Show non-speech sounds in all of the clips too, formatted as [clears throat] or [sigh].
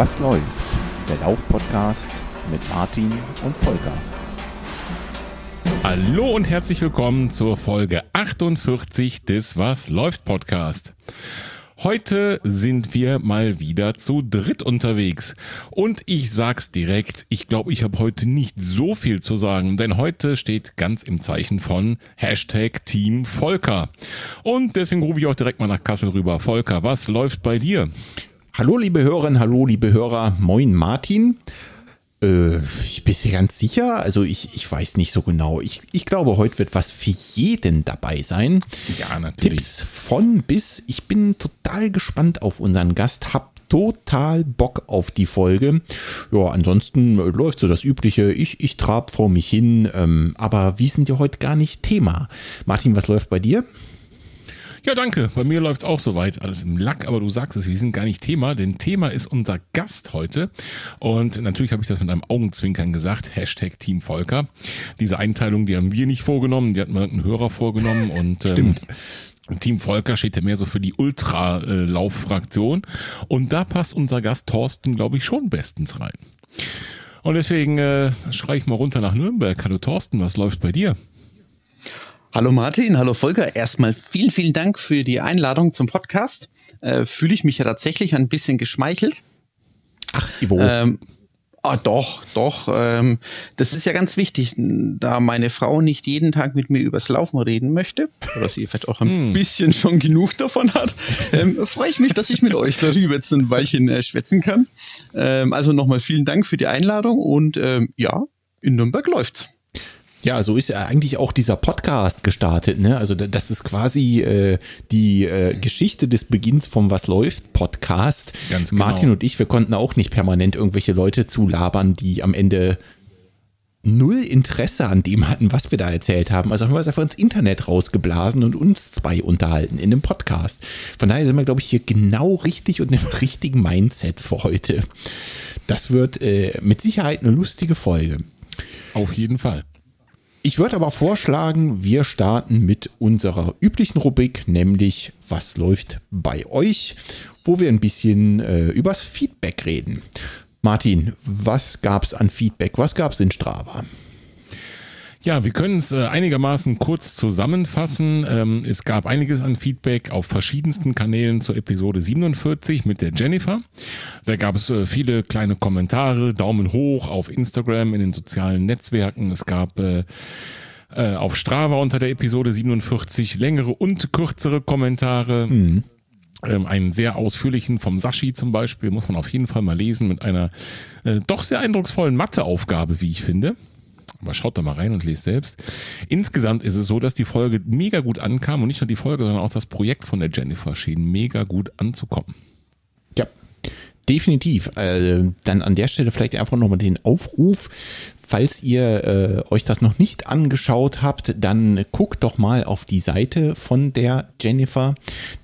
Was läuft? Der Lauf-Podcast mit Martin und Volker. Hallo und herzlich willkommen zur Folge 48 des Was läuft Podcast. Heute sind wir mal wieder zu dritt unterwegs. Und ich sag's direkt, ich glaube, ich habe heute nicht so viel zu sagen, denn heute steht ganz im Zeichen von Hashtag Team Volker. Und deswegen rufe ich auch direkt mal nach Kassel rüber. Volker, was läuft bei dir? Hallo liebe Hörerinnen, hallo liebe Hörer, moin Martin. Äh, ich bin mir ganz sicher, also ich, ich weiß nicht so genau. Ich, ich glaube, heute wird was für jeden dabei sein. Ja, natürlich. Tipps von bis. Ich bin total gespannt auf unseren Gast, hab total Bock auf die Folge. Ja, ansonsten läuft so das Übliche. Ich, ich trab vor mich hin, ähm, aber wir sind ja heute gar nicht Thema. Martin, was läuft bei dir? Ja, danke. Bei mir läuft's auch soweit. Alles im Lack, aber du sagst es, wir sind gar nicht Thema, denn Thema ist unser Gast heute. Und natürlich habe ich das mit einem Augenzwinkern gesagt. Hashtag Team Volker. Diese Einteilung, die haben wir nicht vorgenommen, die hat mal ein Hörer vorgenommen und ähm, Team Volker steht ja mehr so für die Ultralauf-Fraktion. Und da passt unser Gast Thorsten, glaube ich, schon bestens rein. Und deswegen äh, schreie ich mal runter nach Nürnberg. Hallo Thorsten, was läuft bei dir? Hallo Martin, hallo Volker. Erstmal vielen, vielen Dank für die Einladung zum Podcast. Äh, Fühle ich mich ja tatsächlich ein bisschen geschmeichelt. Ach, Ivo. Ähm, ah, doch, doch. Ähm, das ist ja ganz wichtig, da meine Frau nicht jeden Tag mit mir übers Laufen reden möchte, oder sie vielleicht auch ein Hm. bisschen schon genug davon hat, ähm, freue ich mich, dass ich mit euch darüber jetzt ein Weilchen äh, schwätzen kann. Ähm, also nochmal vielen Dank für die Einladung und ähm, ja, in Nürnberg läuft's. Ja, so ist ja eigentlich auch dieser Podcast gestartet. Ne? Also da- das ist quasi äh, die äh, Geschichte des Beginns vom Was läuft Podcast. Ganz genau. Martin und ich, wir konnten auch nicht permanent irgendwelche Leute zulabern, die am Ende null Interesse an dem hatten, was wir da erzählt haben. Also haben wir es einfach ins Internet rausgeblasen und uns zwei unterhalten in dem Podcast. Von daher sind wir, glaube ich, hier genau richtig und [laughs] im richtigen Mindset für heute. Das wird äh, mit Sicherheit eine lustige Folge. Auf jeden Fall. Ich würde aber vorschlagen, wir starten mit unserer üblichen Rubrik, nämlich Was läuft bei euch, wo wir ein bisschen äh, übers Feedback reden. Martin, was gab's an Feedback? Was gab's in Strava? Ja, wir können es äh, einigermaßen kurz zusammenfassen. Ähm, es gab einiges an Feedback auf verschiedensten Kanälen zur Episode 47 mit der Jennifer. Da gab es äh, viele kleine Kommentare, Daumen hoch auf Instagram, in den sozialen Netzwerken. Es gab äh, äh, auf Strava unter der Episode 47 längere und kürzere Kommentare. Ähm, einen sehr ausführlichen vom Sashi zum Beispiel, muss man auf jeden Fall mal lesen, mit einer äh, doch sehr eindrucksvollen Matheaufgabe, wie ich finde. Aber schaut da mal rein und lest selbst. Insgesamt ist es so, dass die Folge mega gut ankam und nicht nur die Folge, sondern auch das Projekt von der Jennifer schien mega gut anzukommen. Ja, definitiv. Äh, dann an der Stelle vielleicht einfach nochmal den Aufruf. Falls ihr äh, euch das noch nicht angeschaut habt, dann guckt doch mal auf die Seite von der Jennifer.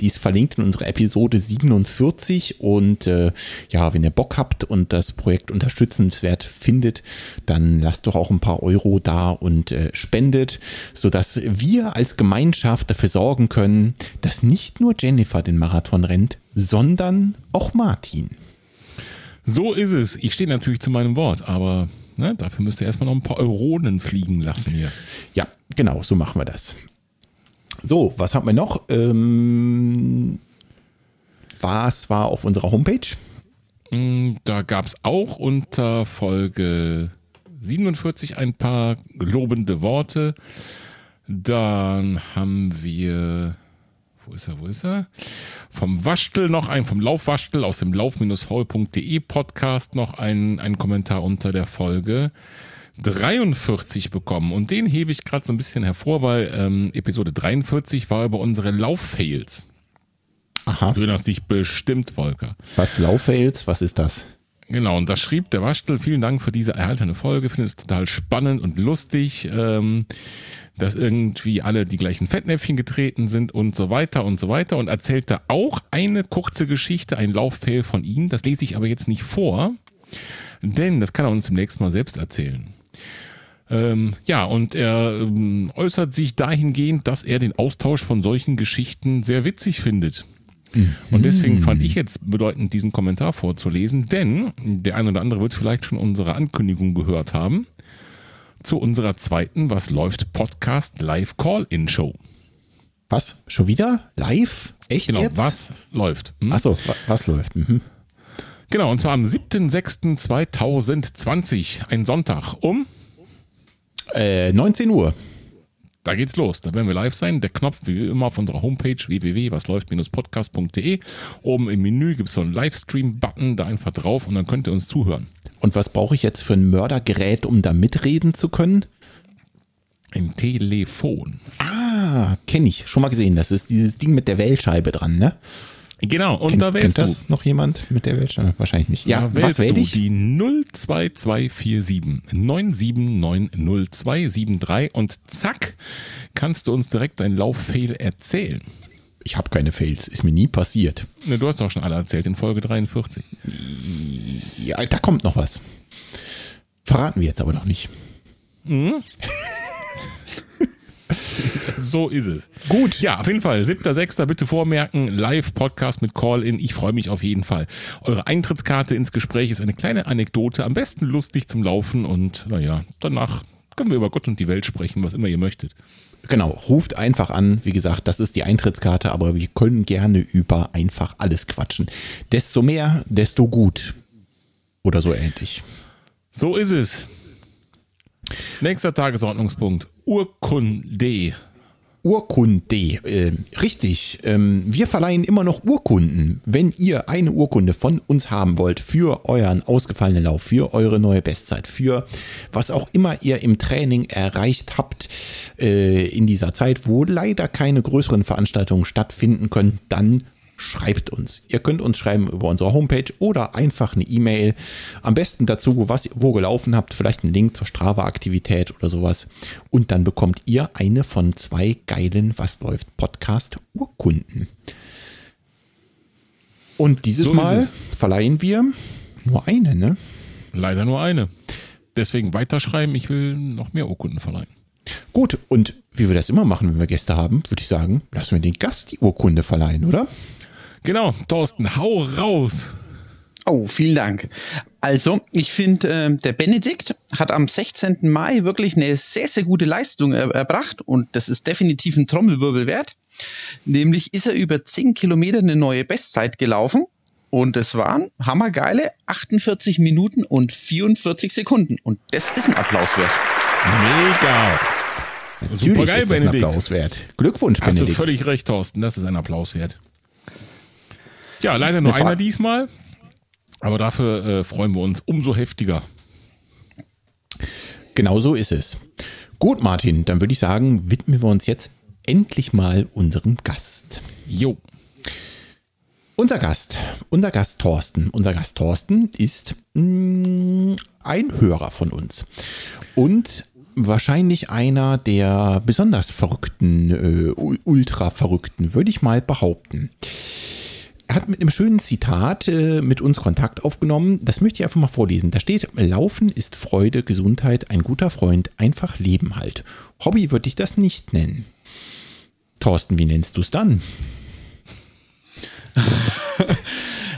Die ist verlinkt in unserer Episode 47. Und äh, ja, wenn ihr Bock habt und das Projekt unterstützenswert findet, dann lasst doch auch ein paar Euro da und äh, spendet, sodass wir als Gemeinschaft dafür sorgen können, dass nicht nur Jennifer den Marathon rennt, sondern auch Martin. So ist es. Ich stehe natürlich zu meinem Wort, aber ne, dafür müsst ihr erstmal noch ein paar Euronen fliegen lassen hier. Ja, genau, so machen wir das. So, was haben wir noch? Ähm, was war auf unserer Homepage? Mm, Da gab es auch unter Folge 47 ein paar lobende Worte. Dann haben wir, wo ist er, wo ist er? Vom Waschtel noch ein, vom Laufwaschtel aus dem lauf-faul.de Podcast noch ein, ein Kommentar unter der Folge 43 bekommen. Und den hebe ich gerade so ein bisschen hervor, weil ähm, Episode 43 war über unsere Lauffails. Aha, Du erinnerst dich bestimmt, Volker. was Lauffails, was ist das? Genau, und da schrieb der Waschtel, vielen Dank für diese erhaltene Folge, finde es total spannend und lustig, ähm, dass irgendwie alle die gleichen Fettnäpfchen getreten sind und so weiter und so weiter und erzählte auch eine kurze Geschichte, ein Lauffail von ihm, das lese ich aber jetzt nicht vor, denn das kann er uns demnächst mal selbst erzählen. Ähm, ja, und er ähm, äußert sich dahingehend, dass er den Austausch von solchen Geschichten sehr witzig findet. Und deswegen fand ich jetzt bedeutend, diesen Kommentar vorzulesen, denn der eine oder andere wird vielleicht schon unsere Ankündigung gehört haben zu unserer zweiten Was läuft Podcast Live Call-In Show. Was? Schon wieder? Live? Echt Genau, jetzt? was läuft? Hm? Achso, wa was läuft? Mhm. Genau, und zwar am 7.6.2020, ein Sonntag um, Äh, 19 Uhr. Da geht's los. Da werden wir live sein. Der Knopf, wie immer, auf unserer Homepage www.wasläuft-podcast.de. Oben im Menü gibt es so einen Livestream-Button, da einfach drauf und dann könnt ihr uns zuhören. Und was brauche ich jetzt für ein Mördergerät, um da mitreden zu können? Im Telefon. Ah, kenne ich. Schon mal gesehen. Das ist dieses Ding mit der Wählscheibe dran, ne? Genau, und Kennt- da wählst kennt du. das noch jemand mit der Wählscheibe? Wahrscheinlich nicht. Ja, da was wählst wähle du ich? die 02247 9790273 und zack, kannst du uns direkt dein Lauffail erzählen. Ich habe keine Fails. Ist mir nie passiert. Ne, du hast doch schon alle erzählt in Folge 43. Ja, da kommt noch was. Verraten wir jetzt aber noch nicht. [laughs] [laughs] So ist es. Gut. Ja, auf jeden Fall. 7.6. bitte vormerken. Live-Podcast mit Call-In. Ich freue mich auf jeden Fall. Eure Eintrittskarte ins Gespräch ist eine kleine Anekdote. Am besten lustig zum Laufen und naja, danach können wir über Gott und die Welt sprechen, was immer ihr möchtet. Genau, ruft einfach an. Wie gesagt, das ist die Eintrittskarte, aber wir können gerne über einfach alles quatschen. Desto mehr, desto gut. Oder so ähnlich. So ist es. Nächster Tagesordnungspunkt. Urkunde. Urkunde, äh, richtig. Ähm, wir verleihen immer noch Urkunden. Wenn ihr eine Urkunde von uns haben wollt für euren ausgefallenen Lauf, für eure neue Bestzeit, für was auch immer ihr im Training erreicht habt äh, in dieser Zeit, wo leider keine größeren Veranstaltungen stattfinden können, dann schreibt uns. Ihr könnt uns schreiben über unsere Homepage oder einfach eine E-Mail. Am besten dazu, was ihr wo gelaufen habt, vielleicht einen Link zur Strava-Aktivität oder sowas. Und dann bekommt ihr eine von zwei geilen Was läuft Podcast Urkunden. Und dieses So Mal verleihen wir nur eine, ne? Leider nur eine. Deswegen weiterschreiben. Ich will noch mehr Urkunden verleihen. Gut, und wie wir das immer machen, wenn wir Gäste haben, würde ich sagen, lassen wir den Gast die Urkunde verleihen, oder? Genau, Thorsten, hau raus. Oh, vielen Dank. Also, ich finde, ähm, der Benedikt hat am 16. Mai wirklich eine sehr, sehr gute Leistung er erbracht und das ist definitiv ein Trommelwirbel wert. Nämlich ist er über 10 Kilometer eine neue Bestzeit gelaufen und es waren hammergeile 48 Minuten und 44 Sekunden und das ist ein Applaus wert. Mega. Super geil, ist das ein Benedikt. Applaus wert. Glückwunsch, Hast du Benedikt. völlig recht, Thorsten. Das ist ein Applaus wert. Ja, leider nur einer diesmal. Aber dafür äh, freuen wir uns umso heftiger. Genau so ist es. Gut, Martin, dann würde ich sagen, widmen wir uns jetzt endlich mal unserem Gast. Jo. Unser Gast, unser Gast Thorsten, unser Gast Thorsten ist mh, ein Hörer von uns und wahrscheinlich einer der besonders verrückten, äh, ul- ultra verrückten, würde ich mal behaupten. Er hat mit einem schönen Zitat äh, mit uns Kontakt aufgenommen. Das möchte ich einfach mal vorlesen. Da steht: Laufen ist Freude, Gesundheit, ein guter Freund, einfach Leben halt. Hobby würde ich das nicht nennen. Thorsten, wie nennst du es dann? [laughs]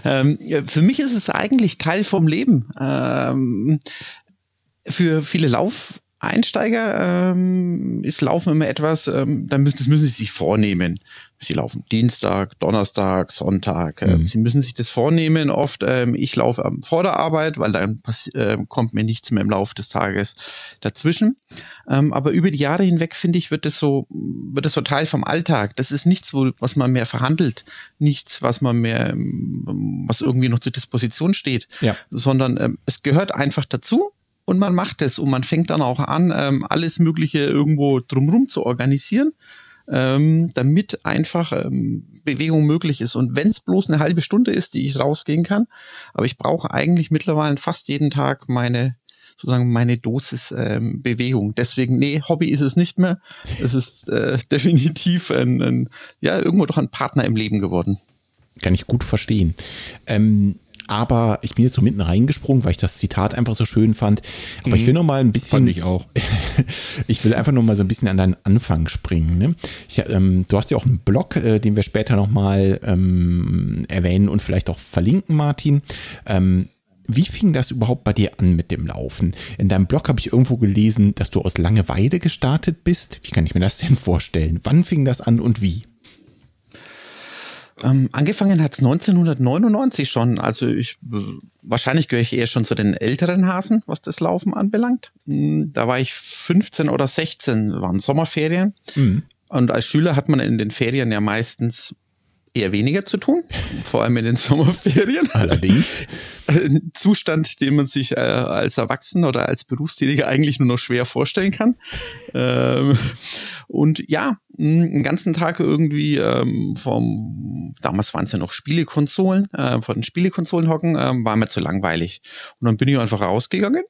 Ähm, für mich ist es eigentlich Teil vom Leben. Ähm, für viele Laufeinsteiger ähm, ist Laufen immer etwas, ähm, das müssen sie sich vornehmen. Sie laufen Dienstag, Donnerstag, Sonntag. Ähm, Mhm. Sie müssen sich das vornehmen. Oft, ähm, ich laufe ähm, vor der Arbeit, weil dann ähm, kommt mir nichts mehr im Laufe des Tages dazwischen. Ähm, aber über die Jahre hinweg, finde ich, wird das so, wird das so Teil vom Alltag. Das ist nichts, wo, was man mehr verhandelt, nichts, was man mehr, ähm, was irgendwie noch zur Disposition steht, Ja. sondern ähm, es gehört einfach dazu und man macht es und man fängt dann auch an, alles Mögliche irgendwo drumherum zu organisieren, ähm, damit einfach ähm, Bewegung möglich ist. Und wenn es bloß eine halbe Stunde ist, die ich rausgehen kann, aber ich brauche eigentlich mittlerweile fast jeden Tag meine sozusagen meine Dosis ähm, Bewegung. Deswegen, nee, Hobby ist es nicht mehr. Es ist äh, [laughs] definitiv ein, ein, ja, irgendwo doch ein Partner im Leben geworden. Kann ich gut verstehen. Ähm, aber ich bin jetzt so mitten reingesprungen, weil ich das Zitat einfach so schön fand. Aber mhm. ich will noch mal ein bisschen. Fand ich auch. [laughs] ich will einfach noch mal so ein bisschen an deinen Anfang springen. Ne? Ich, ähm, du hast ja auch einen Blog, äh, den wir später noch mal ähm, erwähnen und vielleicht auch verlinken, Martin. Ähm, wie fing das überhaupt bei dir an mit dem Laufen? In deinem Blog habe ich irgendwo gelesen, dass du aus Langeweile gestartet bist. Wie kann ich mir das denn vorstellen? Wann fing das an und wie? Ähm, angefangen hat es 1999 schon. Also ich wahrscheinlich gehöre ich eher schon zu den älteren Hasen, was das Laufen anbelangt. Hm, da war ich 15 oder 16, waren Sommerferien. Mhm. Und als Schüler hat man in den Ferien ja meistens eher weniger zu tun, vor allem in den [laughs] Sommerferien. Allerdings. Ein Zustand, den man sich äh, als Erwachsener oder als Berufstätiger eigentlich nur noch schwer vorstellen kann. ähm, und ja, einen ganzen Tag irgendwie ähm, vom, damals waren es ja noch Spielekonsolen, äh, von den Spielekonsolen hocken, äh, war mir zu langweilig. Und dann bin ich einfach rausgegangen,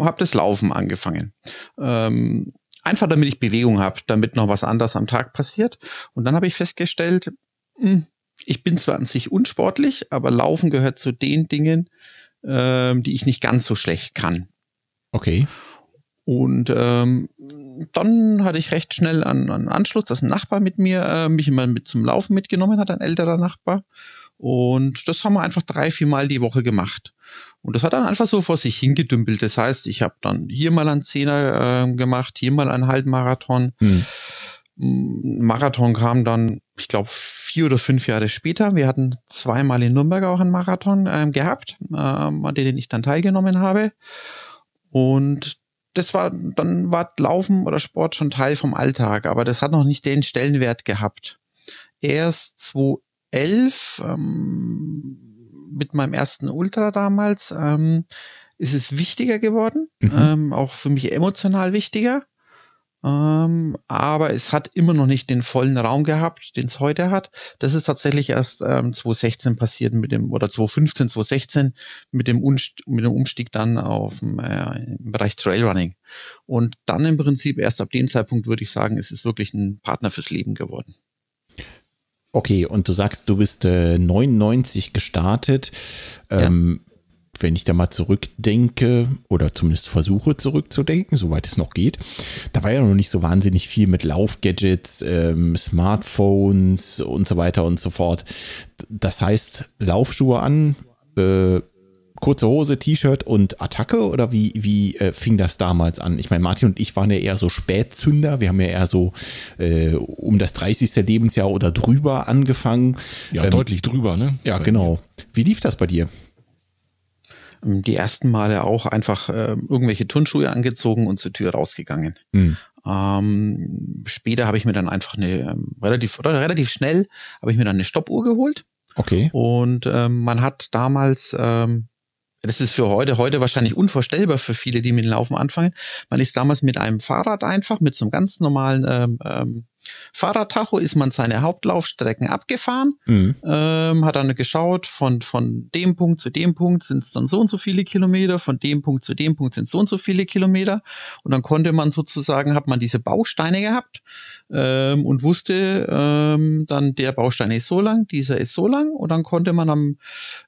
habe das Laufen angefangen. Ähm, einfach damit ich Bewegung habe, damit noch was anderes am Tag passiert. Und dann habe ich festgestellt, hm, ich bin zwar an sich unsportlich, aber Laufen gehört zu den Dingen, ähm, die ich nicht ganz so schlecht kann. Okay. Und ähm, dann hatte ich recht schnell einen, einen Anschluss, dass ein Nachbar mit mir äh, mich immer mit zum Laufen mitgenommen hat, ein älterer Nachbar. Und das haben wir einfach drei, vier Mal die Woche gemacht. Und das hat dann einfach so vor sich hingedümpelt. Das heißt, ich habe dann hier mal einen Zehner äh, gemacht, hier mal einen Halbmarathon. Hm. Marathon kam dann, ich glaube, vier oder fünf Jahre später. Wir hatten zweimal in Nürnberg auch einen Marathon ähm, gehabt, ähm, an den ich dann teilgenommen habe. Und das war, dann war Laufen oder Sport schon Teil vom Alltag, aber das hat noch nicht den Stellenwert gehabt. Erst 2011, ähm, mit meinem ersten Ultra damals, ähm, ist es wichtiger geworden, mhm. ähm, auch für mich emotional wichtiger. Ähm, aber es hat immer noch nicht den vollen Raum gehabt, den es heute hat. Das ist tatsächlich erst ähm, 2016 passiert mit dem, oder 2015, 2016 mit dem, Unst mit dem Umstieg dann auf äh, im Bereich Trailrunning. Und dann im Prinzip erst ab dem Zeitpunkt würde ich sagen, ist es wirklich ein Partner fürs Leben geworden. Okay, und du sagst, du bist äh, 99 gestartet. Ähm, wenn ich da mal zurückdenke oder zumindest versuche zurückzudenken, soweit es noch geht, da war ja noch nicht so wahnsinnig viel mit Laufgadgets, ähm, Smartphones und so weiter und so fort. Das heißt, Laufschuhe an, äh, kurze Hose, T-Shirt und Attacke oder wie, wie äh, fing das damals an? Ich meine, Martin und ich waren ja eher so Spätzünder. Wir haben ja eher so äh, um das 30. Lebensjahr oder drüber angefangen. Ja, ähm, deutlich drüber, ne? Ja, genau. Wie lief das bei dir? Ähm, die ersten Male auch einfach äh, irgendwelche Turnschuhe angezogen und zur Tür rausgegangen. Mhm. Ähm, später habe ich mir dann einfach eine ähm, relativ oder relativ schnell habe ich mir dann eine Stoppuhr geholt. Okay. Und ähm, man hat damals ähm, das ist für heute, heute wahrscheinlich unvorstellbar für viele, die mit dem Laufen anfangen. Man ist damals mit einem Fahrrad einfach, mit so einem ganz normalen ähm, ähm, Fahrradtacho ist man seine Hauptlaufstrecken abgefahren, mhm. ähm, hat dann geschaut, von, von dem Punkt zu dem Punkt sind es dann so und so viele Kilometer, von dem Punkt zu dem Punkt sind es so und so viele Kilometer. Und dann konnte man sozusagen, hat man diese Bausteine gehabt ähm, und wusste ähm, dann, der Baustein ist so lang, dieser ist so lang. Und dann konnte man am,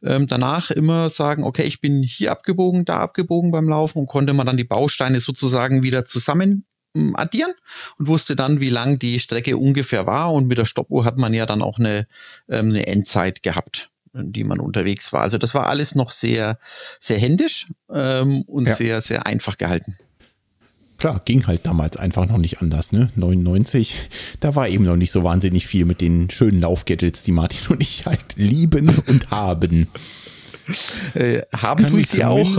ähm, danach immer sagen, okay, ich bin hier abgebogen, da abgebogen beim Laufen und konnte man dann die Bausteine sozusagen wieder zusammen addieren und wusste dann, wie lang die Strecke ungefähr war. Und mit der Stoppuhr hat man ja dann auch eine, ähm, eine Endzeit gehabt, die man unterwegs war. Also das war alles noch sehr, sehr händisch ähm, und ja. sehr, sehr einfach gehalten. Klar, ging halt damals einfach noch nicht anders, ne? 99, da war eben noch nicht so wahnsinnig viel mit den schönen Laufgadgets, die Martin und ich halt lieben und haben. Äh, haben tue ich die auch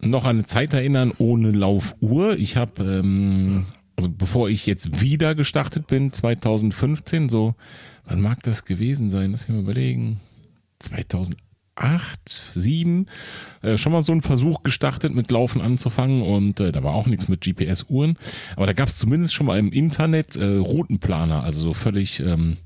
noch an eine Zeit erinnern ohne Laufuhr. Ich habe, ähm, also bevor ich jetzt wieder gestartet bin, 2015, so, wann mag das gewesen sein? Lass mich mal überlegen. 2008, 7, äh, schon mal so einen Versuch gestartet, mit Laufen anzufangen und äh, da war auch nichts mit GPS-Uhren. Aber da gab es zumindest schon mal im Internet äh, Routenplaner, also so völlig, ähm,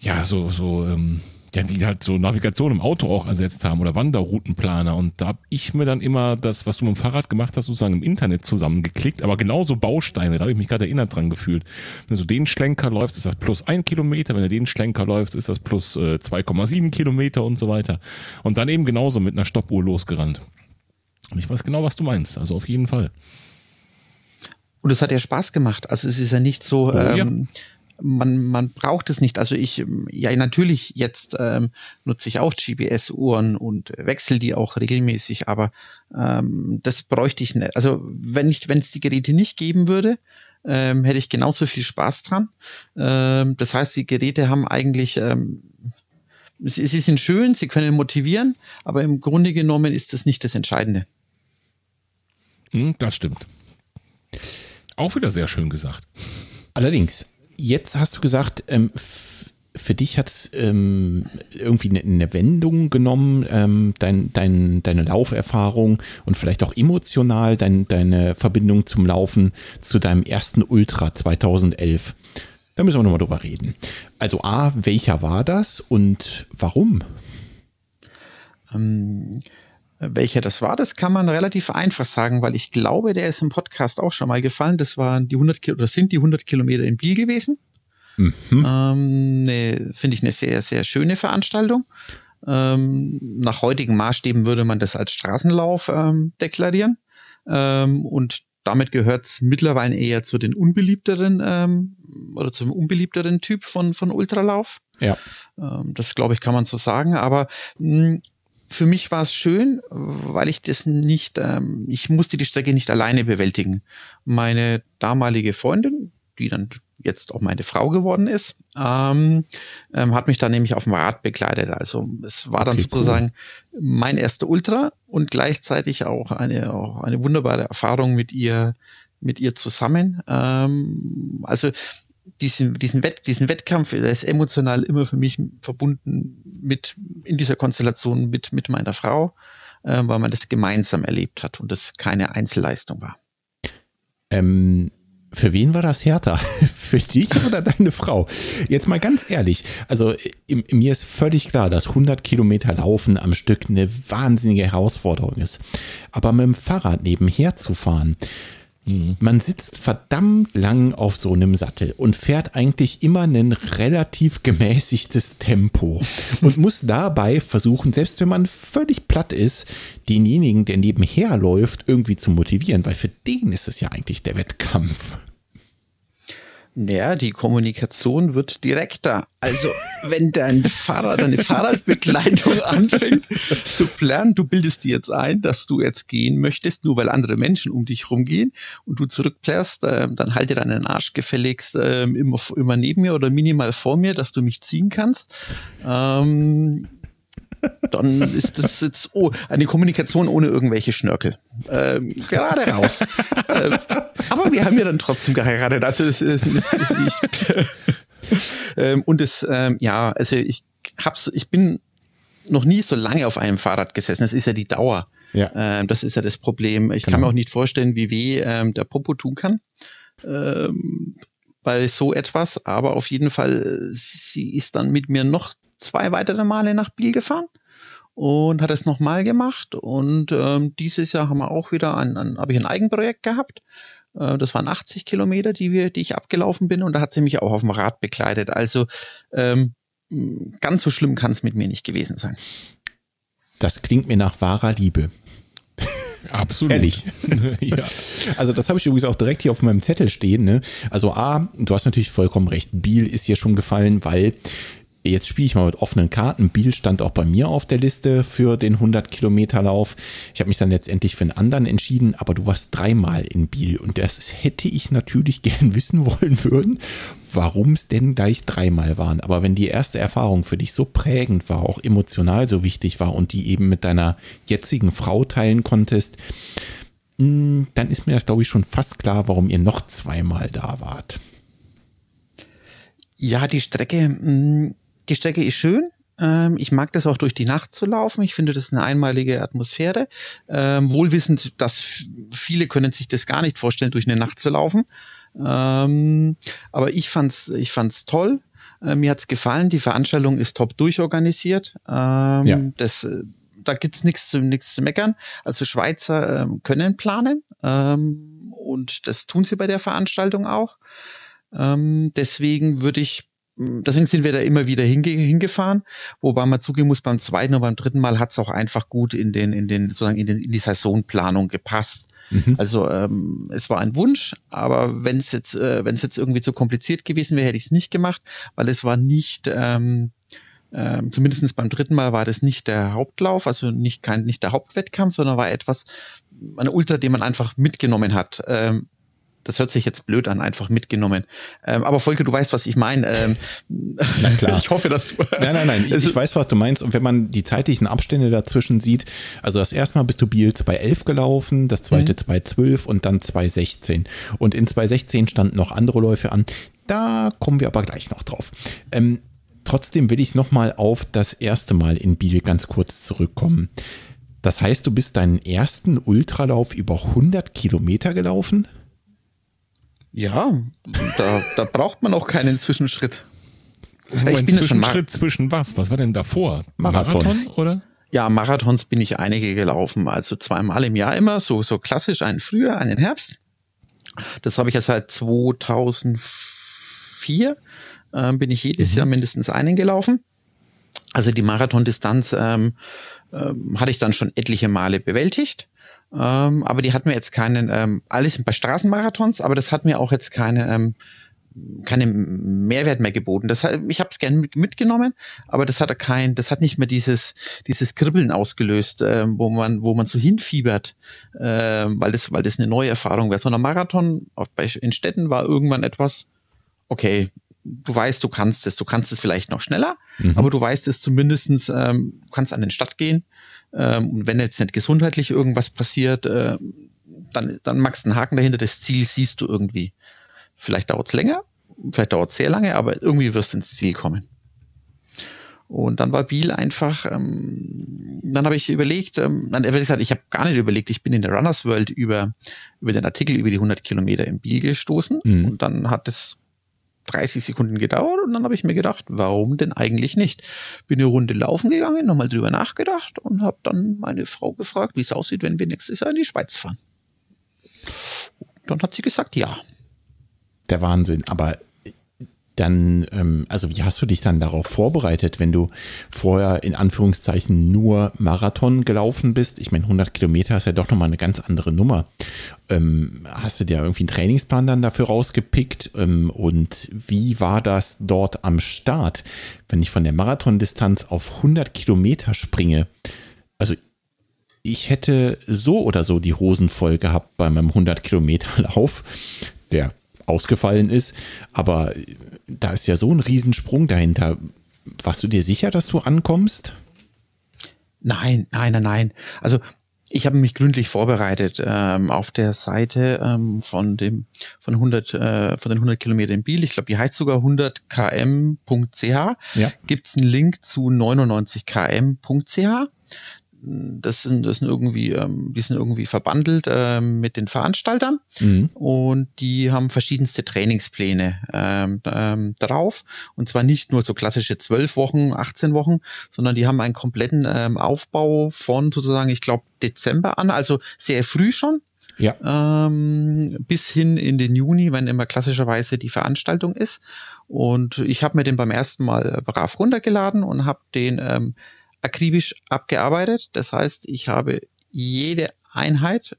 ja, so, so, ähm, ja, die halt so Navigation im Auto auch ersetzt haben oder Wanderroutenplaner. Und da habe ich mir dann immer das, was du mit dem Fahrrad gemacht hast, sozusagen im Internet zusammengeklickt, aber genauso Bausteine, da habe ich mich gerade erinnert dran gefühlt. Wenn du den Schlenker läufst, ist das plus ein Kilometer, wenn du den Schlenker läufst, ist das plus äh, 2,7 Kilometer und so weiter. Und dann eben genauso mit einer Stoppuhr losgerannt. Und ich weiß genau, was du meinst, also auf jeden Fall. Und es hat ja Spaß gemacht. Also es ist ja nicht so, oh, ähm, ja man, man braucht es nicht. Also ich, ja, natürlich jetzt ähm, nutze ich auch GPS-Uhren und wechsle die auch regelmäßig, aber ähm, das bräuchte ich nicht. Also wenn ich, wenn es die Geräte nicht geben würde, ähm, hätte ich genauso viel Spaß dran. Ähm, das heißt, die Geräte haben eigentlich, ähm, sie, sie sind schön, sie können motivieren, aber im Grunde genommen ist das nicht das Entscheidende. Hm, das stimmt. Auch wieder sehr schön gesagt. Allerdings, jetzt hast du gesagt, ähm, für dich hat es ähm, irgendwie eine, eine, Wendung genommen, ähm, dein, dein, deine Lauferfahrung und vielleicht auch emotional dein, deine Verbindung zum Laufen zu deinem ersten Ultra 2011. Da müssen wir nochmal drüber reden. Also A, welcher war das und warum? Ähm, welcher das war, das kann man relativ einfach sagen, weil ich glaube, der ist im Podcast auch schon mal gefallen. Das waren die 100 oder sind die 100 Kilometer in Biel gewesen. Mhm. Ähm, ne, Finde ich eine sehr, sehr schöne Veranstaltung. Ähm, nach heutigen Maßstäben würde man das als Straßenlauf ähm, deklarieren. Ähm, und damit gehört es mittlerweile eher zu den unbeliebteren ähm, oder zum unbeliebteren Typ von, von Ultralauf. Ja. Ähm, das glaube ich, kann man so sagen. Aber mh, für mich war es schön, weil ich das nicht, ähm, ich musste die Strecke nicht alleine bewältigen. Meine damalige Freundin, die dann jetzt auch meine Frau geworden ist, ähm, ähm, hat mich dann nämlich auf dem Rad begleitet. Also es war dann okay, sozusagen cool. mein erster Ultra und gleichzeitig auch eine, auch eine wunderbare Erfahrung mit ihr, mit ihr zusammen. Ähm, also diesen, diesen, Wett, diesen Wettkampf, der ist emotional immer für mich verbunden mit, in dieser Konstellation mit, mit meiner Frau, äh, weil man das gemeinsam erlebt hat und das keine Einzelleistung war. Ähm, für wen war das härter? [laughs] Für dich oder deine Frau? Jetzt mal ganz ehrlich. Also im, mir ist völlig klar, dass 100 Kilometer Laufen am Stück eine wahnsinnige Herausforderung ist. Aber mit dem Fahrrad nebenher zu fahren, Mhm. Man sitzt verdammt lang auf so einem Sattel und fährt eigentlich immer ein relativ gemäßigtes Tempo und [laughs] muss dabei versuchen, selbst wenn man völlig platt ist, denjenigen, der nebenher läuft, irgendwie zu motivieren, weil für den ist es ja eigentlich der Wettkampf. Ja, die Kommunikation wird direkter. Also, wenn dein Fahrrad, deine Fahrradbegleitung [laughs] anfängt zu planen, du bildest dir jetzt ein, dass du jetzt gehen möchtest, nur weil andere Menschen um dich rumgehen und du zurückplärst, äh, dann halte deinen Arsch gefälligst äh, immer, immer neben mir oder minimal vor mir, dass du mich ziehen kannst. Ähm, dann ist das jetzt oh, eine Kommunikation ohne irgendwelche Schnörkel. Ähm, gerade raus. ähm, aber wir haben ja dann trotzdem geheiratet. Also das ist ich, ähm, und das, ähm, ja, also ich hab's, ich bin noch nie so lange auf einem Fahrrad gesessen. Das ist ja die Dauer. Ja. Ähm, das ist ja das Problem. Ich genau. kann mir auch nicht vorstellen, wie weh ähm, der Popo tun kann. Bei so etwas, aber auf jeden Fall, sie ist dann mit mir noch zwei weitere Male nach Biel gefahren und hat es nochmal gemacht. Und ähm, dieses Jahr haben wir auch wieder ein, ein habe ich ein Eigenprojekt gehabt. Äh, das waren 80 Kilometer, die wir, die ich abgelaufen bin, und da hat sie mich auch auf dem Rad begleitet. Also ähm, ganz so schlimm kann es mit mir nicht gewesen sein. Das klingt mir nach wahrer Liebe. Absolut. Ehrlich. [laughs] ja. Also das habe ich übrigens auch direkt hier auf meinem Zettel stehen. Ne? Also A, du hast natürlich vollkommen recht. Biel ist hier schon gefallen, weil Jetzt spiele ich mal mit offenen Karten. Biel stand auch bei mir auf der Liste für den 100 Kilometer Lauf. Ich habe mich dann letztendlich für einen anderen entschieden, aber du warst dreimal in Biel und das hätte ich natürlich [laughs] gern wissen wollen würden, warum es denn gleich dreimal waren. Aber wenn die erste Erfahrung für dich so prägend war, auch emotional so wichtig war und die eben mit deiner jetzigen Frau teilen konntest, hm, dann ist mir das, glaube ich, schon fast klar, warum ihr noch zweimal da wart. Ja, die Strecke hm, die Strecke ist schön. Ähm, ich mag das auch durch die Nacht zu laufen. Ich finde das eine einmalige Atmosphäre. Ähm, wohlwissend, dass viele können sich das gar nicht vorstellen, durch eine Nacht zu laufen. Ähm, aber ich fand's, ich fand's toll. Äh, mir hat es gefallen. Die Veranstaltung ist top durchorganisiert. Ähm, ja. das, äh, da gibt es nichts zu, zu meckern. Also Schweizer ähm, können planen ähm, und das tun sie bei der Veranstaltung auch. Ähm, deswegen würde ich deswegen sind wir da immer wieder hinge hingefahren, wobei man zugeben muss, beim zweiten und beim dritten Mal hat es auch einfach gut in den, in den, sozusagen in, den, in die Saisonplanung gepasst. Mhm. Also ähm, es war ein Wunsch, aber wenn es jetzt, äh, wenn es jetzt irgendwie zu kompliziert gewesen wäre, hätte ich es nicht gemacht, weil es war nicht, ähm, ähm, zumindest beim dritten Mal war das nicht der Hauptlauf, also nicht kein nicht der Hauptwettkampf, sondern war etwas, eine Ultra, den man einfach mitgenommen hat. Ähm, das hört sich jetzt blöd an, einfach mitgenommen. Ähm, aber Volker, du weißt, was ich meine. Ähm, [laughs] Na klar. Ich hoffe, dass du. Nein, nein, nein. [laughs] Ich, ich, weiß, was du meinst. Und wenn man die zeitlichen Abstände dazwischen sieht, also das erste Mal bist du Biel 2.11 gelaufen, das zweite mhm. 2.12 und dann 2.16. Und in 2.16 standen noch andere Läufe an. Da kommen wir aber gleich noch drauf. Ähm, trotzdem will ich nochmal auf das erste Mal in Biel ganz kurz zurückkommen. Das heißt, du bist deinen ersten Ultralauf über 100 Kilometer gelaufen? Ja, da, da braucht man auch keinen Zwischenschritt. Ein Zwischenschritt zwischen was? Was war denn davor? Marathon, Marathon oder? Ja, Marathons bin ich einige gelaufen, also zweimal im Jahr immer, so, so klassisch, einen Frühjahr, einen Herbst. Das habe ich ja seit 2004, äh, bin ich jedes mhm. Jahr mindestens einen gelaufen. Also die Marathondistanz ähm, äh, hatte ich dann schon etliche Male bewältigt. Ähm, aber die hatten mir jetzt keinen, ähm, alles bei Straßenmarathons, aber das hat mir auch jetzt keine, ähm, keinen Mehrwert mehr geboten. Das, ich habe es gerne mitgenommen, aber das hat kein, das hat nicht mehr dieses, dieses Kribbeln ausgelöst, äh, wo man, wo man so hinfiebert, äh, weil das, weil das eine neue Erfahrung wäre. Sondern Marathon auf, bei, in Städten war irgendwann etwas, okay, du weißt, du kannst es, du kannst es vielleicht noch schneller, mhm. aber du weißt es zumindestens, ähm, du kannst an den Stadt gehen, ähm, und wenn jetzt nicht gesundheitlich irgendwas passiert, äh, dann, dann magst du einen Haken dahinter. Das Ziel siehst du irgendwie. Vielleicht dauert es länger, vielleicht dauert es sehr lange, aber irgendwie wirst du ins Ziel kommen. Und dann war Biel einfach, ähm, dann habe ich überlegt, ähm, dann habe ich gesagt, ich habe gar nicht überlegt, ich bin in der Runners World über, über den Artikel über die 100 Kilometer in Biel gestoßen mhm. und dann hat es 30 Sekunden gedauert und dann habe ich mir gedacht, warum denn eigentlich nicht? Bin eine Runde laufen gegangen, nochmal drüber nachgedacht und habe dann meine Frau gefragt, wie es aussieht, wenn wir nächstes Jahr in die Schweiz fahren. Dann hat sie gesagt, ja. Der Wahnsinn. Aber dann, ähm, also wie hast du dich dann darauf vorbereitet, wenn du vorher in Anführungszeichen nur Marathon gelaufen bist? Ich meine, 100 Kilometer ist ja doch nochmal eine ganz andere Nummer. Ähm, hast du dir irgendwie einen Trainingsplan dann dafür rausgepickt? Ähm, und wie war das dort am Start, wenn ich von der Marathondistanz auf 100 Kilometer springe? Also ich hätte so oder so die Hosen voll gehabt bei meinem 100 Kilometer Lauf. Der ausgefallen ist. Aber da ist ja so ein Riesensprung dahinter. Warst du dir sicher, dass du ankommst? Nein, nein, nein, nein. Also ich habe mich gründlich vorbereitet ähm, auf der Seite ähm, von dem von 100 äh, von den 100 Kilometern in Biel. Ich glaube, die heißt sogar 100km.ch. Ja. Gibt es einen Link zu 99km.ch das sind, das sind irgendwie, ähm, die sind irgendwie verbandelt ähm, mit den Veranstaltern mhm. und die haben verschiedenste Trainingspläne ähm, ähm, drauf. Und zwar nicht nur so klassische zwölf Wochen, 18 Wochen, sondern die haben einen kompletten ähm, Aufbau von sozusagen, ich glaube, Dezember an, also sehr früh schon. Ja. Ähm, bis hin in den Juni, wenn immer klassischerweise die Veranstaltung ist. Und ich habe mir den beim ersten Mal brav runtergeladen und habe den akribisch abgearbeitet. Das heißt, ich habe jede Einheit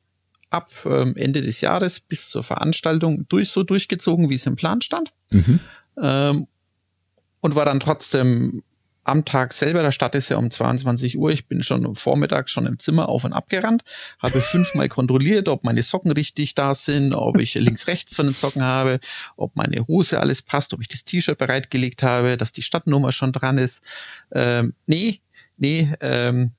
ab ähm, Ende des Jahres bis zur Veranstaltung durch so durchgezogen, wie es im Plan stand. Mhm. Ähm, und war dann trotzdem am Tag selber, der Start ist ja um 22 Uhr, ich bin schon Vormittag schon im Zimmer auf und ab gerannt, habe fünfmal kontrolliert, ob meine Socken richtig da sind, ob ich links, rechts von den Socken habe, ob meine Hose alles passt, ob ich das T-Shirt bereitgelegt habe, dass die Stadtnummer schon dran ist. Ähm, nee, nee, ähm,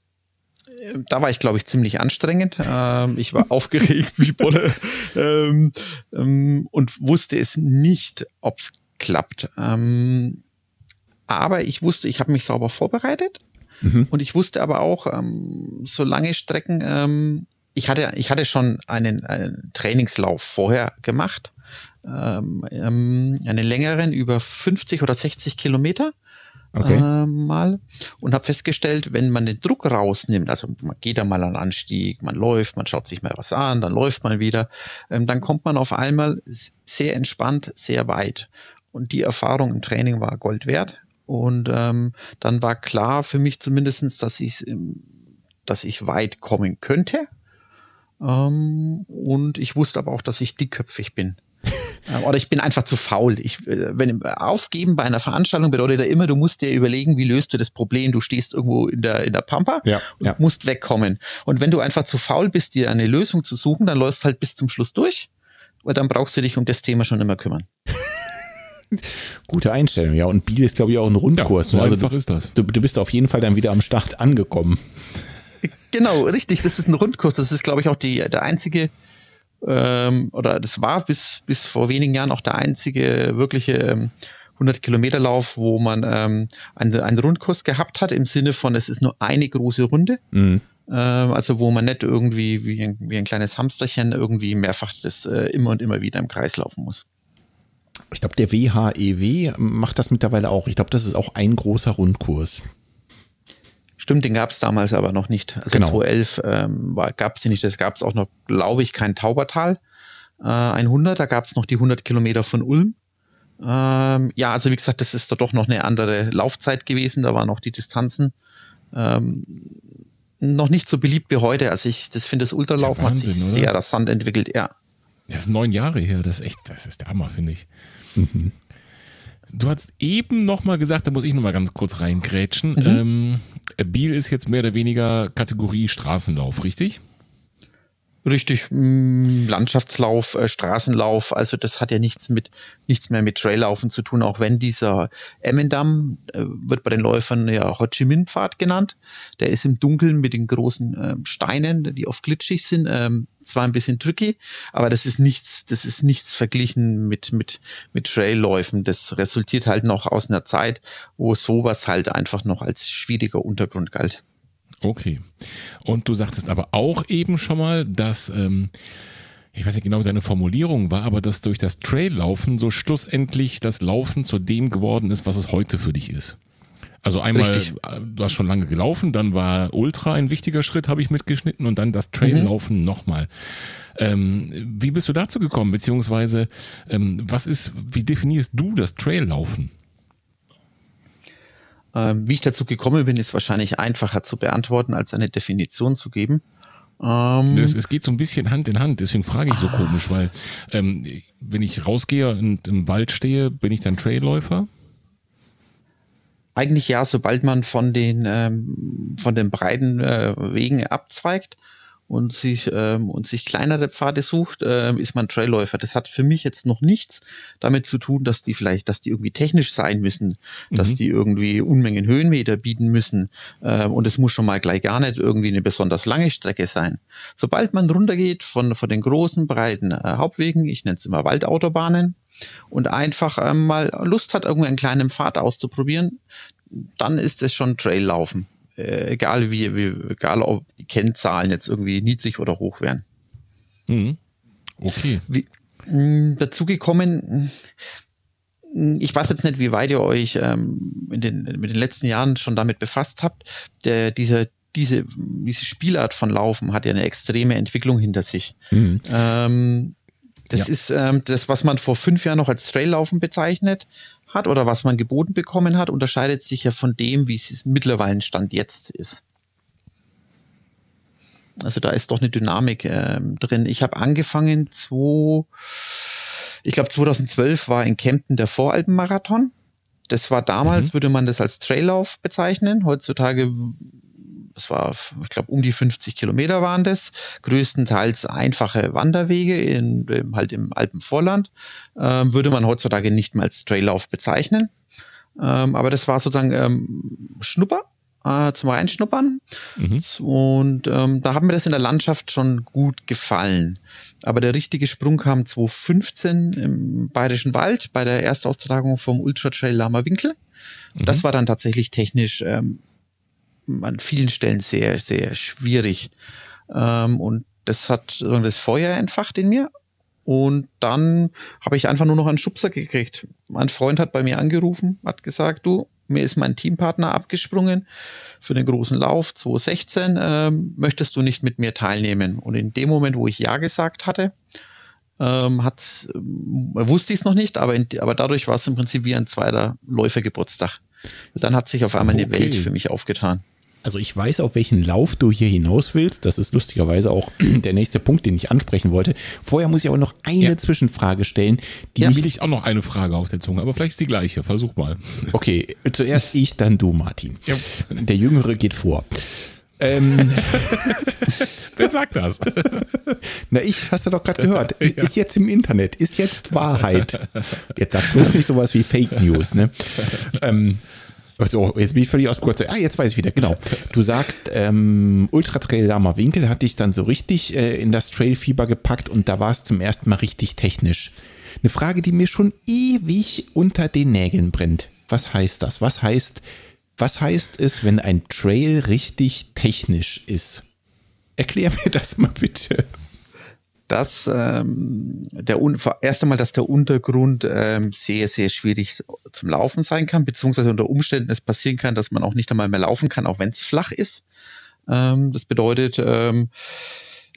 da war ich, glaube ich, ziemlich anstrengend. Ähm, ich war [laughs] aufgeregt wie Bolle ähm, ähm, und wusste es nicht, ob es klappt. Ähm, aber ich wusste, ich habe mich sauber vorbereitet mhm. und ich wusste aber auch, ähm, so lange Strecken, ähm, ich hatte, ich hatte schon einen, einen Trainingslauf vorher gemacht, einen längeren über 50 oder 60 Kilometer. Okay. Äh, mal und habe festgestellt, wenn man den Druck rausnimmt, also man geht da mal an Anstieg, man läuft, man schaut sich mal was an, dann läuft man wieder, ähm, dann kommt man auf einmal sehr entspannt, sehr weit. Und die Erfahrung im Training war Gold wert. Und ähm, dann war klar für mich zumindestens, dass ich, dass ich weit kommen könnte. Ähm, und ich wusste aber auch, dass ich dickköpfig bin. Äh, oder ich bin einfach zu faul. Ich, äh, wenn aufgeben bei einer Veranstaltung bedeutet ja immer, du musst dir überlegen, wie löst du das Problem. Du stehst irgendwo in der, in der Pampa ja, und ja. musst wegkommen. Und wenn du einfach zu faul bist, dir eine Lösung zu suchen, dann läufst halt bis zum Schluss durch. Und dann brauchst du dich um das Thema schon immer kümmern. [laughs] Gute Einstellung, ja. Und Biel ist, glaube ich, auch ein Rundkurs. Ja, so also einfach ist das. Du, du bist auf jeden Fall dann wieder am Start angekommen. Genau, richtig. Das ist ein Rundkurs. Das ist, glaube ich, auch die, der einzige, ähm, oder das war bis, bis vor wenigen Jahren auch der einzige wirkliche ähm, 100 Kilometer Lauf, wo man ähm, einen, einen Rundkurs gehabt hat, im Sinne von, es ist nur eine große Runde. Mhm. Ähm, also wo man nicht irgendwie wie ein, wie ein kleines Hamsterchen irgendwie mehrfach das äh, immer und immer wieder im Kreis laufen muss. Ich glaube, der WHEW e macht das mittlerweile auch. Ich glaube, das ist auch ein großer Rundkurs. Stimmt, den gab es damals aber noch nicht. Also genau. 2011 ähm, gab es den nicht. Das gab es auch noch, glaube ich, kein Taubertal äh, 100. Da gab es noch die 100 Kilometer von Ulm. Ähm, ja, also wie gesagt, das ist da doch noch eine andere Laufzeit gewesen. Da waren noch die Distanzen ähm, noch nicht so beliebt wie heute. Also ich das finde, das Ultralaufen ja, Wahnsinn, hat sich oder? sehr rasant entwickelt. Ja. Das ist neun Jahre her. Das ist echt, das ist der Hammer, finde ich. Mhm. Du hast eben noch mal gesagt, da muss ich noch mal ganz kurz reingrätschen. Mhm. Ähm, Biel ist jetzt mehr oder weniger Kategorie Straßenlauf, richtig? Richtig, mm, Landschaftslauf, äh, Straßenlauf, also das hat ja nichts mit nichts mehr mit Traillaufen zu tun, auch wenn dieser Emmendam äh, wird bei den Läufern ja Ho Chi Minh Pfad genannt. Der ist im Dunkeln mit den großen äh, Steinen, die oft glitschig sind, ähm, zwar ein bisschen tricky, aber das ist nichts, das ist nichts verglichen mit mit mit Trailläufen. Das resultiert halt noch aus einer Zeit, wo sowas halt einfach noch als schwieriger Untergrund galt. Okay. Und du sagtest aber auch eben schon mal, dass, ähm, ich weiß nicht genau, wie seine Formulierung war, aber dass durch das Traillaufen so schlussendlich das Laufen zu dem geworden ist, was es heute für dich ist. Also einmal, Richtig. Äh, du hast schon lange gelaufen, dann war Ultra ein wichtiger Schritt, habe ich mitgeschnitten, und dann das Traillaufen mhm. nochmal. Ähm, wie bist du dazu gekommen? Beziehungsweise, ähm, was ist, wie definierst du das Traillaufen? Ähm, wie ich dazu gekommen bin, ist wahrscheinlich einfacher zu beantworten, als eine Definition zu geben. Ähm, es, es, geht so ein bisschen Hand in Hand, deswegen frage ich so ah. komisch, weil ähm, wenn ich rausgehe und im Wald stehe, bin ich dann Trailläufer? Eigentlich ja, sobald man von den, ähm, von den breiten äh, Wegen abzweigt, und sich, ähm, und sich kleinere Pfade sucht, ähm, ist man Trailläufer. Das hat für mich jetzt noch nichts damit zu tun, dass die vielleicht, dass die irgendwie technisch sein müssen, mhm. dass die irgendwie Unmengen Höhenmeter bieten müssen. Ähm, und es muss schon mal gleich gar nicht irgendwie eine besonders lange Strecke sein. Sobald man runtergeht von, von den großen, breiten äh, Hauptwegen, ich nenne es immer Waldautobahnen, und einfach ähm, mal Lust hat, irgendwie einen kleinen Pfad auszuprobieren, dann ist es schon Traillaufen äh, egal wie, wie, egal ob die Kennzahlen jetzt irgendwie niedrig oder hoch wären. Mhm. Okay. Wie, mh, dazu gekommen, ich weiß jetzt nicht, wie weit ihr euch ähm, in den, mit den letzten Jahren schon damit befasst habt. Der, dieser, diese, diese Spielart von Laufen hat ja eine extreme Entwicklung hinter sich. Mhm. Ähm, das ja. ist ähm, das, was man vor fünf Jahren noch als Traillaufen bezeichnet hat oder was man geboten bekommen hat, unterscheidet sich ja von dem, wie es mittlerweile Stand jetzt ist. Also da ist doch eine Dynamik äh, drin. Ich habe angefangen, zwei, ich glaube 2012 war in Kempten der Voralpenmarathon. Das war damals, mhm. würde man das als Traillauf bezeichnen. Heutzutage das war, ich glaube, um die 50 Kilometer waren das, größtenteils einfache Wanderwege in, halt im Alpenvorland, ähm, würde man heutzutage nicht mehr als Traillauf bezeichnen. Ähm, aber das war sozusagen ähm, Schnupper äh, zum Reinschnuppern. Mhm. Und ähm, da haben mir das in der Landschaft schon gut gefallen. Aber der richtige Sprung kam 2015 im Bayerischen Wald bei der Erstaustragung vom Ultra Trail Lama Winkel. Mhm. Das war dann tatsächlich technisch ähm, an vielen Stellen sehr, sehr schwierig. Ähm, und das hat das Feuer entfacht in mir. Und dann habe ich einfach nur noch einen Schubser gekriegt. Mein Freund hat bei mir angerufen, hat gesagt, du, mir ist mein Teampartner abgesprungen für den großen Lauf 2016. Ähm, möchtest du nicht mit mir teilnehmen? Und in dem Moment, wo ich Ja gesagt hatte, ähm, hat, äh, wusste ich es noch nicht, aber, in, aber dadurch war es im Prinzip wie ein zweiter Läufergeburtstag. Dann hat sich auf einmal okay. eine Welt für mich aufgetan. Also ich weiß, auf welchen Lauf du hier hinaus willst. Das ist lustigerweise auch [clears throat] der nächste Punkt, den ich ansprechen wollte. Vorher muss ich aber noch eine ja. Zwischenfrage stellen. Die ja. will ich auch noch eine Frage auf der Zunge, aber vielleicht ist die gleiche. Versuch mal. [laughs] Okay, zuerst ich, dann du, Martin. Ja. Der Jüngere geht vor. Ähm, [laughs] [laughs] Wer sagt das? Na, ich, hast du doch gerade gehört. Ist, ja. ist, jetzt im Internet, ist jetzt Wahrheit. Jetzt sag bloß nicht sowas wie Fake News, ne? Ähm, so, jetzt bin ich völlig aus Kurze. Ah, jetzt weiß ich wieder, genau. Du sagst, ähm, Ultra Trail Lama Winkel hat dich dann so richtig äh, in das Trailfieber gepackt und da war es zum ersten Mal richtig technisch. Eine Frage, die mir schon ewig unter den Nägeln brennt. Was heißt das? Was heißt was heißt es, wenn ein Trail richtig technisch ist? Erklär mir das mal bitte. Dass ähm, der erst einmal, dass der Untergrund ähm, sehr, sehr schwierig zum Laufen sein kann, beziehungsweise unter Umständen es passieren kann, dass man auch nicht einmal mehr laufen kann, auch wenn es flach ist. Ähm, das bedeutet, ähm,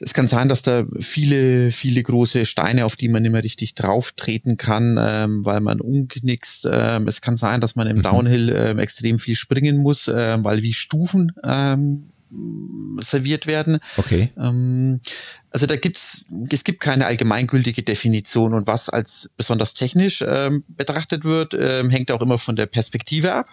es kann sein, dass da viele, viele große Steine, auf die man nicht mehr richtig drauf treten kann, ähm, weil man umknickst. Ähm, es kann sein, dass man im mhm. Downhill ähm, extrem viel springen muss, ähm, weil wie Stufen ähm, serviert werden. Okay. Ähm, also da gibt's, es gibt keine allgemeingültige Definition und was als besonders technisch ähm, betrachtet wird, ähm, hängt auch immer von der Perspektive ab.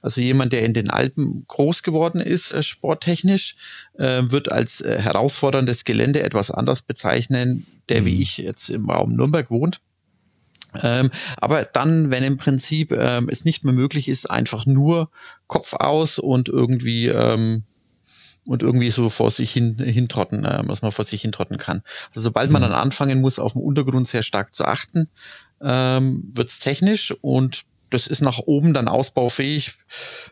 Also jemand, der in den Alpen groß geworden ist, äh, sporttechnisch, äh, wird als äh, herausforderndes Gelände etwas anders bezeichnen, der mhm. wie ich jetzt im Raum Nürnberg wohnt. Ähm, aber dann, wenn im Prinzip ähm, es nicht mehr möglich ist, einfach nur Kopf aus und irgendwie ähm, und irgendwie so vor sich hin hintrotten, äh, was man vor sich hintrotten kann. Also sobald man mhm. dann anfangen muss, auf dem Untergrund sehr stark zu achten, ähm, wird es technisch und das ist nach oben dann ausbaufähig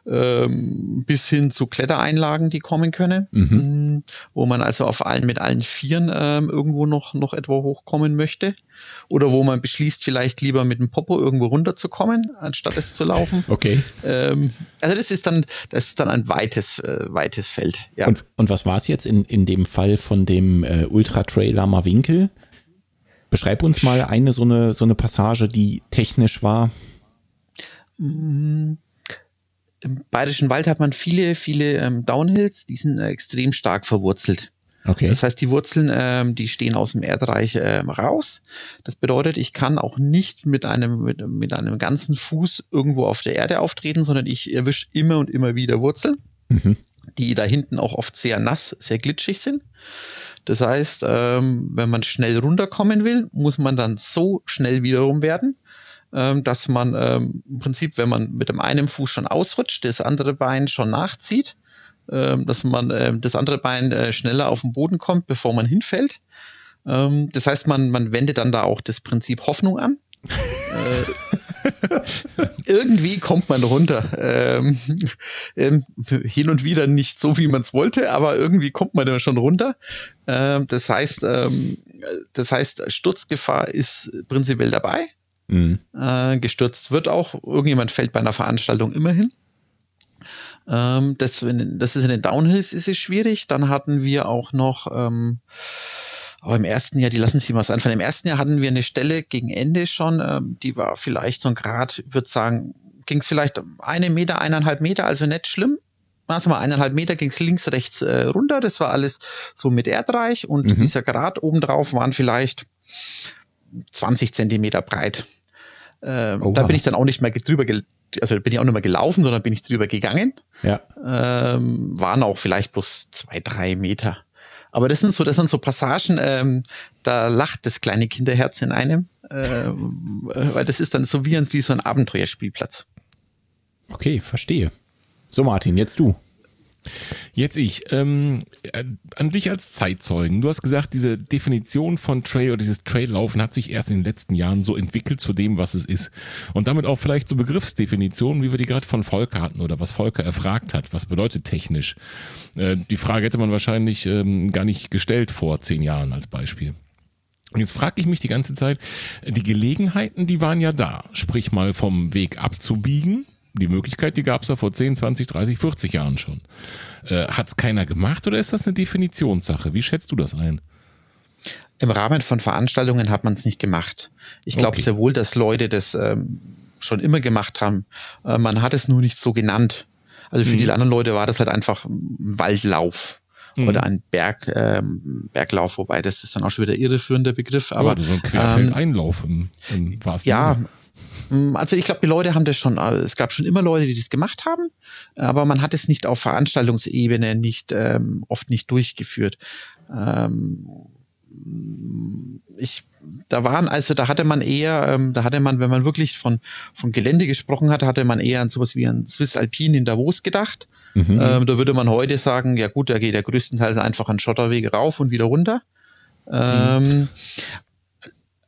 ähm, bis hin zu Klettereinlagen, die kommen können, mhm. Mm, wo man also auf allen mit allen Vieren ähm, irgendwo noch, noch etwa hochkommen möchte. Oder wo man beschließt, vielleicht lieber mit dem Popo irgendwo runterzukommen, anstatt es zu laufen. [laughs] Okay. Ähm, also das ist dann, das ist dann ein weites, äh, weites Feld. Ja. Und, und was war es jetzt in, in dem Fall von dem äh, Ultra-Trailer Winkel? Beschreib uns mal eine so eine, so eine Passage, die technisch war. Im Bayerischen Wald hat man viele, viele ähm, Downhills, die sind äh, extrem stark verwurzelt. Okay. Das heißt, die Wurzeln, ähm, die stehen aus dem Erdreich ähm, raus. Das bedeutet, ich kann auch nicht mit einem, mit, mit einem ganzen Fuß irgendwo auf der Erde auftreten, sondern ich erwische immer und immer wieder Wurzeln, mhm. die da hinten auch oft sehr nass, sehr glitschig sind. Das heißt, ähm, wenn man schnell runterkommen will, muss man dann so schnell wiederum werden, dass man ähm, im Prinzip, wenn man mit dem einen Fuß schon ausrutscht, das andere Bein schon nachzieht, ähm, dass man das andere Bein äh, schneller auf den Boden kommt, bevor man hinfällt. Ähm, das heißt, man, man wendet dann da auch das Prinzip Hoffnung an. äh, [laughs] irgendwie kommt man runter. Ähm, ähm, hin und wieder nicht so, wie man es wollte, aber irgendwie kommt man dann schon runter. Ähm, das heißt, ähm, das heißt, Sturzgefahr ist prinzipiell dabei. Mhm. Äh, gestürzt wird auch. Irgendjemand fällt bei einer Veranstaltung immerhin. Ähm, das, das ist in den Downhills ist es schwierig. Dann hatten wir auch noch, ähm, aber im ersten Jahr, die lassen sich mal einfallen. Im ersten Jahr hatten wir eine Stelle gegen Ende schon, ähm, die war vielleicht so ein Grad, ich würde sagen, ging es vielleicht eine Meter, eineinhalb Meter, also nicht schlimm. Also mal eineinhalb Meter ging es links, rechts äh, runter. Das war alles so mit Erdreich und mhm. dieser Grad obendrauf waren vielleicht 20 Zentimeter breit. Ähm, da bin ich dann auch nicht mehr drüber, also bin ich auch nicht mehr gelaufen, sondern bin ich drüber gegangen. Ja. Ähm, waren auch vielleicht bloß zwei, drei Meter. Aber das sind so, das sind so Passagen, ähm, da lacht das kleine Kinderherz in einem, ähm, weil das ist dann so wie, wie so ein Abenteuerspielplatz. Okay, verstehe. So, Martin, jetzt du. Jetzt ich. Ähm, äh, an dich als Zeitzeugen. Du hast gesagt, diese Definition von Trail oder dieses Traillaufen hat sich erst in den letzten Jahren so entwickelt zu dem, was es ist. Und damit auch vielleicht so Begriffsdefinitionen, wie wir die gerade von Volker hatten oder was Volker erfragt hat. Was bedeutet technisch? Äh, die Frage hätte man wahrscheinlich ähm, gar nicht gestellt vor zehn Jahren als Beispiel. Und jetzt frage ich mich die ganze Zeit, die Gelegenheiten, die waren ja da. Sprich mal vom Weg abzubiegen die Möglichkeit, die gab es ja vor 10, 20, 30, 40 Jahren schon. Äh, Hat es keiner gemacht oder ist das eine Definitionssache? Wie schätzt du das ein? Im Rahmen von Veranstaltungen hat man es nicht gemacht. Ich glaube okay. sehr wohl, dass Leute das ähm, schon immer gemacht haben. Äh, man hat es nur nicht so genannt. Also für mhm. die anderen Leute war das halt einfach ein Waldlauf mhm. oder ein Berg, ähm, Berglauf, wobei das ist dann auch schon wieder irreführender Begriff. Aber ja, so ein Querfeldeinlauf ähm, im, im wahrsten Ja, Sinne. Mm, also ich glaube, die Leute haben das schon, es gab schon immer Leute, die das gemacht haben, aber man hat es nicht auf Veranstaltungsebene nicht ähm, oft nicht durchgeführt. Ähm, ich, da waren also, da hatte man eher, ähm, da hatte man, wenn man wirklich von, von Gelände gesprochen hat, hatte man eher an sowas wie ein Swiss Alpine in Davos gedacht. Mhm. Ähm, da würde man heute sagen, ja gut, da geht der größtenteils einfach an Schotterwege rauf und wieder runter. Mhm.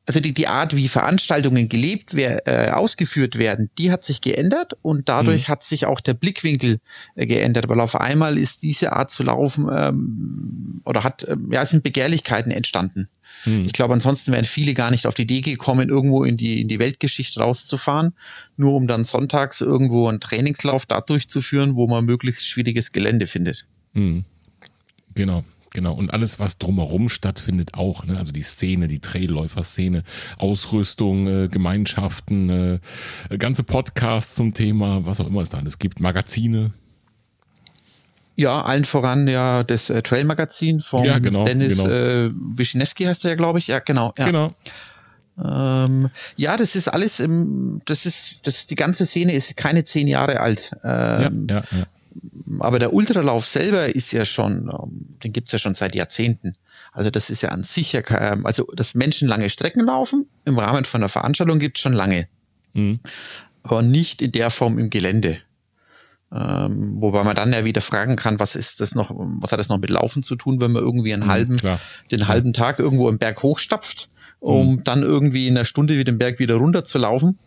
Also die, die Art, wie Veranstaltungen gelebt wer, äh, ausgeführt werden, die hat sich geändert und dadurch mhm. hat sich auch der Blickwinkel äh, geändert, weil auf einmal ist diese Art zu laufen ähm, oder hat, ähm, ja, sind Begehrlichkeiten entstanden. Mhm. Ich glaube, ansonsten wären viele gar nicht auf die Idee gekommen, irgendwo in die, in die Weltgeschichte rauszufahren, nur um dann sonntags irgendwo einen Trainingslauf da durchzuführen, wo man möglichst schwieriges Gelände findet. Mhm. Genau. Genau, und alles, was drumherum stattfindet, auch. Ne? Also die Szene, die Trailläufer-Szene, Ausrüstung, äh, Gemeinschaften, äh, ganze Podcasts zum Thema, was auch immer es da alles gibt, Magazine. Ja, allen voran ja das äh, Trail-Magazin von ja, genau, Dennis genau. Äh, Wischnewski heißt er ja, glaube ich. Ja, genau. Ja. Genau. Ähm, ja, das ist alles, im, das ist, das ist, die ganze Szene ist keine zehn Jahre alt. Ähm, ja, ja, ja aber der Ultralauf selber ist ja schon, ähm, den gibt's ja schon seit Jahrzehnten. Also das ist ja an sich ja, ähm, also dass Menschen lange Strecken laufen, im Rahmen von einer Veranstaltung gibt's schon lange. Mhm. Aber nicht in der Form im Gelände. Ähm, wobei man dann ja wieder fragen kann, was ist das noch, was hat das noch mit Laufen zu tun, wenn man irgendwie einen mhm, halben, klar, den klar. halben Tag irgendwo im Berg hochstapft, um mhm. dann irgendwie in einer Stunde wieder den Berg wieder runter zu laufen.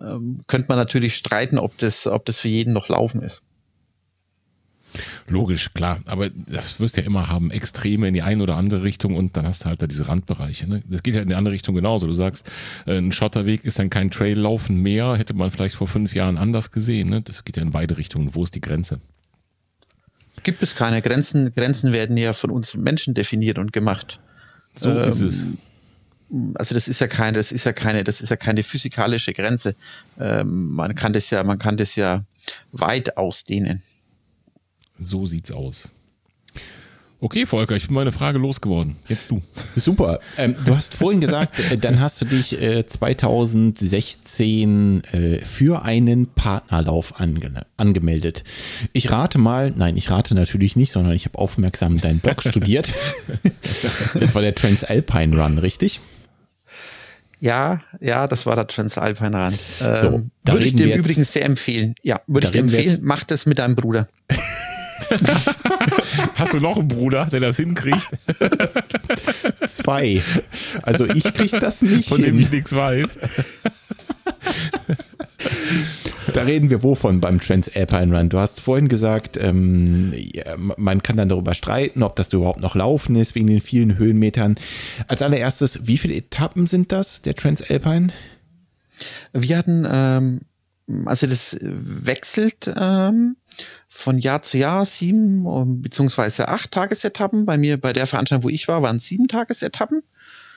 Ähm, könnte man natürlich streiten, ob das, ob das für jeden noch Laufen ist. Logisch, klar. Aber das wirst du ja immer haben. Extreme in die eine oder andere Richtung und dann hast du halt da diese Randbereiche. Ne? Das geht ja in die andere Richtung genauso. Du sagst, äh, ein Schotterweg ist dann kein Traillaufen mehr. Hätte man vielleicht vor fünf Jahren anders gesehen. Ne? Das geht ja in beide Richtungen. Wo ist die Grenze? Gibt es keine Grenzen. Grenzen werden ja von uns Menschen definiert und gemacht. So ähm, ist es also das ist ja keine, das ist ja keine, das ist ja keine physikalische Grenze. Ähm, man kann das ja, man kann das ja weit ausdehnen. So sieht's aus. Okay, Volker, ich bin meine Frage losgeworden. Jetzt du. [laughs] Super. Ähm, du hast vorhin gesagt, äh, dann hast du dich äh, 2016 äh, für einen Partnerlauf ange angemeldet. Ich rate mal, nein, ich rate natürlich nicht, sondern ich habe aufmerksam deinen Blog [laughs] studiert. das war der Transalpine Run, richtig? Ja, ja, das war der Transalpine Run. Ähm, so, würde ich dir übrigens sehr empfehlen. Ja, würde ich dir empfehlen, mach das mit deinem Bruder. [laughs] Hast du noch einen Bruder, der das hinkriegt? [laughs] Zwei. Also ich krieg das nicht. Von hin. dem ich nichts weiß. Da reden wir wovon beim Transalpine Run? Du hast vorhin gesagt, ähm, ja, man kann dann darüber streiten, ob das überhaupt noch laufen ist, wegen den vielen Höhenmetern. Als allererstes, wie viele Etappen sind das, der Transalpine? Wir hatten, ähm, also das wechselt ähm, von Jahr zu Jahr sieben ähm, beziehungsweise acht Tagesetappen. Bei mir, bei der Veranstaltung, wo ich war, waren sieben Tagesetappen.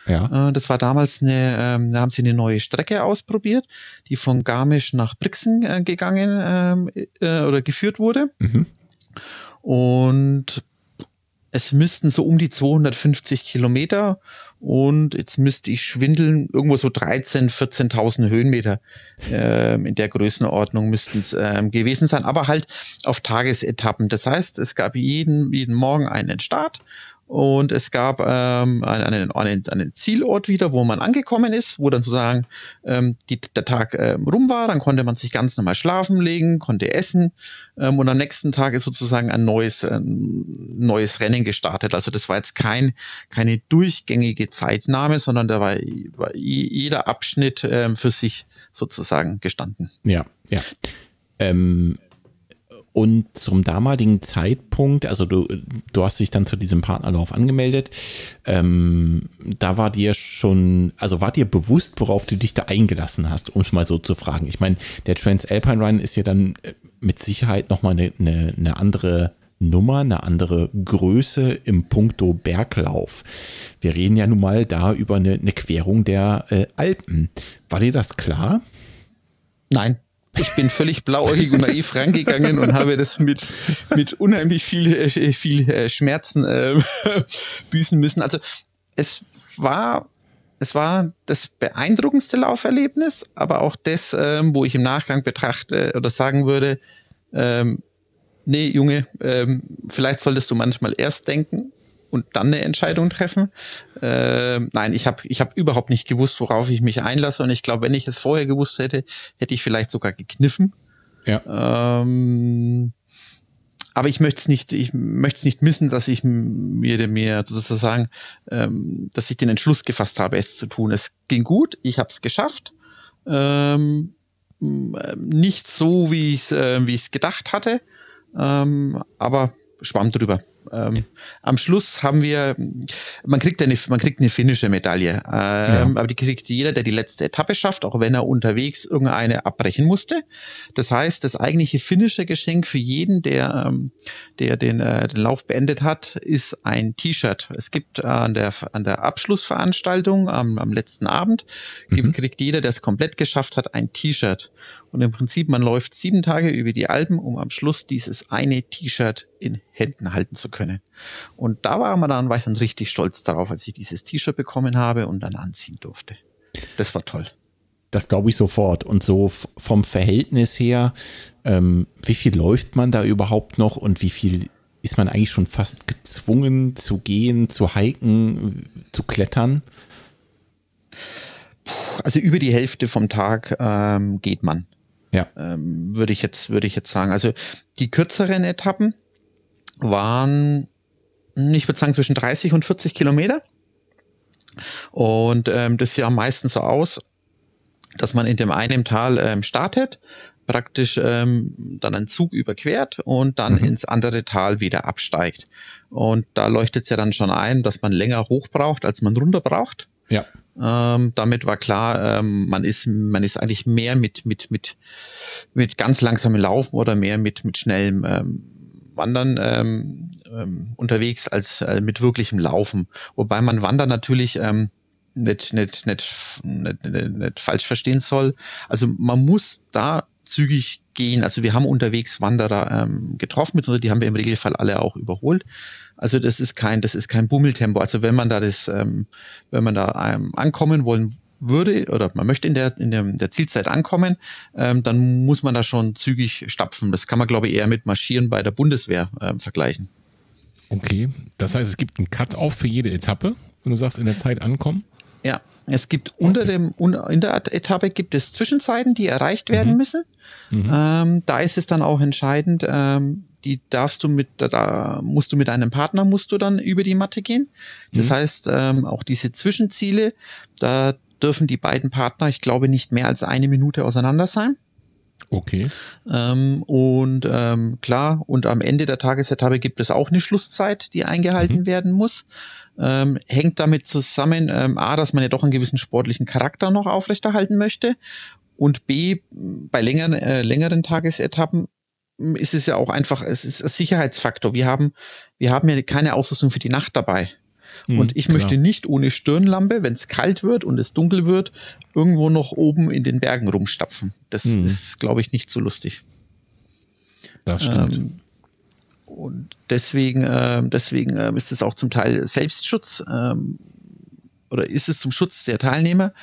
Ja. Äh, das war damals eine, ähm, da haben sie eine neue Strecke ausprobiert, die von Garmisch nach Brixen äh, gegangen ähm, äh, oder geführt wurde. Mhm. Und es müssten so um die 250 Kilometer und jetzt müsste ich schwindeln, irgendwo so 13, 14.000 Höhenmeter ähm, in der Größenordnung müssten es ähm, gewesen sein, aber halt auf Tagesetappen. Das heißt, es gab jeden, jeden Morgen einen Start und es gab ähm, einen, einen, einen Zielort wieder, wo man angekommen ist, wo dann sozusagen ähm, die, der Tag ähm, rum war. Dann konnte man sich ganz normal schlafen legen, konnte essen ähm, und am nächsten Tag ist sozusagen ein neues, ein neues Rennen gestartet. Also das war jetzt kein, keine durchgängige Zeitnahme, sondern da war, war jeder Abschnitt ähm, für sich sozusagen gestanden. Ja, ja. Ähm, und zum damaligen Zeitpunkt, also du, du hast dich dann zu diesem Partnerlauf angemeldet, ähm, da war dir schon, also war dir bewusst, worauf du dich da eingelassen hast, um es mal so zu fragen. Ich meine, der Transalpine Run ist ja dann äh, mit Sicherheit nochmal eine, eine, eine andere Nummer, eine andere Größe im Punkto Berglauf. Wir reden ja nun mal da über eine, eine Querung der äh, Alpen. War dir das klar? Nein. Ich bin völlig blauäugig und naiv rangegangen und habe das mit, mit unheimlich viel, äh, viel äh, Schmerzen äh, [laughs] büßen müssen. Also es war, es war das beeindruckendste Lauferlebnis, aber auch das, ähm, wo ich im Nachgang betrachte oder sagen würde, ähm, nee, Junge, ähm, vielleicht solltest du manchmal erst denken und dann eine Entscheidung treffen. Äh, nein, ich habe ich hab überhaupt nicht gewusst, worauf ich mich einlasse. Und ich glaube, wenn ich es vorher gewusst hätte, hätte ich vielleicht sogar gekniffen. Ja. Ähm, aber ich möchte es nicht, ich möchte es nicht missen, dass ich mir, mir sozusagen, ähm, dass ich den Entschluss gefasst habe, es zu tun. Es ging gut, ich habe es geschafft. Ähm, nicht so, wie ich es äh, wie gedacht hatte, ähm, aber schwamm drüber. Ähm, am Schluss haben wir, man kriegt eine, man kriegt eine finnische Medaille, ähm, ja. aber die kriegt jeder, der die letzte Etappe schafft, auch wenn er unterwegs irgendeine abbrechen musste. Das heißt, das eigentliche finnische Geschenk für jeden, der, ähm, der den, äh, den Lauf beendet hat, ist ein T-Shirt. Es gibt äh, an der, an der Abschlussveranstaltung am, am letzten Abend, mhm. kriegt jeder, der es komplett geschafft hat, ein T-Shirt. Und im Prinzip, man läuft sieben Tage über die Alpen, um am Schluss dieses eine T-Shirt in Händen halten zu können. Und da war, man dann, war ich dann richtig stolz darauf, als ich dieses T-Shirt bekommen habe und dann anziehen durfte. Das war toll. Das glaube ich sofort. Und so vom Verhältnis her, ähm, wie viel läuft man da überhaupt noch und wie viel ist man eigentlich schon fast gezwungen zu gehen, zu hiken, zu klettern? Also über die Hälfte vom Tag ähm, geht man. Ja. Ähm, würde ich jetzt, würde ich jetzt sagen. Also die kürzeren Etappen waren, ich würde sagen, zwischen 30 und 40 Kilometer. Und ähm, das sieht am meisten so aus, dass man in dem einen Tal ähm, startet, praktisch ähm, dann einen Zug überquert und dann mhm. ins andere Tal wieder absteigt. Und da leuchtet es ja dann schon ein, dass man länger hoch braucht, als man runter braucht. Ja. Ähm, damit war klar, ähm, man ist, man ist eigentlich mehr mit, mit, mit, mit ganz langsamem Laufen oder mehr mit, mit schnellem ähm, Wandern ähm, ähm, unterwegs als äh, mit wirklichem Laufen. Wobei man Wandern natürlich ähm, nicht, nicht, nicht, nicht, nicht, nicht falsch verstehen soll. Also man muss da zügig gehen. Also wir haben unterwegs Wanderer ähm, getroffen, beziehungsweise die haben wir im Regelfall alle auch überholt. Also das ist kein, das ist kein Bummeltempo. Also wenn man da das, ähm, wenn man da ähm, ankommen wollen würde oder man möchte in der, in der, der Zielzeit ankommen, ähm, dann muss man da schon zügig stapfen. Das kann man, glaube ich, eher mit Marschieren bei der Bundeswehr ähm, vergleichen. Okay, das heißt, es gibt einen Cut-Off für jede Etappe, wenn du sagst, in der Zeit ankommen? Ja, es gibt okay. unter dem, in der Etappe gibt es Zwischenzeiten, die erreicht werden mhm. müssen. Mhm. Ähm, da ist es dann auch entscheidend, ähm, die darfst du mit, da musst du mit einem Partner, musst du dann über die Matte gehen. Das mhm. heißt, ähm, auch diese Zwischenziele, da dürfen die beiden Partner, ich glaube, nicht mehr als eine Minute auseinander sein. Okay. Ähm, und ähm, klar, und am Ende der Tagesetappe gibt es auch eine Schlusszeit, die eingehalten mhm. werden muss. Ähm, hängt damit zusammen, ähm, A, dass man ja doch einen gewissen sportlichen Charakter noch aufrechterhalten möchte. Und B, bei längeren, äh, längeren Tagesetappen ist es ja auch einfach, es ist ein Sicherheitsfaktor. Wir haben, wir haben ja keine Ausrüstung für die Nacht dabei. Mhm, und ich klar. möchte nicht ohne Stirnlampe, wenn es kalt wird und es dunkel wird, irgendwo noch oben in den Bergen rumstapfen. Das mhm. ist, glaube ich, nicht so lustig. Das stimmt. Ähm, und deswegen, äh, deswegen äh, ist es auch zum Teil Selbstschutz ähm, oder ist es zum Schutz der Teilnehmer,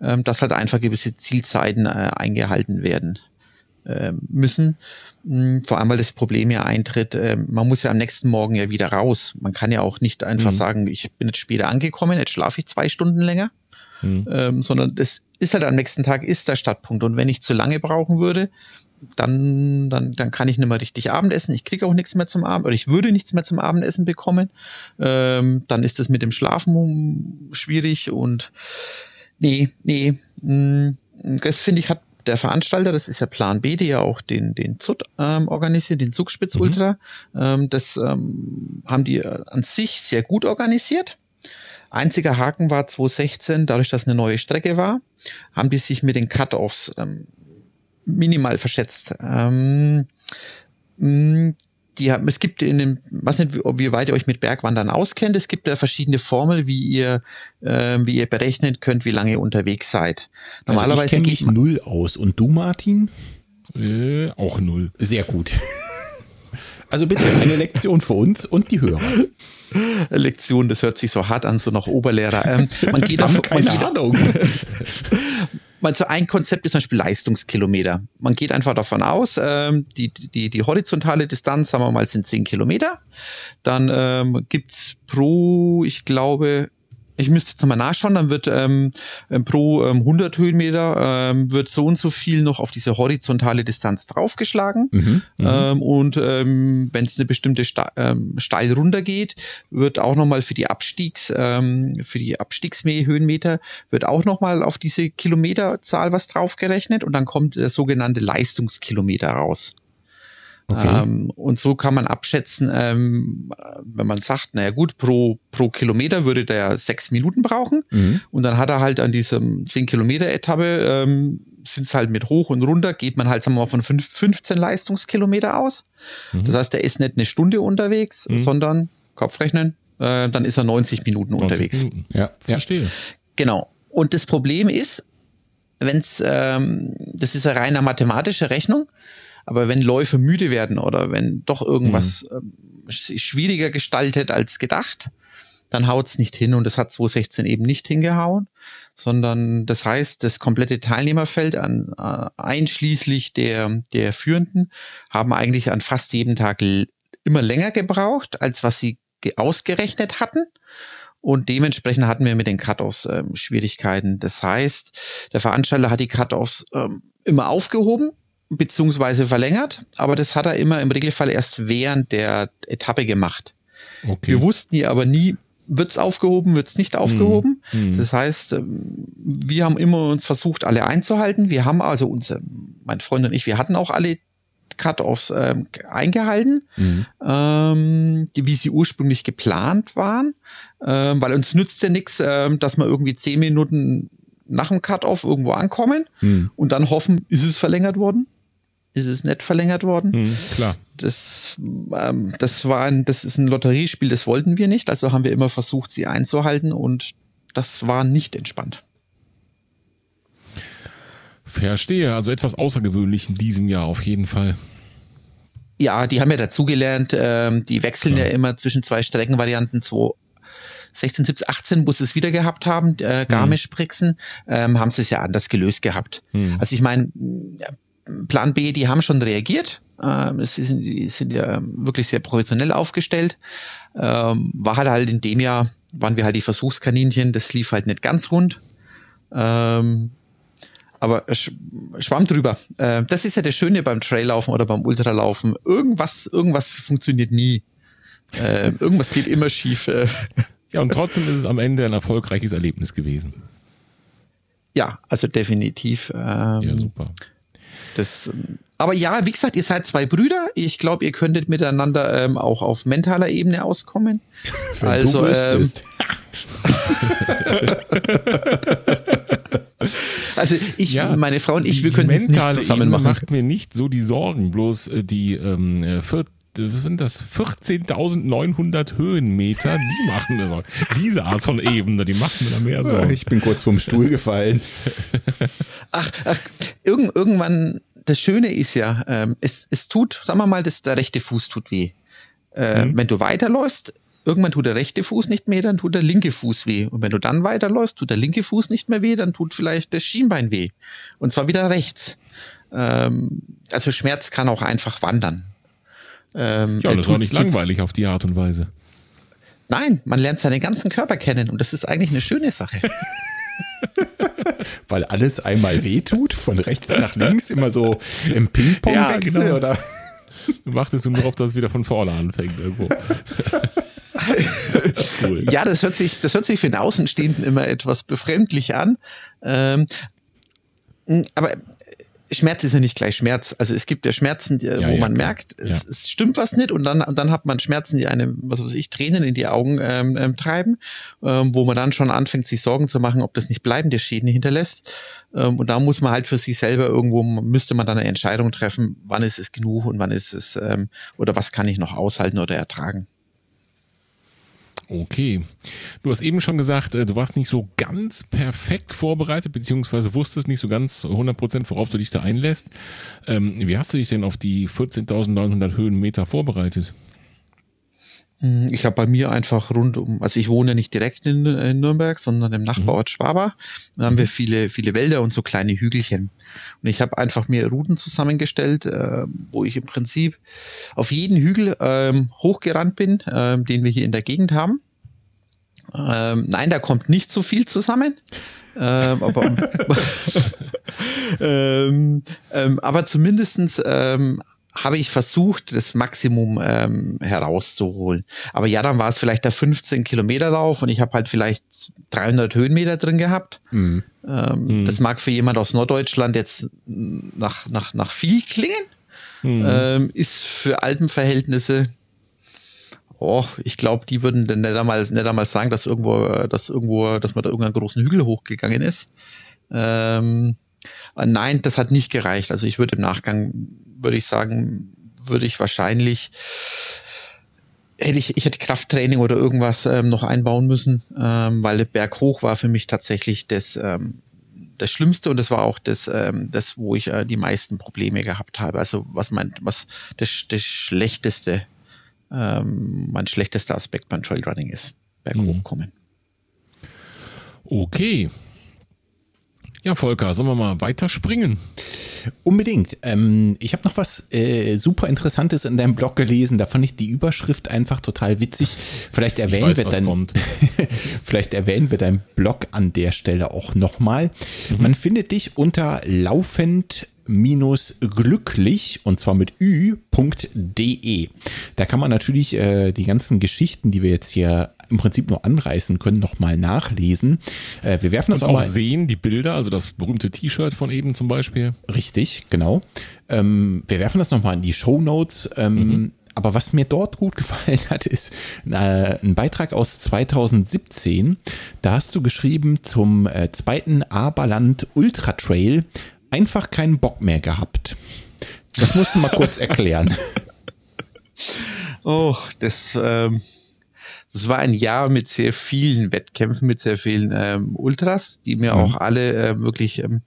ähm, dass halt einfach gewisse Zielzeiten äh, eingehalten werden. äh, müssen. Hm, vor allem, weil das Problem ja eintritt, äh, man muss ja am nächsten Morgen ja wieder raus. Man kann ja auch nicht einfach mhm. sagen, ich bin jetzt später angekommen, jetzt schlafe ich zwei Stunden länger. Mhm. Ähm, sondern das ist halt am nächsten Tag ist der Startpunkt. Und wenn ich zu lange brauchen würde, dann, dann, dann kann ich nicht mehr richtig Abendessen. Ich kriege auch nichts mehr zum Abend oder ich würde nichts mehr zum Abendessen bekommen. Ähm, dann ist es mit dem Schlafen schwierig und nee, nee. Mh, hm, das finde ich hat der Veranstalter, das ist ja Plan B, die ja auch den, den ZUT ähm, organisiert, den Zugspitz mhm. Ultra. Mhm. Ähm, das ähm, haben die an sich sehr gut organisiert. Einziger Haken war 2016, dadurch, dass eine neue Strecke war, haben die sich mit den Cut-Offs ähm, minimal verschätzt. Ähm, mm, die, es gibt in dem, was nicht, wie weit ihr euch mit Bergwandern auskennt, es gibt da verschiedene Formeln, wie ihr, äh, wie ihr berechnen könnt, wie lange ihr unterwegs seid. Normalerweise also ich kenne mich null aus. Und du, Martin? Äh, auch null. Sehr gut. [laughs] Also bitte eine Lektion für uns und die Hörer. Lektion, das hört sich so hart an, so nach Oberlehrer. Ähm, man [laughs] geht davon, keine Ahnung. [laughs] man so ein Konzept ist zum Beispiel Leistungskilometer. Man geht einfach davon aus, ähm, die, die, die horizontale Distanz, sagen wir mal, sind 10 Kilometer. Dann ähm, gibt pro, ich glaube, ich müsste jetzt nochmal nachschauen, dann wird ähm, ähm pro ähm, 100 Höhenmeter ähm, wird so und so viel noch auf diese horizontale Distanz draufgeschlagen. Mhm, mhm. ähm, und ähm, wenn es eine bestimmte Sta ähm, steil runter geht, wird auch nochmal für die Abstiegs, ähm, für die Abstiegshöhenmeter wird auch nochmal auf diese Kilometerzahl was draufgerechnet und dann kommt der sogenannte Leistungskilometer raus. Okay. Ähm, und so kann man abschätzen, ähm, wenn man sagt, naja gut, pro, pro Kilometer würde der sechs Minuten brauchen. Mhm. Und dann hat er halt an diesem 10 Kilometer Etappe, ähm, sind es halt mit hoch und runter, geht man halt, sagen wir mal, von 5, 15 Leistungskilometer aus. Mhm. Das heißt, er ist nicht eine Stunde unterwegs, mhm. sondern Kopfrechnen, äh, dann ist er 90 Minuten 90 unterwegs. Minuten. Ja, verstehe. Genau. Und das Problem ist, wenn es, ähm, das ist eine reine mathematische Rechnung, aber wenn Läufe müde werden oder wenn doch irgendwas mhm. äh, schwieriger gestaltet als gedacht, dann haut es nicht hin und das hat 2016 eben nicht hingehauen, sondern das heißt, das komplette Teilnehmerfeld an äh, einschließlich der, der Führenden haben eigentlich an fast jedem Tag immer länger gebraucht, als was sie ausgerechnet hatten. Und dementsprechend hatten wir mit den Cut-Offs ähm, Schwierigkeiten. Das heißt, der Veranstalter hat die Cut-Offs ähm, immer aufgehoben, beziehungsweise verlängert, aber das hat er immer im Regelfall erst während der Etappe gemacht. Okay. Wir wussten ja aber nie, wird es aufgehoben, wird es nicht aufgehoben. Mm, Das heißt, ähm, wir haben immer uns versucht, alle einzuhalten. Wir haben also unser, mein Freund und ich, wir hatten auch alle Cut-offs ähm, eingehalten, mhm. ähm, die, wie sie ursprünglich geplant waren, ähm, weil uns nützt ja nichts, ähm, dass wir irgendwie zehn Minuten nach dem Cut-off irgendwo ankommen mhm. und dann hoffen, ist es verlängert worden ist es nicht verlängert worden. Mhm, klar. Das, ähm, das war ein, das ist ein Lotteriespiel, das wollten wir nicht. Also haben wir immer versucht, sie einzuhalten und das war nicht entspannt. Verstehe, also etwas außergewöhnlich in diesem Jahr auf jeden Fall. Ja, die haben ja dazugelernt, ähm, die wechseln ja. ja immer zwischen zwei Streckenvarianten, 16, 17, 18, wo sie es wieder gehabt haben, äh, Garmisch-Brixen, ähm, haben sie es ja anders gelöst gehabt. Hm. Also ich meine, Plan B, die haben schon reagiert. Ähm, sie sind, die sind ja wirklich sehr professionell aufgestellt. Ähm, war halt halt in dem Jahr, waren wir halt die Versuchskaninchen, das lief halt nicht ganz rund. Ähm, aber schwamm drüber. Äh, das ist ja das Schöne beim Traillaufen oder beim Ultralaufen. Irgendwas, irgendwas funktioniert nie. Äh, irgendwas geht immer schief. Ja, und trotzdem ist es am Ende ein erfolgreiches Erlebnis gewesen. Ja, also definitiv. Ähm, ja, super. Das, aber ja, wie gesagt, ihr seid zwei Brüder. Ich glaube, ihr könntet miteinander ähm, auch auf mentaler Ebene auskommen. [laughs] Wenn also, du ähm, [laughs] also ich, ja, meine Frau und ich, wir können es nicht zusammen Ebene machen. macht mir nicht so die Sorgen, bloß äh, die ähm, äh, was sind das 14.900 Höhenmeter, die machen das auch. Diese Art von Ebene, die machen mir da mehr so. Ich bin kurz vom Stuhl gefallen. Ach, ach irgend, irgendwann, das Schöne ist ja, ähm, es, es tut, sagen wir mal, das, der rechte Fuß tut weh. Äh, mhm. Wenn du weiterläufst, irgendwann tut der rechte Fuß nicht mehr, dann tut der linke Fuß weh. Und wenn du dann weiterläufst, tut der linke Fuß nicht mehr weh, dann tut vielleicht das Schienbein weh. Und zwar wieder rechts. Ähm, also Schmerz kann auch einfach wandern. Ähm, ja, das war nicht langweilig auf die Art und Weise. Nein, man lernt seinen ganzen Körper kennen und das ist eigentlich eine schöne Sache. [laughs] Weil alles einmal wehtut, von rechts nach links, immer so im Ping-Pong-Wechsel, ja, genau. oder? Du wartest nur darauf, dass es wieder von vorne anfängt irgendwo. [laughs] cool. Ja, das hört, sich, das hört sich für den Außenstehenden immer etwas befremdlich an. Ähm, aber Schmerz ist ja nicht gleich Schmerz. Also es gibt ja Schmerzen, die, ja, wo ja, man klar. merkt, es, es, stimmt was nicht und dann, und dann hat man Schmerzen, die einem, was weiß ich, Tränen in die Augen ähm, ähm, treiben, ähm, wo man dann schon anfängt, sich Sorgen zu machen, ob das nicht bleibende Schäden hinterlässt. Ähm, und da muss man halt für sich selber irgendwo, müsste man dann eine Entscheidung treffen, wann ist es genug und wann ist es, ähm, oder was kann ich noch aushalten oder ertragen. Okay. Du hast eben schon gesagt, äh, du warst nicht so ganz perfekt vorbereitet, beziehungsweise wusstest nicht so ganz 100%, worauf du dich da einlässt. Ähm, wie hast du dich denn auf die 14.900 Höhenmeter vorbereitet? Hm, ich habe bei mir einfach rund um, also ich wohne nicht direkt in, in Nürnberg, sondern im Nachbarort mhm. Schwabach. Da haben wir mhm. viele, viele Wälder und so kleine Hügelchen. Und ich habe einfach mir Routen zusammengestellt, äh, wo ich im Prinzip auf jeden Hügel ähm, hochgerannt bin, äh, den wir hier in der Gegend haben. Ähm, nein, da kommt nicht so viel zusammen. ähm, aber, [laughs] [laughs] ähm, ähm, aber zumindestens ähm, habe ich versucht, das Maximum ähm, herauszuholen. Aber ja, dann war es vielleicht der 15 Kilometer Lauf und ich habe halt vielleicht 300 Höhenmeter drin gehabt. Mhm. Ähm, mhm. Das mag für jemand aus Norddeutschland jetzt nach, nach, nach viel klingen. Mhm. Ähm, ist für Alpenverhältnisse, oh, ich glaube, die würden dann nicht einmal, nicht einmal sagen, dass irgendwo, dass irgendwo, dass man da irgendeinen großen Hügel hochgegangen ist. Ähm, nein, das hat nicht gereicht. Also ich würde im Nachgang würde ich sagen, würde ich wahrscheinlich hätte ich, ich hätte Krafttraining oder irgendwas ähm, noch einbauen müssen, ähm, weil der Berg hoch war für mich tatsächlich das, ähm, das Schlimmste und das war auch das, ähm, das wo ich äh, die meisten Probleme gehabt habe. Also was mein, was das, das Schlechteste, ähm, mein schlechtester Aspekt beim Trailrunning ist, Berg mhm. hochkommen. Okay. Ja, Volker, sollen wir mal weiterspringen? Unbedingt. Ähm, ich habe noch was äh, super Interessantes in deinem Blog gelesen. Da fand ich die Überschrift einfach total witzig. Vielleicht erwähnen, weiß, wir, dein, [laughs] vielleicht erwähnen wir deinen Blog an der Stelle auch nochmal. Mhm. Man findet dich unter laufend glücklich und zwar mit ü.de. Da kann man natürlich äh, die ganzen Geschichten, die wir jetzt hier im Prinzip nur anreißen können, nochmal nachlesen. Äh, wir werfen das Und auch, auch sehen, die Bilder, also das berühmte T-Shirt von eben zum Beispiel. Richtig, genau. Ähm, wir werfen das nochmal in die Show Notes. Ähm, mhm. Aber was mir dort gut [laughs] gefallen hat, ist äh, ein Beitrag aus 2017. Da hast du geschrieben zum äh, zweiten Aberland Ultra Trail einfach keinen Bock mehr gehabt. Das musst du mal kurz [laughs] erklären. Oh, das ähm, das war ein Jahr mit sehr vielen Wettkämpfen, mit sehr vielen ähm, Ultras, die mir mhm. auch alle äh, wirklich, ähm,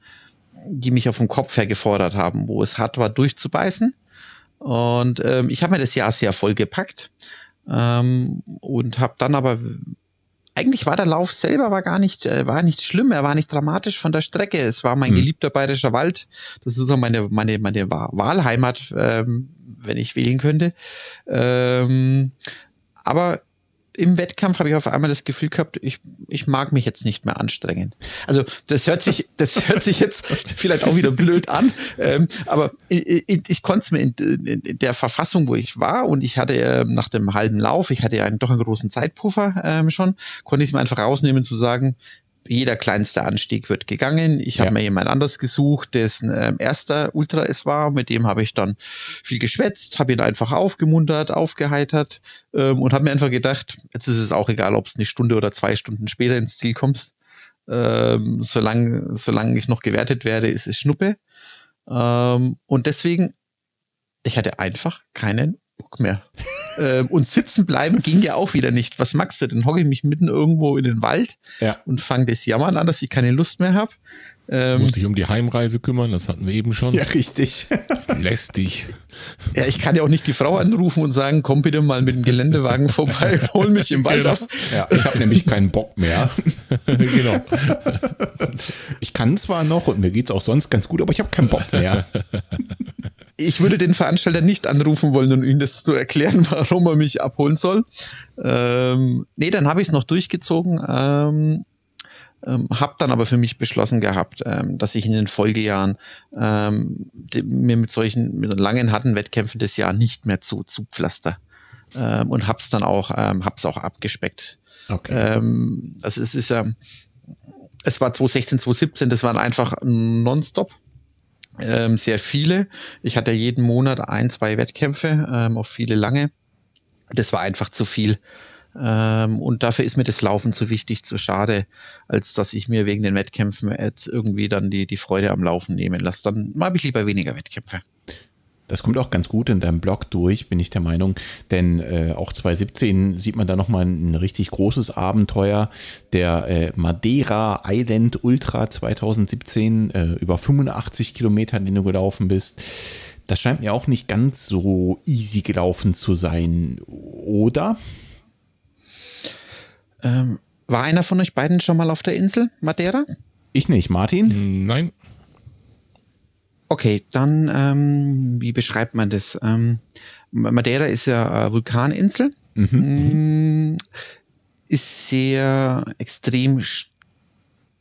die mich auf dem Kopf her gefordert haben, wo es hart war, durchzubeißen. Und ähm, ich habe mir das Jahr sehr voll gepackt ähm, und habe dann aber eigentlich war der Lauf selber war gar nicht äh, war nicht schlimm, er war nicht dramatisch von der Strecke. Es war mein mhm. geliebter bayerischer Wald. Das ist so meine meine meine Wahlheimat, ähm, wenn ich wählen könnte. Ähm, aber im Wettkampf habe ich auf einmal das Gefühl gehabt, ich, ich mag mich jetzt nicht mehr anstrengen. Also das hört sich, das [laughs] hört sich jetzt vielleicht auch wieder blöd an, ähm, aber ich, ich, ich konnte es mir in, in, der Verfassung, wo ich war und ich hatte äh, nach dem halben Lauf, ich hatte ja einen, doch einen großen Zeitpuffer ähm, schon, konnte ich es mir einfach rausnehmen zu sagen, jeder kleinste Anstieg wird gegangen. Ich habe ja. mir jemand anders gesucht, dessen äh, erster Ultra es war. Mit dem habe ich dann viel geschwätzt, habe ihn einfach aufgemuntert, aufgeheitert ähm, und habe mir einfach gedacht, jetzt ist es auch egal, ob es eine Stunde oder zwei Stunden später ins Ziel kommst. Ähm, solange, solange ich noch gewertet werde, ist es Schnuppe. Ähm, und deswegen, ich hatte einfach keinen Bock mehr. ähm, und sitzen bleiben ging ja auch wieder nicht. Was magst du denn? Hocke ich mich mitten irgendwo in den Wald ja. und fange das Jammern an, dass ich keine Lust mehr habe. Ähm, Musst dich um die Heimreise kümmern, das hatten wir eben schon. Ja, richtig. [laughs] Lästig. Ja, ich kann ja auch nicht die Frau anrufen und sagen, komm bitte mal mit dem Geländewagen [laughs] vorbei, hol mich im Wald ab. Ja, ich habe nämlich keinen Bock mehr. [laughs] genau. Ich kann zwar noch und mir geht es auch sonst ganz gut, aber ich habe keinen Bock mehr. Ich würde den Veranstalter nicht anrufen wollen und ihm das zu erklären, [laughs] warum er mich abholen soll. Ähm, nee, dann habe ich es noch durchgezogen. Ähm, ähm, habe dann aber für mich beschlossen gehabt, ähm, dass ich in den Folgejahren ähm, mir mit solchen mit langen harten Wettkämpfen das Jahr nicht mehr zu zupflaster ähm, und hab's dann auch ähm, hab's auch abgespeckt. Okay. Ähm, also es ist ja es war 2016, 2017, das waren einfach nonstop ähm, sehr viele. Ich hatte jeden Monat ein, zwei Wettkämpfe, ähm, auch viele lange. Das war einfach zu viel. Ähm, und dafür ist mir das Laufen zu wichtig, zu schade, als dass ich mir wegen den Wettkämpfen jetzt irgendwie dann die, die Freude am Laufen nehmen lasse. Dann habe ich lieber weniger Wettkämpfe. Das kommt auch ganz gut in deinem Blog durch, bin ich der Meinung. Denn äh, auch 2017 sieht man da nochmal ein richtig großes Abenteuer. Der äh, Madeira Island Ultra 2017, äh, über 85 Kilometer, den du gelaufen bist. Das scheint mir auch nicht ganz so easy gelaufen zu sein, oder? Ähm, war einer von euch beiden schon mal auf der Insel Madeira? Ich nicht, Martin? Nein. Okay, dann, ähm, wie beschreibt man das? Ähm, Madeira ist ja äh, Vulkaninsel, mhm. Mm, ist sehr extrem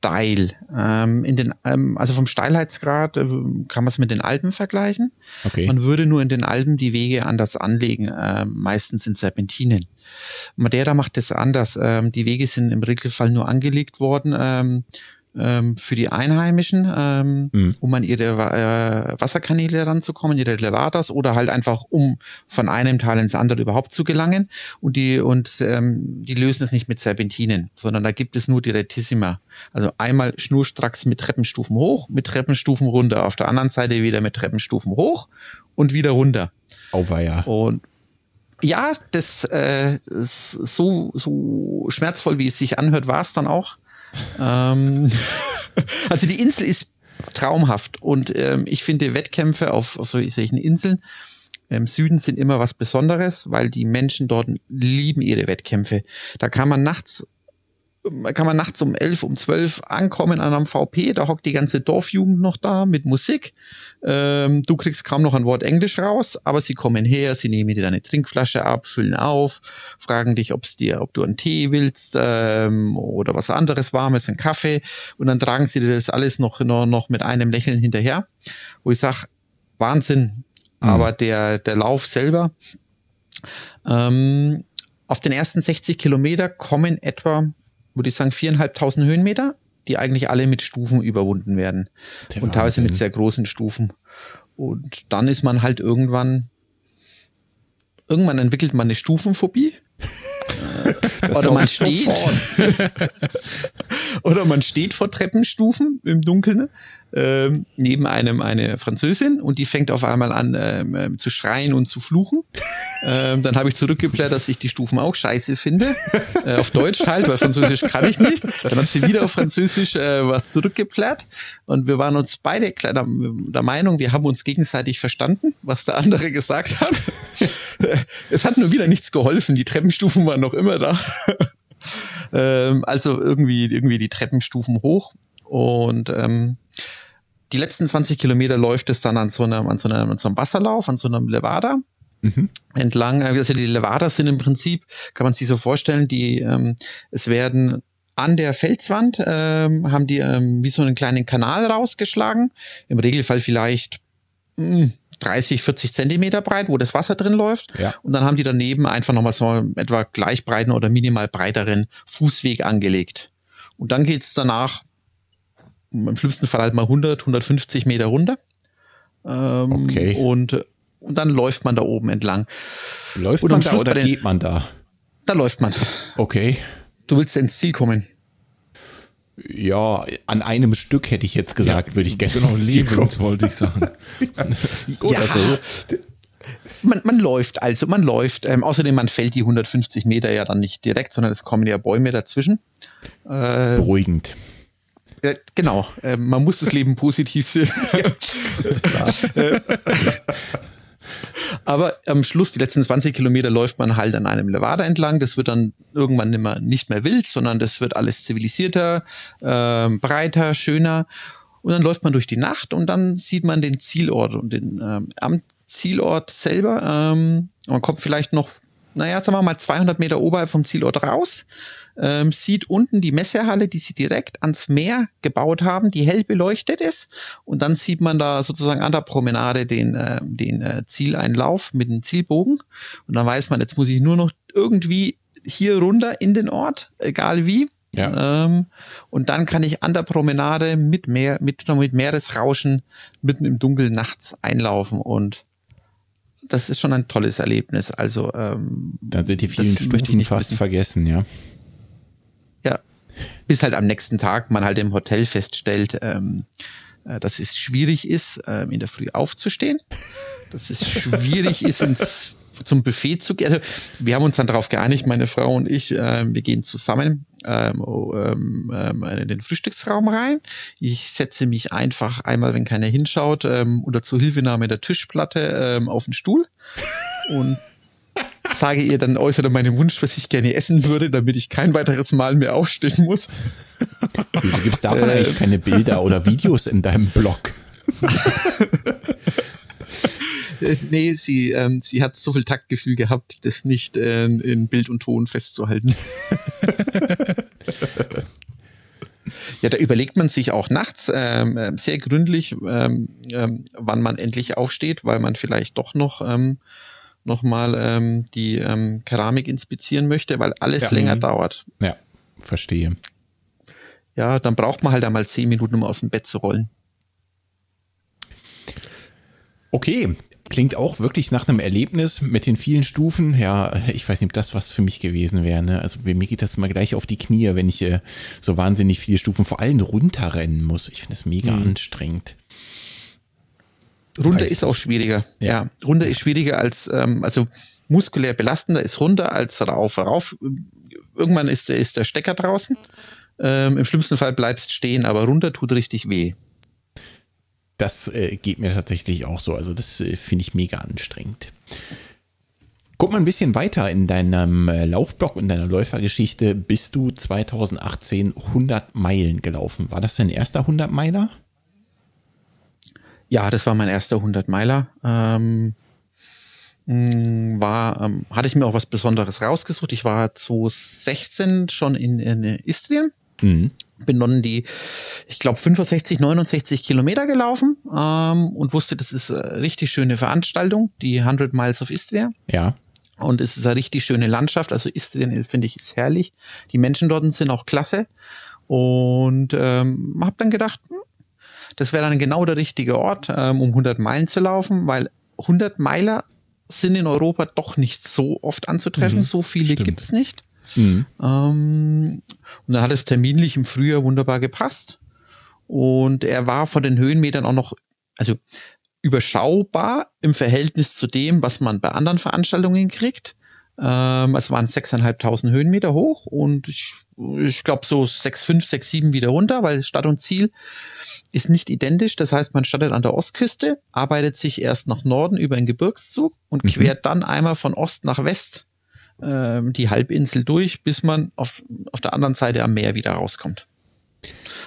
steil. Ähm, in den, ähm, also vom Steilheitsgrad äh, kann man es mit den Alpen vergleichen. Okay. Man würde nur in den Alpen die Wege anders anlegen, äh, meistens in Serpentinen. Madeira macht das anders. Ähm, die Wege sind im Regelfall nur angelegt worden ähm, für die Einheimischen, ähm, mhm. um an ihre äh, Wasserkanäle ranzukommen, ihre Levadas oder halt einfach um von einem Teil ins andere überhaupt zu gelangen. Und die und ähm, die lösen es nicht mit Serpentinen, sondern da gibt es nur die Retissima. Also einmal schnurstracks mit Treppenstufen hoch, mit Treppenstufen runter. Auf der anderen Seite wieder mit Treppenstufen hoch und wieder runter. Auweia. Und ja, das äh, so, so schmerzvoll, wie es sich anhört, war es dann auch. Ähm, [laughs] also die Insel ist traumhaft und ähm, ich finde Wettkämpfe auf, auf solchen Inseln im Süden sind immer was Besonderes, weil die Menschen dort lieben ihre Wettkämpfe. Da kann man nachts kann man nachts um elf, um zwölf ankommen an einem VP, da hockt die ganze Dorfjugend noch da mit Musik. Ähm, du kriegst kaum noch ein Wort Englisch raus, aber sie kommen her, sie nehmen dir deine Trinkflasche ab, füllen auf, fragen dich, ob's dir, ob du einen Tee willst ähm, oder was anderes Warmes, einen Kaffee und dann tragen sie dir das alles noch, noch, noch mit einem Lächeln hinterher, wo ich sage, Wahnsinn, mhm. aber der, der Lauf selber, ähm, auf den ersten 60 Kilometer kommen etwa würde ich sagen, viereinhalbtausend Höhenmeter, die eigentlich alle mit Stufen überwunden werden. Der und teilweise mit sehr großen Stufen. Und dann ist man halt irgendwann, irgendwann entwickelt man eine Stufenphobie. [laughs] oder man steht. [laughs] oder man steht vor Treppenstufen im Dunkeln ähm, neben einem eine Französin und die fängt auf einmal an ähm, ähm zu schreien und zu fluchen. [laughs] Ähm, dann habe ich zurückgeblättert, dass ich die Stufen auch scheiße finde. Äh, auf Deutsch halt, weil Französisch kann ich nicht. Dann hat sie wieder auf Französisch äh, was zurückgeplärt und wir waren uns beide klar der, der Meinung, wir haben uns gegenseitig verstanden, was der andere gesagt hat. [laughs] es hat nur wieder nichts geholfen. Die Treppenstufen waren noch immer da. [laughs] ähm, also irgendwie, irgendwie die Treppenstufen hoch und ähm, die letzten 20 Kilometer läuft es dann an so einem, an so einem, an so einem Wasserlauf, an so einem Levada. Mhm. entlang. Also die Levadas sind im Prinzip, kann man sich so vorstellen, die ähm, es werden an der Felswand ähm, haben die ähm, wie so einen kleinen Kanal rausgeschlagen. Im Regelfall vielleicht mh, 30, 40 Zentimeter breit, wo das Wasser drin läuft. Ja. Und dann haben die daneben einfach nochmal so etwa gleich breiten oder minimal breiteren Fußweg angelegt. Und dann geht es danach im schlimmsten Fall halt mal 100, 150 Meter runter. Ähm, okay. Und, und dann läuft man da oben entlang. Läuft man da oder geht man da? Da läuft man. Okay. Du willst ins Ziel kommen. Ja, an einem Stück hätte ich jetzt gesagt, ja, würde ich gerne. Genau, lebens [laughs] wollte ich sagen. [laughs] Oder ja. so. Man, man, läuft also, man läuft. Ähm, außerdem, man fällt die 150 Meter ja dann nicht direkt, sondern es kommen ja Bäume dazwischen. Äh, Beruhigend. Ja, genau, äh, man muss das Leben positiv sehen. [laughs] Äh, aber am Schluss, die letzten 20 Kilometer, läuft man halt an einem Levada entlang. Das wird dann irgendwann nicht mehr, nicht mehr wild, sondern das wird alles zivilisierter, äh, breiter, schöner. Und dann läuft man durch die Nacht und dann sieht man den Zielort. Und den, ähm, am Zielort selber, ähm, man kommt vielleicht noch, naja, sagen wir mal 200 Meter oberhalb vom Zielort raus ähm, sieht unten die Messehalle, die sie direkt ans Meer gebaut haben, die hell beleuchtet ist. Und dann sieht man da sozusagen an der Promenade den, äh, den äh, Zieleinlauf mit dem Zielbogen. Und dann weiß man, jetzt muss ich nur noch irgendwie hier runter in den Ort, egal wie. Ja. Ähm, und dann kann ich an der Promenade mit, Meer, mit, mit Meeresrauschen mitten im Dunkeln nachts einlaufen und das ist schon ein tolles Erlebnis. Also ähm, dann sind die vielen Stufen fast wissen. vergessen, ja. Bis halt am nächsten Tag man halt im Hotel feststellt, ähm, äh, dass es schwierig ist, ähm, in der Früh aufzustehen. Dass es schwierig ist, ins zum Buffet zu gehen. Also wir haben uns dann darauf geeinigt, meine Frau und ich, äh, wir gehen zusammen ähm, oh, ähm, ähm, in den Frühstücksraum rein. Ich setze mich einfach einmal, wenn keiner hinschaut, ähm, unter Zuhilfenahme der Tischplatte ähm, auf den Stuhl und sage ihr dann, äußere meinen Wunsch, was ich gerne essen würde, damit ich kein weiteres Mal mehr aufstehen muss. Wieso gibt es davon äh, eigentlich keine Bilder oder Videos in deinem Blog? nee, sie, ähm, sie hat so viel Taktgefühl gehabt, das nicht äh, in Bild und Ton festzuhalten. Ja, da überlegt man sich auch nachts ähm, äh, sehr gründlich, ähm, ähm, wann man endlich aufsteht, weil man vielleicht doch noch ähm, nochmal ähm, die ähm, Keramik inspizieren möchte, weil alles ja. länger dauert. Ja, verstehe. Ja, dann braucht man halt einmal zehn Minuten, um aus dem Bett zu rollen. Okay, klingt auch wirklich nach einem Erlebnis mit den vielen Stufen. Ja, ich weiß nicht, ob das was für mich gewesen wäre. Ne? Also bei mir geht das immer gleich auf die Knie, wenn ich äh, so wahnsinnig viele Stufen vor allem runterrennen muss. Ich finde das mega mhm. anstrengend. Runter ist auch schwieriger. Ja, ja runter ist schwieriger als, ähm, also muskulär belastender ist runter als rauf. Rauf, irgendwann ist der, ist der Stecker draußen. Ähm, Im schlimmsten Fall bleibst stehen, aber runter tut richtig weh. Das äh, geht mir tatsächlich auch so. Also das äh, finde ich mega anstrengend. Guck mal ein bisschen weiter in deinem äh, Laufblock und deiner Läufergeschichte. Bist du 2018 100 Meilen gelaufen? War das dein erster 100 Meiler? Ja, das war mein erster 100 Meiler. Ähm, mm, war, ähm, hatte ich mir auch was Besonderes rausgesucht. Ich war 2016 schon in, in Istrien. Mhm. Bin dann die, ich glaube, 65, 69 Kilometer gelaufen ähm, und wusste, das ist eine richtig schöne Veranstaltung, die 100 Miles of Istria. Ja. Und es ist eine richtig schöne Landschaft. Also Istrien, finde ich, ist herrlich. Die Menschen dort sind auch klasse. Und ähm, habe dann gedacht, hm, das wäre dann genau der richtige Ort, ähm, um 100 Meilen zu laufen, weil 100 Meiler sind in Europa doch nicht so oft anzutreffen. Mhm, so viele gibt es nicht. Mhm. Ähm, und dann hat es terminlich im Frühjahr wunderbar gepasst. Und er war von den Höhenmetern auch noch, also überschaubar im Verhältnis zu dem, was man bei anderen Veranstaltungen kriegt. Ähm, es waren 6.500 Höhenmeter hoch und ich, ich glaube so 6,5, 6,7 wieder runter, weil Stadt und Ziel ist nicht identisch. Das heißt, man startet an der Ostküste, arbeitet sich erst nach Norden über einen Gebirgszug und mhm. quert dann einmal von Ost nach West äh, die Halbinsel durch, bis man auf, auf der anderen Seite am Meer wieder rauskommt.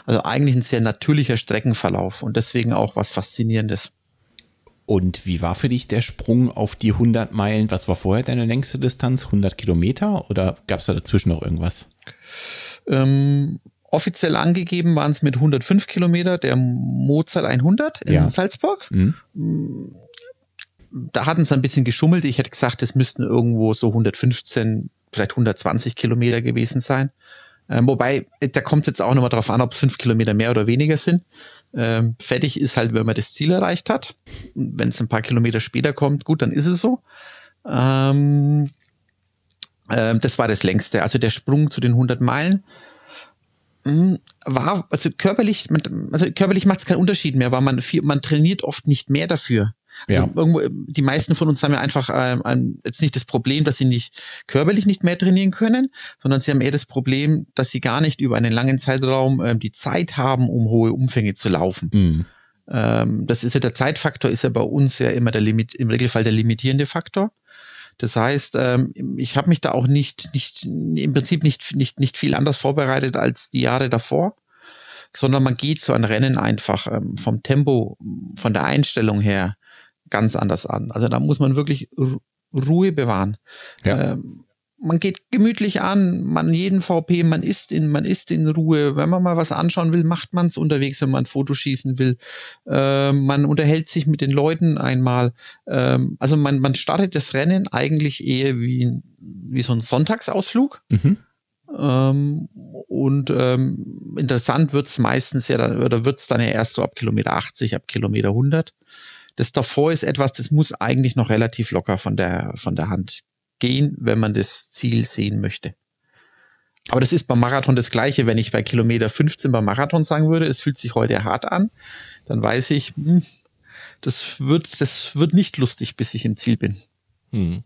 Also eigentlich ein sehr natürlicher Streckenverlauf und deswegen auch was Faszinierendes. Und wie war für dich der Sprung auf die 100 Meilen? Was war vorher deine längste Distanz? 100 Kilometer oder gab es da dazwischen noch irgendwas? Ähm, offiziell angegeben waren es mit 105 Kilometer der Mozart 100 in ja. Salzburg. Mhm. Mm, da hatten sie ein bisschen geschummelt. Ich hätte gesagt, es müssten irgendwo so 115, vielleicht 120 Kilometer gewesen sein. Ähm, wobei, da kommt es jetzt auch nochmal drauf an, ob es fünf Kilometer mehr oder weniger sind. Ähm, fertig ist halt, wenn man das Ziel erreicht hat. Wenn es ein paar Kilometer später kommt, gut, dann ist es so. Ähm, äh, das war das längste. Also der Sprung zu den 100 Meilen hm, war, also körperlich, also körperlich macht es keinen Unterschied mehr, weil man viel, man trainiert oft nicht mehr dafür. Also Ja. irgendwo, die meisten von uns haben ja einfach ähm, jetzt nicht das Problem, dass sie nicht körperlich nicht mehr trainieren können, sondern sie haben eher das Problem, dass sie gar nicht über einen langen Zeitraum ähm, die Zeit haben, um hohe Umfänge zu laufen. Mhm. Ähm, das ist ja der Zeitfaktor, ist ja bei uns ja immer der Limit, im Regelfall der limitierende Faktor. Das heißt, ähm, ich habe mich da auch nicht, nicht, im Prinzip nicht, nicht, nicht viel anders vorbereitet als die Jahre davor, sondern man geht so ein Rennen einfach ähm, vom Tempo, von der Einstellung her ganz anders an. Also da muss man wirklich Ru- Ruhe bewahren. Ja. Ähm, man geht gemütlich an, man jeden VP, man ist in, man ist in Ruhe. Wenn man mal was anschauen will, macht man es unterwegs, wenn man ein Foto schießen will. Ähm, man unterhält sich mit den Leuten einmal. Ähm, also man, man startet das Rennen eigentlich eher wie, wie so ein Sonntagsausflug. Mhm. Ähm, und ähm, interessant wird's meistens ja, dann, oder wird's dann ja erst so ab Kilometer 80, ab Kilometer 100. Das davor ist etwas, das muss eigentlich noch relativ locker von der, von der Hand gehen, wenn man das Ziel sehen möchte. Aber das ist beim Marathon das Gleiche. Wenn ich bei Kilometer 15 beim Marathon sagen würde, es fühlt sich heute hart an, dann weiß ich, hm, das wird, das wird nicht lustig, bis ich im Ziel bin. Hm.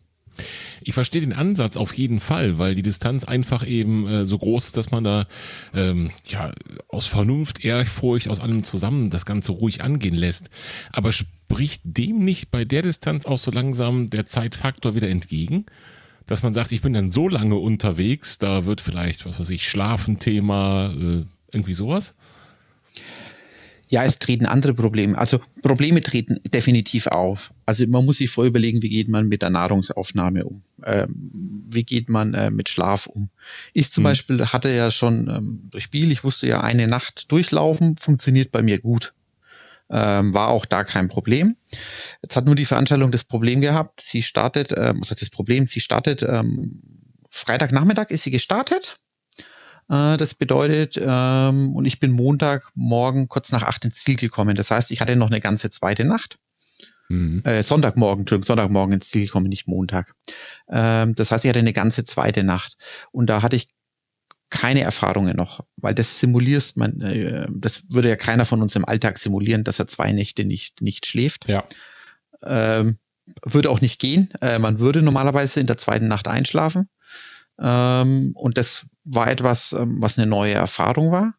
Ich verstehe den Ansatz auf jeden Fall, weil die Distanz einfach eben äh, so groß ist, dass man da ähm, ja aus Vernunft, Ehrfurcht, aus allem zusammen das Ganze ruhig angehen lässt. Aber spricht dem nicht bei der Distanz auch so langsam der Zeitfaktor wieder entgegen? Dass man sagt, ich bin dann so lange unterwegs, da wird vielleicht, was weiß ich, Schlafen-Thema, äh, irgendwie sowas? Ja, es treten andere Probleme. Also Probleme treten definitiv auf. Also man muss sich vorher überlegen, wie geht man mit der Nahrungsaufnahme um? Ähm, wie geht man äh, mit Schlaf um? Ich zum Hm. Beispiel hatte ja schon ähm, durch Spiel, ich wusste ja eine Nacht durchlaufen, funktioniert bei mir gut. Ähm, war auch da kein Problem. Jetzt hat nur die Veranstaltung das Problem gehabt. Sie startet, ähm, was heißt das Problem? Sie startet ähm, Freitagnachmittag ist sie gestartet. Äh, Das bedeutet, ähm, und ich bin Montagmorgen kurz nach acht ins Ziel gekommen. Das heißt, ich hatte noch eine ganze zweite Nacht. Mhm. Äh, Sonntagmorgen, Entschuldigung, Sonntagmorgen ins Ziel gekommen, nicht Montag. Ähm, das heißt, ich hatte eine ganze zweite Nacht. Und da hatte ich keine Erfahrungen noch, weil das simulierst man, äh, das würde ja keiner von uns im Alltag simulieren, dass er zwei Nächte nicht, nicht schläft. Ja. Ähm, würde auch nicht gehen. Äh, man würde normalerweise in der zweiten Nacht einschlafen. Ähm, und das war etwas, ähm, was eine neue Erfahrung war.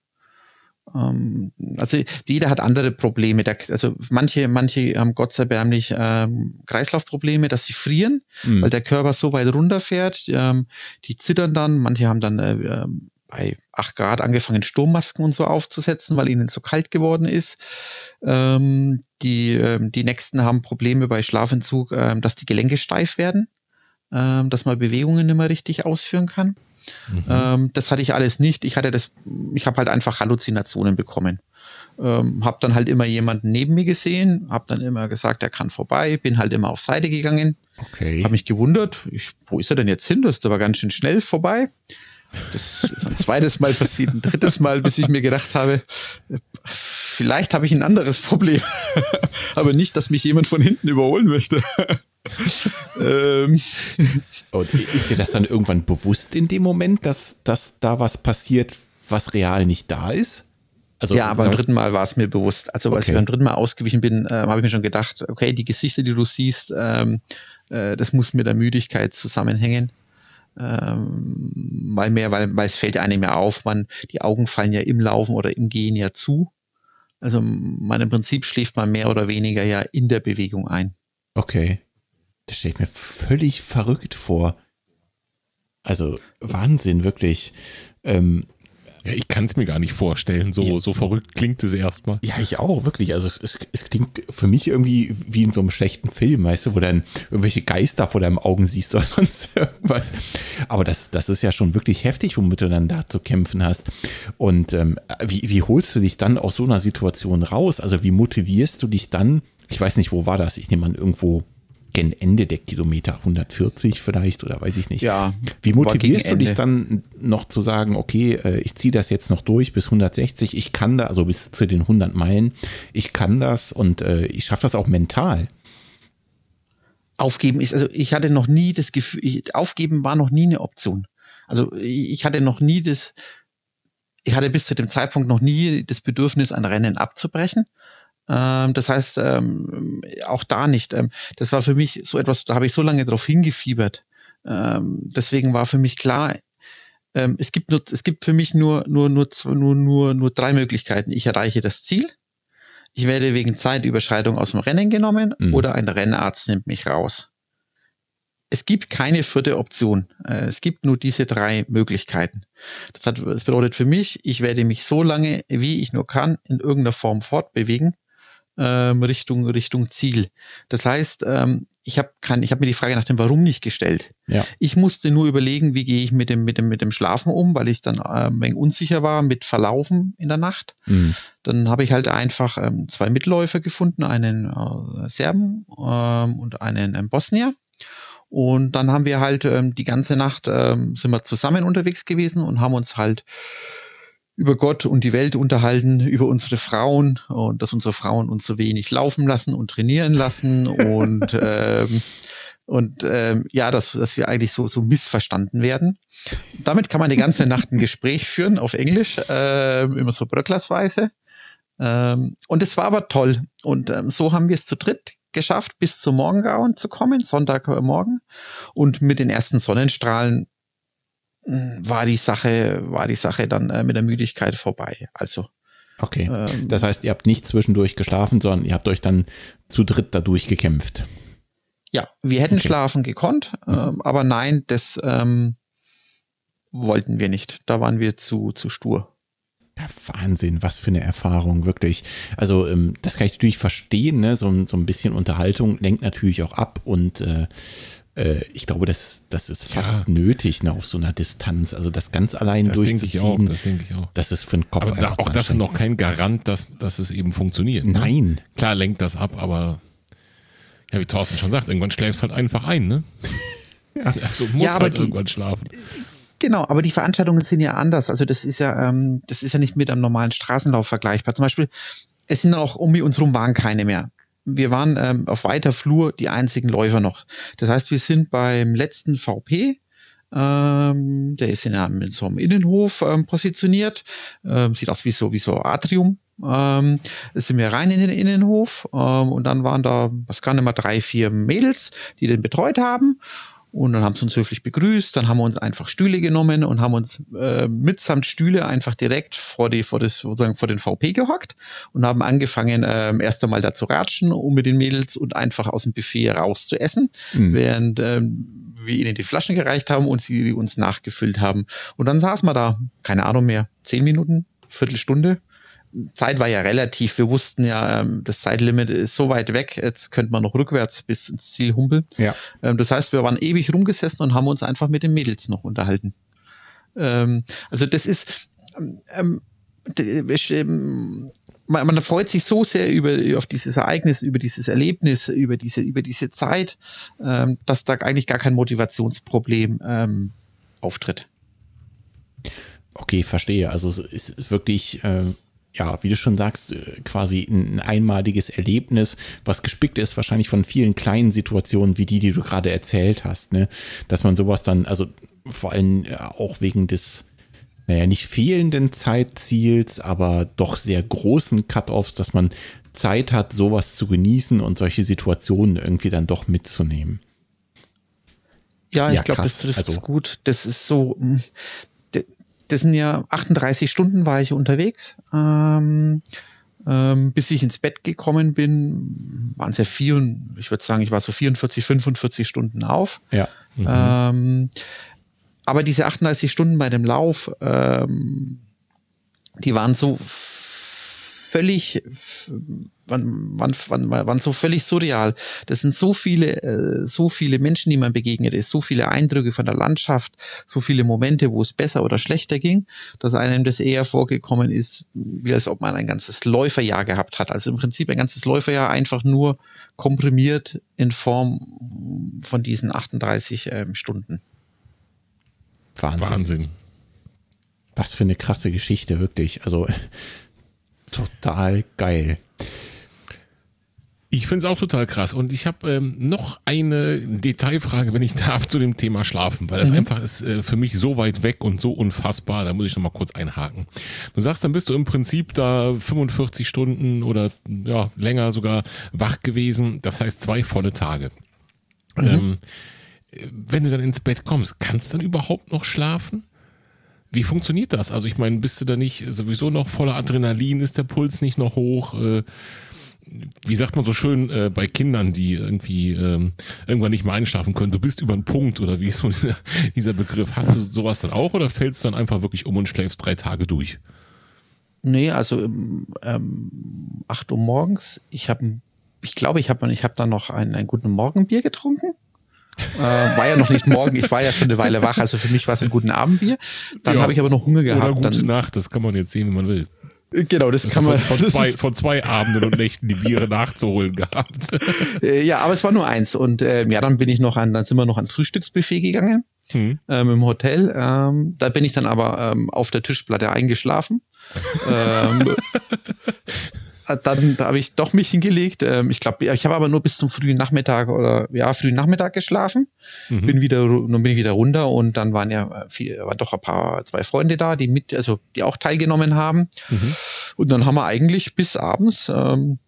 Ähm, also jeder hat andere Probleme. Also manche, manche haben Gott sei Dank nicht ähm, Kreislaufprobleme, dass sie frieren, Mhm. weil der Körper so weit runterfährt. Ähm, die zittern dann. Manche haben dann äh, bei 8 Grad angefangen, Sturmmasken und so aufzusetzen, weil ihnen so kalt geworden ist. Ähm, die, ähm, die nächsten haben Probleme bei Schlafentzug, ähm, dass die Gelenke steif werden, dass man Bewegungen nicht mehr richtig ausführen kann. Mhm. Ähm, das hatte ich alles nicht. Ich hatte das, ich habe halt einfach Halluzinationen bekommen. Ähm, habe dann halt immer jemanden neben mir gesehen, habe dann immer gesagt, er kann vorbei, bin halt immer auf Seite gegangen, Okay. habe mich gewundert, ich, wo ist er denn jetzt hin? Das ist aber ganz schön schnell vorbei. Das ist ein zweites Mal passiert, ein drittes Mal, bis ich mir gedacht habe, vielleicht habe ich ein anderes Problem. [laughs] aber nicht, dass mich jemand von hinten überholen möchte. [laughs] ähm, Und ist dir das dann irgendwann bewusst in dem Moment, dass, dass da was passiert, was real nicht da ist? Also, ja, aber beim dritten Mal war es mir bewusst. Also als Okay. ich beim dritten Mal ausgewichen bin, äh, habe ich mir schon gedacht, okay, die Gesichter, die du siehst, ähm, äh, das muss mit der Müdigkeit zusammenhängen. Ähm, weil mehr, weil, weil es fällt einem ja auf, man, die Augen fallen ja im Laufen oder im Gehen ja zu. Also man im Prinzip schläft man mehr oder weniger ja in der Bewegung ein. Okay. Das stelle ich mir völlig verrückt vor. Also Wahnsinn, wirklich. Ähm, Ja, ich kann es mir gar nicht vorstellen. So, Ja. so verrückt klingt es erstmal. ja, ich auch, wirklich. Also es, es, es klingt für mich irgendwie wie in so einem schlechten Film, weißt du, wo dann irgendwelche Geister vor deinen Augen siehst oder [laughs] sonst irgendwas. Aber das, das ist ja schon wirklich heftig, womit du dann da zu kämpfen hast. Und ähm, wie, wie holst du dich dann aus so einer Situation raus? Also wie motivierst du dich dann? Ich weiß nicht, wo war das? Ich nehme an, irgendwo gen Ende der Kilometer 140 vielleicht oder weiß ich nicht. Ja, Wie motivierst du dich dann noch zu sagen, okay, äh, ich ziehe das jetzt noch durch bis 160, ich kann da, also bis zu den 100 Meilen, ich kann das und äh, ich schaffe das auch mental. Aufgeben ist, also ich hatte noch nie das Gefühl, aufgeben war noch nie eine Option. Also ich hatte noch nie das, ich hatte bis zu dem Zeitpunkt noch nie das Bedürfnis, ein Rennen abzubrechen. Ähm, das heißt, ähm, auch da nicht. Ähm, das war für mich so etwas, da habe ich so lange darauf hingefiebert. Deswegen war für mich klar, es gibt nur, es gibt für mich nur, nur, nur, nur, nur, nur drei Möglichkeiten. Ich erreiche das Ziel, ich werde wegen Zeitüberschreitung aus dem Rennen genommen mhm. oder ein Rennarzt nimmt mich raus. Es gibt keine vierte Option. Äh, es gibt nur diese drei Möglichkeiten. Das, hat, das bedeutet für mich, ich werde mich so lange, wie ich nur kann, in irgendeiner Form fortbewegen, ähm, Richtung, Richtung Ziel. Das heißt, ähm, ich habe hab mir die Frage nach dem Warum nicht gestellt. Ja. Ich musste nur überlegen, wie gehe ich mit dem, mit, dem, mit dem Schlafen um, weil ich dann äh, ein wenig unsicher war mit Verlaufen in der Nacht. Mhm. Dann habe ich halt einfach ähm, zwei Mitläufer gefunden, einen äh, Serben ähm, und einen ähm, Bosnier. Und dann haben wir halt ähm, die ganze Nacht ähm, sind wir zusammen unterwegs gewesen und haben uns halt über Gott und die Welt unterhalten, über unsere Frauen und dass unsere Frauen uns so wenig laufen lassen und trainieren lassen [laughs] und ähm, und ähm, ja, dass, dass wir eigentlich so, so missverstanden werden. Damit kann man die ganze Nacht ein Gespräch führen auf Englisch, äh, immer so bröcklersweise. Ähm, und es war aber toll. Und ähm, so haben wir es zu dritt geschafft, bis zum Morgengrauen zu kommen, Sonntagmorgen. Und mit den ersten Sonnenstrahlen war die Sache, war die Sache dann äh, mit der Müdigkeit vorbei. Also. Okay. Ähm, das heißt, ihr habt nicht zwischendurch geschlafen, sondern ihr habt euch dann zu dritt dadurch gekämpft. Ja, wir hätten okay. schlafen gekonnt, äh, aber nein, das ähm, wollten wir nicht. Da waren wir zu, zu stur. Ja, Wahnsinn, was für eine Erfahrung, wirklich. Also, ähm, das kann ich natürlich verstehen, ne? so, so ein bisschen Unterhaltung lenkt natürlich auch ab und äh, äh, ich glaube, das, das ist fast ja. nötig ne, auf so einer Distanz. Also das ganz allein das durchzuziehen, das denke ich auch. Das ist für den Kopf aber da, Auch das ist noch kein Garant, dass, dass es eben funktioniert. Ne? Nein. Klar lenkt das ab, aber ja, wie Thorsten schon sagt, irgendwann schläfst halt einfach ein, ne? [laughs] ja. [laughs] Also muss ja, halt die, irgendwann schlafen. Genau, aber die Veranstaltungen sind ja anders. Also das ist ja, ähm, das ist ja nicht mit einem normalen Straßenlauf vergleichbar. Zum Beispiel, es sind auch um uns rum waren keine mehr wir waren ähm, auf weiter Flur die einzigen Läufer noch. Das heißt, wir sind beim letzten VP, ähm, der ist in, einem, in so einem Innenhof ähm, positioniert, ähm, sieht aus wie so, wie so Atrium. Ähm, sind wir rein in den Innenhof ähm, und dann waren da, was kann immer, drei, vier Mädels, die den betreut haben. Und dann haben sie uns höflich begrüßt, dann haben wir uns einfach Stühle genommen und haben uns äh, mitsamt Stühle einfach direkt vor die, vor das, sozusagen vor den VP gehockt und haben angefangen, äh, erst einmal da zu ratschen, um mit den Mädels und einfach aus dem Buffet raus zu essen, mhm. während ähm, wir ihnen die Flaschen gereicht haben und sie uns nachgefüllt haben. Und dann saßen wir da, keine Ahnung mehr, zehn Minuten, Viertelstunde Zeit war ja relativ. Wir wussten ja, ähm, das Zeitlimit ist so weit weg, jetzt könnte man noch rückwärts bis ins Ziel humpeln. Ja. Ähm, das heißt, wir waren ewig rumgesessen und haben uns einfach mit den Mädels noch unterhalten. Ähm, also das ist, man, freut sich so sehr über, auf dieses Ereignis, über dieses Erlebnis, über diese, über diese Zeit, dass da eigentlich gar kein Motivationsproblem auftritt. Okay, verstehe. Also es ist wirklich äh, ja, wie du schon sagst, äh, quasi ein einmaliges Erlebnis, was gespickt ist wahrscheinlich von vielen kleinen Situationen wie die, die du gerade erzählt hast, ne? Dass man sowas dann, also vor allem äh, auch wegen des, naja, nicht fehlenden Zeitziels, aber doch sehr großen Cut-Offs, dass man Zeit hat, sowas zu genießen und solche Situationen irgendwie dann doch mitzunehmen. Ja, ich ja, glaube, das trifft also, gut. Das ist so, hm, das sind ja 38 Stunden war ich unterwegs. Ähm, ähm, bis ich ins Bett gekommen bin, waren es ja vier, ich würde sagen, ich war so 44, 45 Stunden auf. Ja. Mhm. Ähm, aber diese 38 Stunden bei dem Lauf, ähm, die waren so völlig, waren, waren, waren, waren so völlig surreal. Das sind so viele, äh, so viele Menschen, die man begegnet ist, so viele Eindrücke von der Landschaft, so viele Momente, wo es besser oder schlechter ging, dass einem das eher vorgekommen ist, wie als ob man ein ganzes Läuferjahr gehabt hat. Also im Prinzip ein ganzes Läuferjahr einfach nur komprimiert in Form von diesen 38 ähm, Stunden. Wahnsinn. Wahnsinn. Was für eine krasse Geschichte, wirklich. Also Total geil. Ich finde es auch total krass. Und ich habe ähm, noch eine Detailfrage, wenn ich [laughs] darf, zu dem Thema Schlafen, weil das mhm. einfach ist äh, für mich so weit weg und so unfassbar. Da muss ich noch mal kurz einhaken. Du sagst, dann bist du im Prinzip da 45 Stunden oder ja länger sogar wach gewesen. Das heißt zwei volle Tage. Mhm. Ähm, wenn du dann ins Bett kommst, kannst du dann überhaupt noch schlafen? Wie funktioniert das? Also ich meine, bist du da nicht sowieso noch voller Adrenalin? Ist der Puls nicht noch hoch? Äh, wie sagt man so schön äh, bei Kindern, die irgendwie ähm, irgendwann nicht mehr einschlafen können, du bist über einen Punkt oder wie ist so dieser, [laughs] dieser Begriff? Hast du sowas dann auch oder fällst du dann einfach wirklich um und schläfst drei Tage durch? Nee, also ähm, 8 Uhr morgens, ich habe, ich glaube, ich habe ich hab dann noch ein, ein guten Morgenbier getrunken. Äh, war ja noch nicht morgen, ich war ja schon eine Weile wach, also für mich war es ein guten Abendbier. Dann ja, habe ich aber noch Hunger gehabt. Oder gute dann, Nacht, das kann man jetzt sehen, wie man will. Genau, das, das kann man. Von, von zwei, von zwei Abenden und Nächten die Biere nachzuholen gehabt. [laughs] Äh, ja, aber es war nur eins. Und äh, ja, dann bin ich noch an, dann sind wir noch ans Frühstücksbuffet gegangen hm. ähm, im Hotel. Ähm, da bin ich dann aber ähm, auf der Tischplatte eingeschlafen. [laughs] ähm, äh, dann da habe ich doch mich hingelegt. Ähm, ich glaube, ich habe aber nur bis zum frühen Nachmittag oder ja, frühen Nachmittag geschlafen. Mhm. Bin wieder, dann bin ich wieder runter und dann waren ja viel, waren doch ein paar, zwei Freunde da, die mit, also die auch teilgenommen haben. Mhm. Und dann haben wir eigentlich bis abends ähm,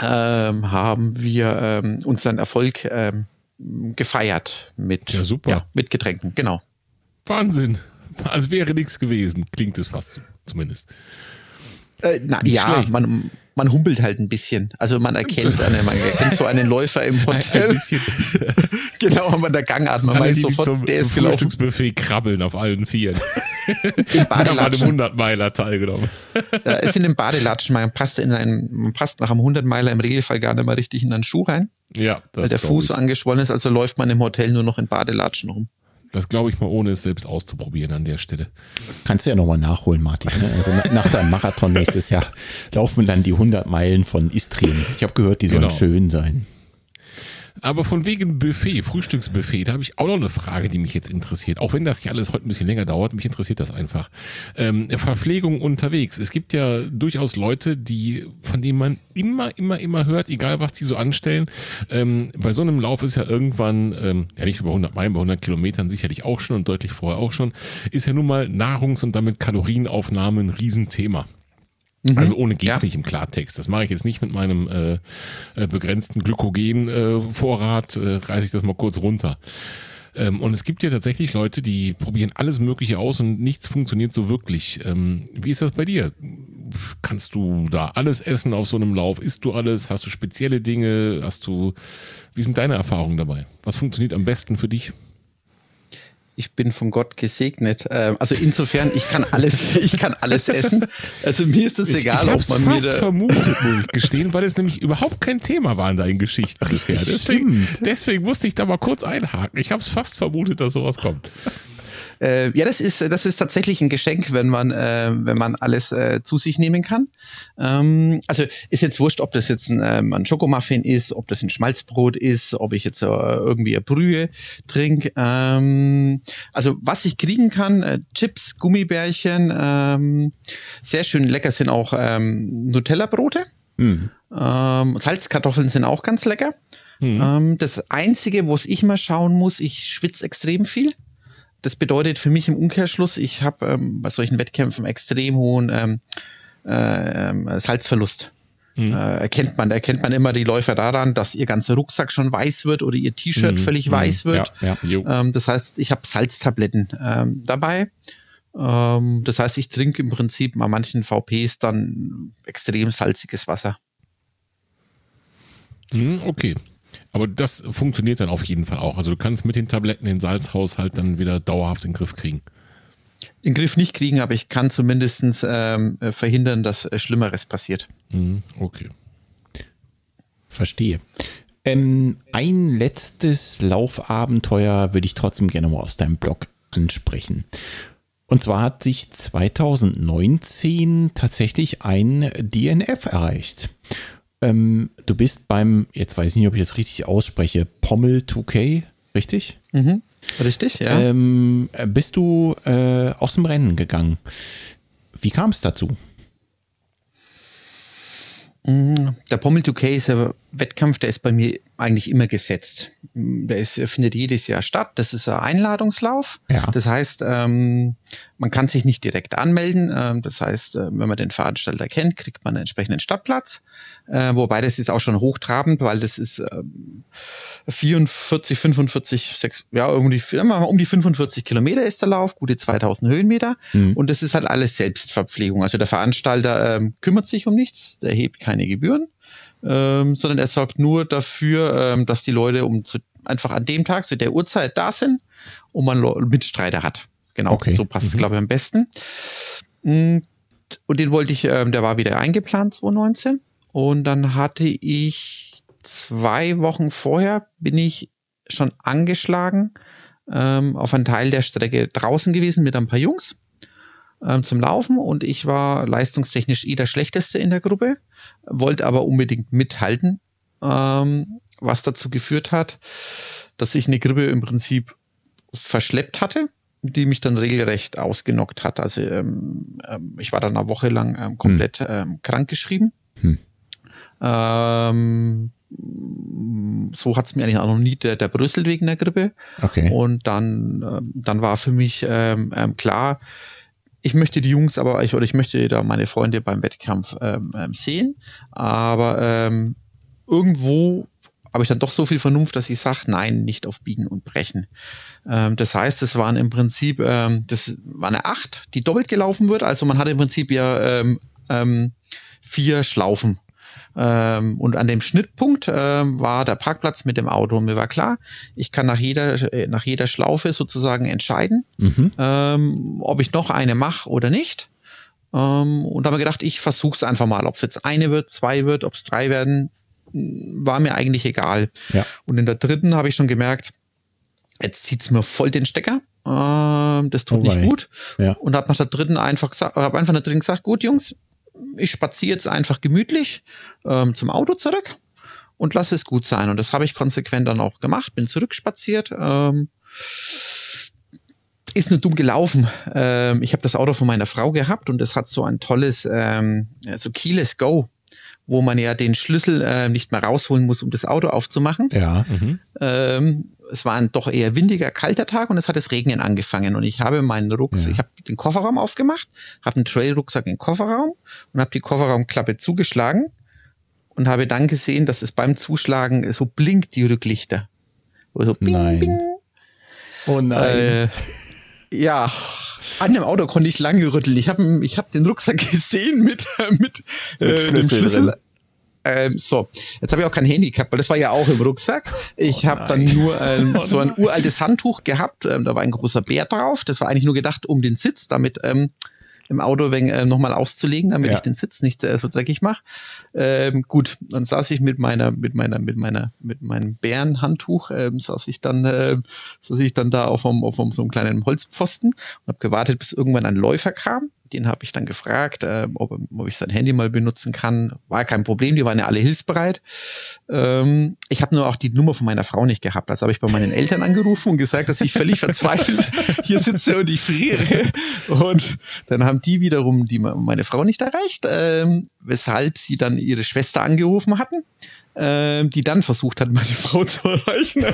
ähm, haben wir ähm, unseren Erfolg ähm, gefeiert mit, ja, super. Ja, mit Getränken, genau. Wahnsinn. Als wäre nichts gewesen, klingt es fast zumindest. Äh, na, ja, man, man humpelt halt ein bisschen. Also man erkennt [laughs] eine, man erkennt so einen Läufer im Hotel. Ein bisschen. [laughs] genau, aber der Gangart, man weiß sofort, zum, der zum ist Frühstücksbuffet krabbeln auf allen Vieren. [laughs] In Badelatschen. einem 100-Meiler teilgenommen. Ja, es sind im Badelatschen, man passt, in einen, man passt nach einem 100-Meiler im Regelfall gar nicht mehr richtig in einen Schuh rein. Ja, das Weil der Fuß ich. angeschwollen ist, also läuft man im Hotel nur noch in Badelatschen rum. Das glaube ich mal, ohne es selbst auszuprobieren an der Stelle. Kannst du ja nochmal nachholen, Martin. Ne? Also nach deinem Marathon nächstes Jahr laufen dann die 100 Meilen von Istrien. Ich habe gehört, die sollen genau. schön sein. Aber von wegen Buffet, Frühstücksbuffet, da habe ich auch noch eine Frage, die mich jetzt interessiert. Auch wenn das hier alles heute ein bisschen länger dauert, mich interessiert das einfach. Ähm, Verpflegung unterwegs. Es gibt ja durchaus Leute, die, von denen man immer, immer, immer hört, egal was die so anstellen. Ähm, bei so einem Lauf ist ja irgendwann, ähm, ja nicht über 100 Meilen, bei 100 Kilometern sicherlich auch schon und deutlich vorher auch schon, ist ja nun mal Nahrungs- und damit Kalorienaufnahme ein Riesenthema. Mhm. Also ohne geht's ja. nicht im Klartext. Das mache ich jetzt nicht mit meinem äh, äh begrenzten Glykogenvorrat, äh, äh, reiße ich das mal kurz runter. Ähm, und es gibt ja tatsächlich Leute, die probieren alles Mögliche aus und nichts funktioniert so wirklich. Ähm, wie ist das bei dir? Kannst du da alles essen auf so einem Lauf? Isst du alles? Hast du spezielle Dinge? Hast du, wie sind deine Erfahrungen dabei? Was funktioniert am besten für dich? Ich bin von Gott gesegnet. Ähm, also insofern, ich kann alles, [laughs] ich kann alles essen. Also mir ist es egal, ich, ich ob man fast mir vermutet, [laughs] muss ich gestehen, weil es nämlich überhaupt kein Thema war in deinen Geschichten bisher. Deswegen, deswegen musste ich da mal kurz einhaken. Ich habe es fast vermutet, dass sowas kommt. Äh, ja, das ist, das ist tatsächlich ein Geschenk, wenn man, äh, wenn man alles äh, zu sich nehmen kann. Ähm, also ist jetzt wurscht, ob das jetzt ein, ähm, ein Schokomuffin ist, ob das ein Schmalzbrot ist, ob ich jetzt äh, irgendwie eine Brühe trinke. Ähm, also was ich kriegen kann, äh, Chips, Gummibärchen, ähm, sehr schön lecker sind auch ähm, Nutella-Brote. Mhm. Salzkartoffeln sind auch ganz lecker. Mhm. Das Einzige, wo ich mal schauen muss, ich schwitze extrem viel das bedeutet für mich im Umkehrschluss, ich habe ähm, bei solchen Wettkämpfen extrem hohen ähm, äh, Salzverlust. Mhm. Äh, erkennt man, erkennt man immer die Läufer daran, dass ihr ganzer Rucksack schon weiß wird oder ihr T-Shirt mhm. völlig mhm. weiß wird. Ja, ja, ähm, das heißt, ich habe Salztabletten ähm, dabei. Ähm, das heißt, ich trinke im Prinzip bei manchen VPs dann extrem salziges Wasser. Mhm, okay. Aber das funktioniert dann auf jeden Fall auch. Also du kannst mit den Tabletten den Salzhaushalt dann wieder dauerhaft in den Griff kriegen. In den Griff nicht kriegen, aber ich kann zumindest ähm, äh, verhindern, dass äh, Schlimmeres passiert. Mhm, okay. Verstehe. Ähm, ein letztes Laufabenteuer würde ich trotzdem gerne mal aus deinem Blog ansprechen. Und zwar hat sich 2019 tatsächlich ein DNF erreicht. Ähm, du bist beim, jetzt weiß ich nicht, ob ich das richtig ausspreche, Pommel 2K, richtig? Mhm. Richtig, ja. Ähm, bist du äh, aus dem Rennen gegangen? Wie kam es dazu? Mm, der Pommel 2K ist ein Wettkampf, der ist bei mir eigentlich immer gesetzt. Der ist, findet jedes Jahr statt. Das ist ein Einladungslauf. Ja. Das heißt, ähm, man kann sich nicht direkt anmelden. Ähm, das heißt, äh, wenn man den Veranstalter kennt, kriegt man einen entsprechenden Stadtplatz. Äh, wobei das ist auch schon hochtrabend, weil das ist ähm, 44, 45, 6, ja, um die, um die 45 Kilometer ist der Lauf, gute 2000 Höhenmeter. Mhm. Und das ist halt alles Selbstverpflegung. Also der Veranstalter ähm, kümmert sich um nichts, der hebt keine Gebühren ähm, sondern er sorgt nur dafür, ähm, dass die Leute um zu, einfach an dem Tag zu der Uhrzeit da sind und man Mitstreiter hat. Genau, okay. so passt es, mhm. glaube ich, am besten. Mm, und den wollte ich, ähm, der war wieder eingeplant 2019. Und dann hatte ich zwei Wochen vorher, bin ich schon angeschlagen ähm, auf einen Teil der Strecke draußen gewesen mit ein paar Jungs ähm, zum Laufen und ich war leistungstechnisch eh der Schlechteste in der Gruppe, wollte aber unbedingt mithalten, ähm, was dazu geführt hat, dass ich eine Grippe im Prinzip verschleppt hatte, die mich dann regelrecht ausgenockt hat. Also ähm, ähm ich war dann eine Woche lang ähm, komplett hm. krankgeschrieben. Hm. Ähm, so hat es mir eigentlich auch noch nie der, der Brüssel wegen der Grippe. Okay. Und dann, ähm, dann war für mich ähm, klar, ich möchte die Jungs aber, ich, oder ich möchte da meine Freunde beim Wettkampf ähm, ähm, sehen, aber ähm, irgendwo habe ich dann doch so viel Vernunft, dass ich sage, nein, nicht auf Biegen und Brechen. Ähm, das heißt, es waren im Prinzip, ähm, das war eine Acht, die doppelt gelaufen wird. Also man hat im Prinzip ja ähm, vier Schlaufen ähm, und an dem Schnittpunkt ähm, war der Parkplatz mit dem Auto. Mir war klar, ich kann nach jeder, äh, nach jeder Schlaufe sozusagen entscheiden, mhm. ähm, ob ich noch eine mache oder nicht. Ähm, und da habe ich gedacht, ich versuche es einfach mal. Ob es jetzt eine wird, zwei wird, ob es drei werden, war mir eigentlich egal. Ja. Und in der dritten habe ich schon gemerkt, jetzt zieht es mir voll den Stecker. Ähm, das tut oh nicht gut. Ja. Und habe nach der dritten einfach gesagt, habe einfach nach der dritten gesagt, gut, Jungs, ich spaziere jetzt einfach gemütlich ähm, zum Auto zurück und lasse es gut sein. Und das habe ich konsequent dann auch gemacht, bin zurückspaziert. Ähm, ist nur dumm gelaufen. Ähm, ich habe das Auto von meiner Frau gehabt und es hat so ein tolles, ähm, so Keyless Go wo man ja den Schlüssel äh, nicht mehr rausholen muss, um das Auto aufzumachen. Ja. Mhm. Ähm, es war ein doch eher windiger, kalter Tag und es hat das Regnen angefangen. Und ich habe meinen Rucksack, ja. ich habe den Kofferraum aufgemacht, habe einen Trail-Rucksack in den Kofferraum und habe die Kofferraumklappe zugeschlagen und habe dann gesehen, dass es beim Zuschlagen so blinkt, die Rücklichter. So bing, nein. Bing. Oh nein. Äh, ja, an dem Auto konnte ich lange rütteln. Ich habe ich hab den Rucksack [laughs] gesehen mit, mit, mit äh, Schlüssel, Schlüssel. Ähm, so, jetzt habe ich auch kein Handy gehabt, weil das war ja auch im Rucksack. Ich oh habe dann nur ähm, [laughs] oh so ein uraltes Handtuch gehabt, ähm, da war ein großer Bär drauf. Das war eigentlich nur gedacht um den Sitz, damit ähm, im Auto äh, nochmal auszulegen, damit ja. ich den Sitz nicht äh, so dreckig mache. Ähm, gut, dann saß ich mit meiner, mit meiner, mit meiner, mit meinem Bärenhandtuch, ähm, saß ich dann, äh, saß ich dann da auf, einem, auf einem, so einem kleinen Holzpfosten und habe gewartet, bis irgendwann ein Läufer kam. Den habe ich dann gefragt, äh, ob, ob, ich sein Handy mal benutzen kann. War kein Problem, die waren ja alle hilfsbereit. Ähm, ich habe nur auch die Nummer von meiner Frau nicht gehabt. Also habe ich bei meinen Eltern angerufen und gesagt, dass ich völlig verzweifelt [laughs] hier sitze und ich friere. Und dann haben die wiederum die meine Frau nicht erreicht, ähm, weshalb sie dann ihre Schwester angerufen hatten die dann versucht hat, meine [laughs] Frau zu erreichen.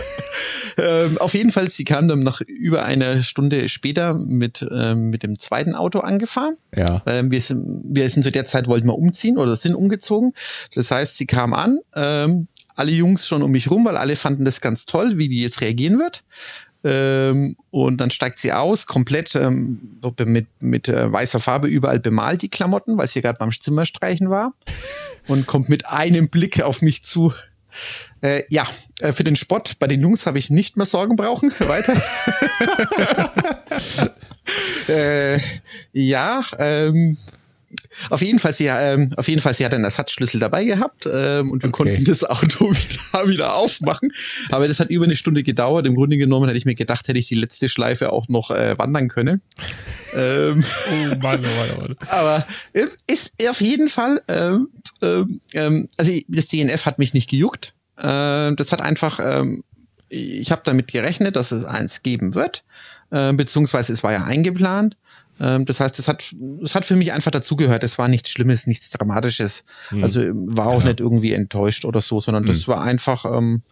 ähm, auf jeden Fall, sie kam dann noch über eine Stunde später mit, ähm, mit dem zweiten Auto angefahren. Ja. Ähm, wir, sind, wir sind zu der Zeit, wollten wir umziehen oder sind umgezogen. Das heißt, sie kam an, ähm, alle Jungs schon um mich rum, weil alle fanden das ganz toll, wie die jetzt reagieren wird. Ähm, und dann steigt sie aus, komplett ähm, mit, mit äh, weißer Farbe überall bemalt, die Klamotten, weil sie gerade beim Zimmerstreichen war. [laughs] Und kommt mit einem Blick auf mich zu. Äh, ja, äh, für den Sport bei den Jungs habe ich nicht mehr Sorgen brauchen. [laughs] Weiter. [laughs] äh, ja, ähm, auf jeden Fall, sie, ähm, auf jeden Fall, sie hat einen Ersatzschlüssel dabei gehabt ähm, und wir okay. konnten das Auto [laughs] wieder, wieder aufmachen. Aber das hat über eine Stunde gedauert. Im Grunde genommen hätte ich mir gedacht, hätte ich die letzte Schleife auch noch äh, wandern können. [laughs] ähm, oh Mann, oh Mann, oh. Aber äh, ist auf jeden Fall, ähm, ähm, ähm also das DNF hat mich nicht gejuckt. Äh, das hat einfach, ähm, ich habe damit gerechnet, dass es eins geben wird, äh, beziehungsweise es war ja eingeplant. Ähm, das heißt, es hat, es hat für mich einfach dazugehört. Es war nichts Schlimmes, nichts Dramatisches. Hm. Also war auch Klar. nicht irgendwie enttäuscht oder so, sondern hm. das war einfach ähm,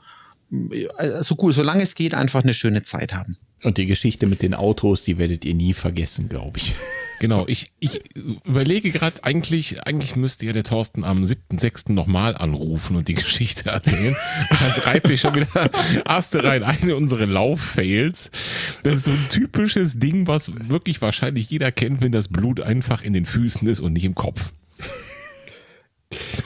so cool, solange es geht, einfach eine schöne Zeit haben. Und die Geschichte mit den Autos, die werdet ihr nie vergessen, glaube ich. [laughs] Genau, ich, ich überlege gerade, eigentlich, eigentlich müsste ja der Thorsten am 7.6. nochmal anrufen und die Geschichte erzählen. Das reiht sich schon wieder Aste rein, eine unserer Lauffails. Das ist so ein typisches Ding, was wirklich wahrscheinlich jeder kennt, wenn das Blut einfach in den Füßen ist und nicht im Kopf.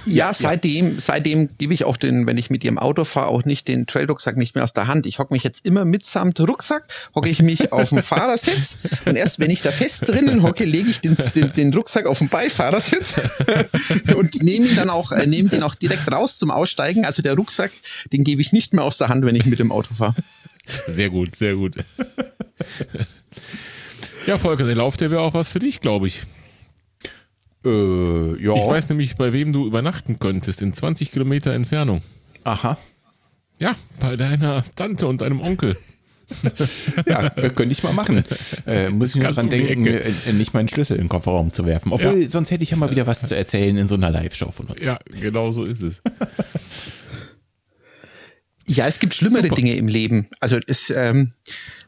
Ja, seitdem, seitdem gebe ich auch den, wenn ich mit ihrem Auto fahre, auch nicht den Trailrucksack nicht mehr aus der Hand. Ich hocke mich jetzt immer mitsamt Rucksack, hocke ich mich [laughs] auf dem Fahrersitz und erst wenn ich da fest drinnen hocke, lege ich den, den, den, Rucksack auf den Beifahrersitz [laughs] und nehme ihn dann auch, äh, nehme den auch direkt raus zum Aussteigen. Also der Rucksack, den gebe ich nicht mehr aus der Hand, wenn ich mit dem Auto fahre. Sehr gut, sehr gut. [laughs] Ja, Volker, der Lauf, der wäre auch was für dich, glaube ich. Äh, ja. Ich weiß nämlich, bei wem du übernachten könntest, in 20 Kilometer Entfernung. Aha. Ja, bei deiner Tante und deinem Onkel. [laughs] ja, könnte ich mal machen. Äh, muss ich nur dran denken, äh, nicht meinen Schlüssel in den Kofferraum zu werfen. Obwohl, ja. sonst hätte ich ja mal wieder was zu erzählen in so einer Live-Show von uns. Ja, genau so ist es. ja, es gibt schlimmere Super. Dinge im Leben. Also es ähm,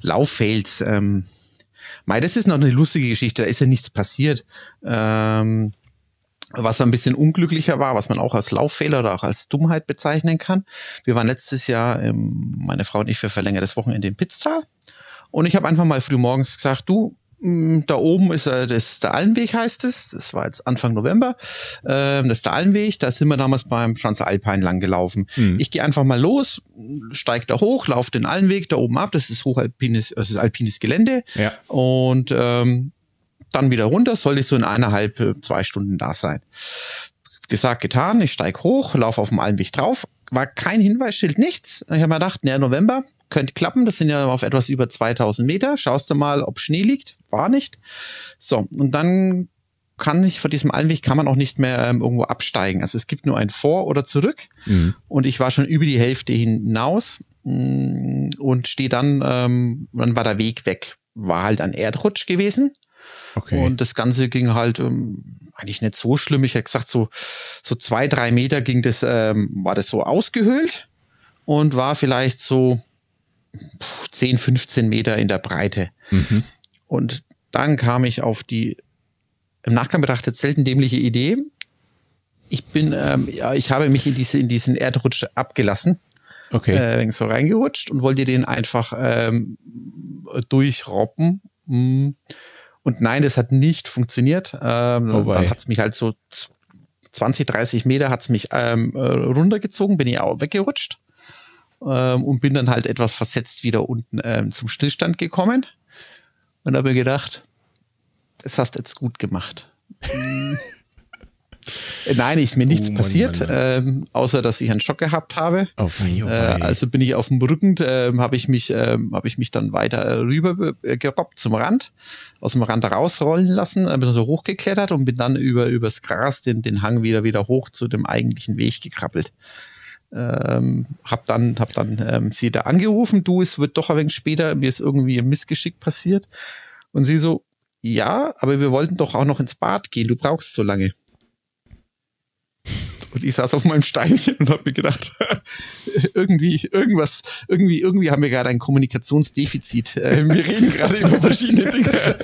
Lauffails, ähm, Mei, das ist noch eine lustige Geschichte, da ist ja nichts passiert. Ähm, was ein bisschen unglücklicher war, was man auch als Lauffehler oder auch als Dummheit bezeichnen kann. Wir waren letztes Jahr, ähm, meine Frau und ich, für verlängertes Wochenende in Pitztal. Und ich habe einfach mal früh morgens gesagt, du, da oben ist äh, der Allenweg heißt es. Das war jetzt Anfang November. Ähm, das ist der Allenweg. Da sind wir damals beim Transalpine lang gelaufen. Mhm. Ich gehe einfach mal los, steige da hoch, laufe den Allenweg da oben ab. Das ist hochalpines, das ist alpines Gelände. Ja. Und ähm, dann wieder runter. Soll ich so in eineinhalb, äh, zwei Stunden da sein. Gesagt, getan. Ich steige hoch, laufe auf dem Allenweg drauf. War kein Hinweisschild, nichts. Ich habe mir gedacht, naja, November, könnte klappen. Das sind ja auf etwas über 2000 Meter. Schaust du mal, ob Schnee liegt. War nicht. So, und dann kann ich von diesem Allenweg kann man auch nicht mehr ähm, irgendwo absteigen. Also es gibt nur ein Vor- oder Zurück. Mhm. Und ich war schon über die Hälfte hinaus mh, mm, und stehe dann, ähm, dann war der Weg weg. War halt ein Erdrutsch gewesen. Okay. Und das Ganze ging halt ähm, eigentlich nicht so schlimm. Ich hätte gesagt, so, so zwei, drei Meter ging das, ähm, war das so ausgehöhlt und war vielleicht so 10, 15 Meter in der Breite. Mhm. Und dann kam ich auf die im Nachgang betrachtet selten dämliche Idee. Ich bin, ähm, ja, ich habe mich in, diese, in diesen Erdrutsch abgelassen. Okay. Äh, so reingerutscht und wollte den einfach ähm, durchroppen. Mm. Und nein, das hat nicht funktioniert. Ähm, oh dann hat es mich halt so 20, 30 Meter hat's mich ähm, äh, runtergezogen, bin ich auch weggerutscht ähm, und bin dann halt etwas versetzt wieder unten ähm, zum Stillstand gekommen und habe mir gedacht, das hast du jetzt gut gemacht. [laughs] Nein, ist mir nichts oh, Mann, passiert, Mann, ähm, außer dass ich einen Schock gehabt habe. Oh, fei, oh, äh, also bin ich auf dem Rücken, äh, habe ich mich, äh, habe ich mich dann weiter rüber äh, gerobbt zum Rand, aus dem Rand rausrollen lassen, äh, bin so hochgeklettert und bin dann über übers Gras den, den Hang wieder wieder hoch zu dem eigentlichen Weg gekrabbelt. Ähm, hab dann, hab dann ähm, sie da angerufen, du, es wird doch ein wenig später, mir ist irgendwie ein Missgeschick passiert. Und sie so, ja, aber wir wollten doch auch noch ins Bad gehen, du brauchst so lange. Und ich saß auf meinem Steinchen und habe mir gedacht, [laughs] irgendwie, irgendwas, irgendwie, irgendwie haben wir gerade ein Kommunikationsdefizit. Äh, wir reden gerade über verschiedene Dinge.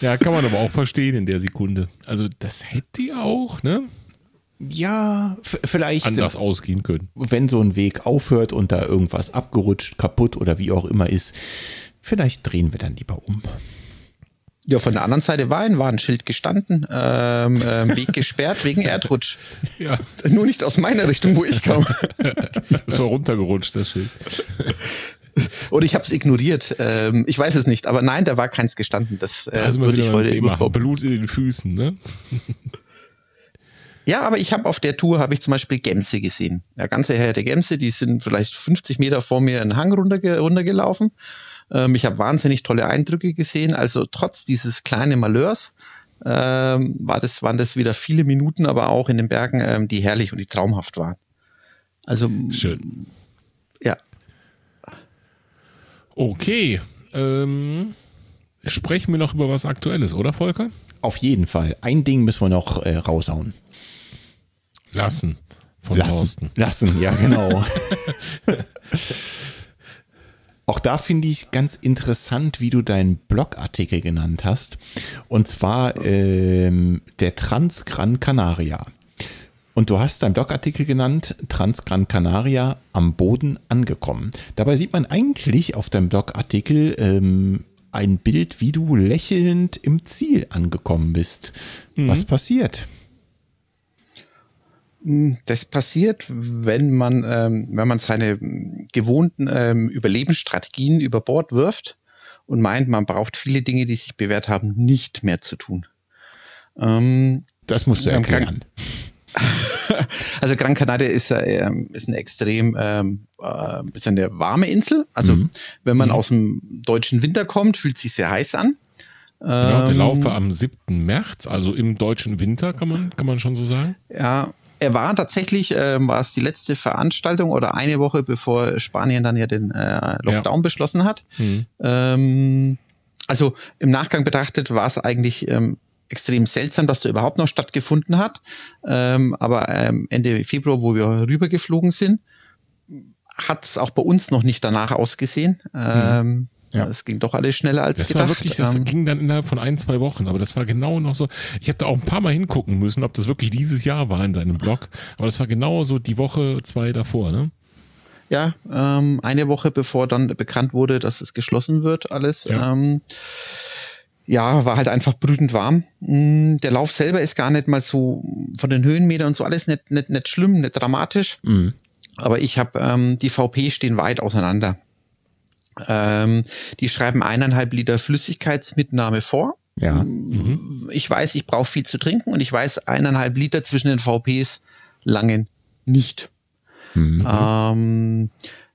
Ja, kann man aber auch verstehen in der Sekunde. Also das hätte ihr auch, ne? Ja, vielleicht anders ausgehen können. Wenn so ein Weg aufhört und da irgendwas abgerutscht, kaputt oder wie auch immer ist, vielleicht drehen wir dann lieber um. Ja, von der anderen Seite war ein Warnschild gestanden, ähm, ähm, Weg gesperrt wegen Erdrutsch. [laughs] Ja. Nur nicht aus meiner Richtung, wo ich kam. [laughs] Das war runtergerutscht, das Schild. [laughs] Oder ich habe es ignoriert. Ähm, ich weiß es nicht, aber nein, da war keins gestanden. Das äh, also würde ich heute Thema. Blut in den Füßen, ne? Ja, aber ich habe auf der Tour habe ich zum Beispiel Gämse gesehen. Ja, ganze Herde Gämse, die sind vielleicht 50 Meter vor mir einen Hang runterge runtergelaufen. Ähm, ich habe wahnsinnig tolle Eindrücke gesehen. Also trotz dieses kleinen Malheurs ähm, war das, waren das wieder viele Minuten, aber auch in den Bergen, ähm, die herrlich und die traumhaft waren. Also schön. Ja. Okay. Ähm, sprechen wir noch über was Aktuelles, oder Volker? Auf jeden Fall. Ein Ding müssen wir noch äh, raushauen. Lassen. Von lassen, Thorsten. lassen, ja genau. [laughs] Auch da finde ich ganz interessant, wie du deinen Blogartikel genannt hast. Und zwar ähm, der Transgran Canaria. Und du hast deinen Blogartikel genannt, Transgran Canaria am Boden angekommen. Dabei sieht man eigentlich auf deinem Blogartikel ähm, ein Bild, wie du lächelnd im Ziel angekommen bist. Mhm. Was passiert? Das passiert, wenn man, ähm, wenn man seine gewohnten ähm, Überlebensstrategien über Bord wirft und meint, man braucht viele Dinge, die sich bewährt haben, nicht mehr zu tun. Ähm, das musst du erklären. [laughs] also Gran Canaria ist, äh, ist ein extrem ähm, äh, ist eine warme Insel. Also mhm. wenn man mhm. aus dem deutschen Winter kommt, fühlt sich sehr heiß an. Ja, der Lauf war am 7. März, also im deutschen Winter, kann man, kann man schon so sagen. Ja, er war tatsächlich, äh, war es die letzte Veranstaltung oder eine Woche bevor Spanien dann ja den äh, Lockdown ja. beschlossen hat. Mhm. Ähm, also im Nachgang betrachtet war es eigentlich ähm, extrem seltsam, dass der überhaupt noch stattgefunden hat. Ähm, aber ähm, Ende Februar, wo wir rübergeflogen sind, hat es auch bei uns noch nicht danach ausgesehen. Mhm. Ja. Es ging doch alles schneller als das gedacht. War wirklich, das ähm, ging dann innerhalb von ein, zwei Wochen, aber das war genau noch so. Ich habe da auch ein paar Mal hingucken müssen, ob das wirklich dieses Jahr war in deinem Blog. Aber das war genau so die Woche, zwei davor, ne? Ja, ähm, eine Woche bevor dann bekannt wurde, dass es geschlossen wird, alles. Ja. Ähm, ja, war halt einfach brütend warm. Mm, der Lauf selber ist gar nicht mal so von den Höhenmetern und so alles nicht, nicht, nicht schlimm, nicht dramatisch. Mhm. Aber ich habe ähm, die VP stehen weit auseinander. Ähm, die schreiben eineinhalb Liter Flüssigkeitsmitnahme vor. Ja. Mhm. Ich weiß, ich brauche viel zu trinken und ich weiß, eineinhalb Liter zwischen den VPs langen nicht. Mhm. Ähm,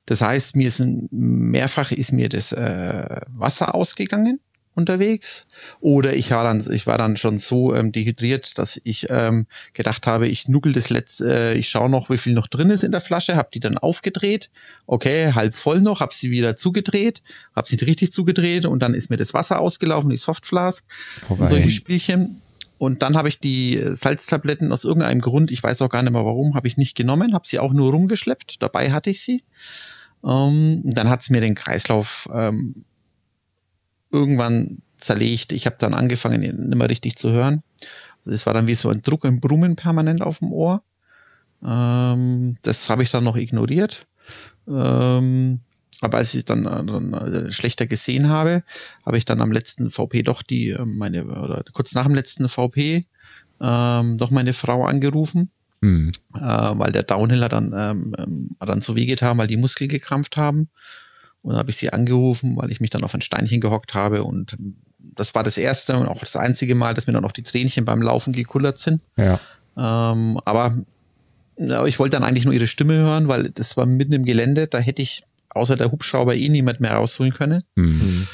das heißt, mir ist ein, mehrfach ist mir das äh, Wasser ausgegangen unterwegs. Oder ich war dann, ich war dann schon so ähm, dehydriert, dass ich ähm, gedacht habe, ich nuggel das letzte, äh, ich schaue noch, wie viel noch drin ist in der Flasche, habe die dann aufgedreht, okay, halb voll noch, habe sie wieder zugedreht, habe sie richtig zugedreht und dann ist mir das Wasser ausgelaufen, die Softflask und solche Spielchen. Und dann habe ich die Salztabletten aus irgendeinem Grund, ich weiß auch gar nicht mehr warum, habe ich nicht genommen, habe sie auch nur rumgeschleppt, dabei hatte ich sie. Ähm, dann hat es mir den Kreislauf ähm, irgendwann zerlegt. Ich habe dann angefangen, ihn nicht mehr richtig zu hören. Es war dann wie so ein Druck, ein Brummen permanent auf dem Ohr. Ähm, das habe ich dann noch ignoriert. Ähm, aber als ich dann, dann äh, schlechter gesehen habe, habe ich dann am letzten VP doch die, äh, meine, oder kurz nach dem letzten VP, ähm, doch meine Frau angerufen. Mhm. Äh, weil der Downhiller dann, ähm, ähm, dann so wehgetan, weil die Muskeln gekrampft haben. Und dann habe ich sie angerufen, weil ich mich dann auf ein Steinchen gehockt habe. Und das war das erste und auch das einzige Mal, dass mir dann auch die Tränchen beim Laufen gekullert sind. Ja. Ähm, aber ja, ich wollte dann eigentlich nur ihre Stimme hören, weil das war mitten im Gelände. Da hätte ich außer der Hubschrauber eh niemand mehr rausholen können. Mhm.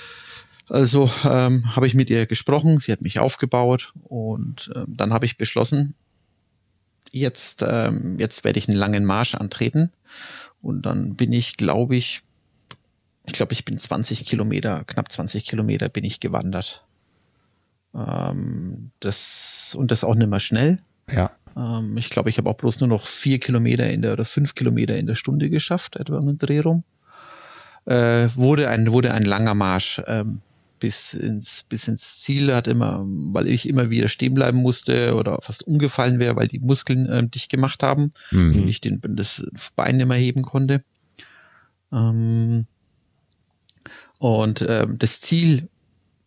Also ähm, habe ich mit ihr gesprochen, sie hat mich aufgebaut und ähm, dann habe ich beschlossen, jetzt, ähm, jetzt werde ich einen langen Marsch antreten. Und dann bin ich, glaube ich, ich glaube, ich bin 20 Kilometer, knapp 20 Kilometer bin ich gewandert. Ähm, das, und das auch nicht mehr schnell. Ja. Ähm, ich glaube, ich habe auch bloß nur noch vier Kilometer in der oder fünf Kilometer in der Stunde geschafft, etwa im Dreh rum. Äh, wurde ein, wurde ein langer Marsch ähm, bis ins, bis ins Ziel, hat immer, weil ich immer wieder stehen bleiben musste oder fast umgefallen wäre, weil die Muskeln äh, dicht gemacht haben mhm. und ich den, das Bein nicht mehr heben konnte. Ähm, und äh, das Ziel,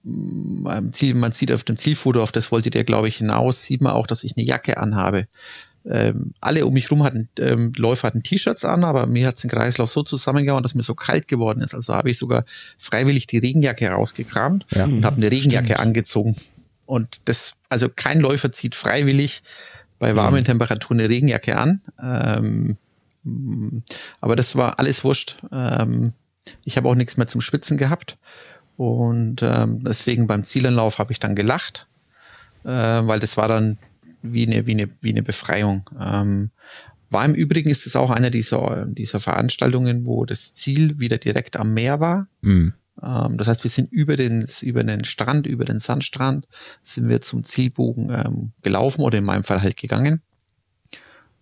ähm, Ziel, man sieht auf dem Zielfoto, auf das wolltet ihr, glaube ich, hinaus, sieht man auch, dass ich eine Jacke anhabe. Ähm, alle um mich rum hatten, ähm, Läufer hatten T-Shirts an, aber mir hat es den Kreislauf so zusammengehauen, dass mir so kalt geworden ist. Also habe ich sogar freiwillig die Regenjacke rausgekramt ja. und habe eine Regenjacke Stimmt. angezogen. Und das, also kein Läufer zieht freiwillig bei warmen mhm. Temperaturen eine Regenjacke an. Ähm, aber das war alles wurscht. Ähm, ich habe auch nichts mehr zum Schwitzen gehabt. Und ähm, deswegen beim Zielanlauf habe ich dann gelacht, äh, weil das war dann wie eine, wie eine, wie eine Befreiung. Ähm, war im Übrigen ist es auch einer dieser, dieser Veranstaltungen, wo das Ziel wieder direkt am Meer war. Mhm. Ähm, das heißt, wir sind über den, über den Strand, über den Sandstrand, sind wir zum Zielbogen ähm, gelaufen oder in meinem Fall halt gegangen.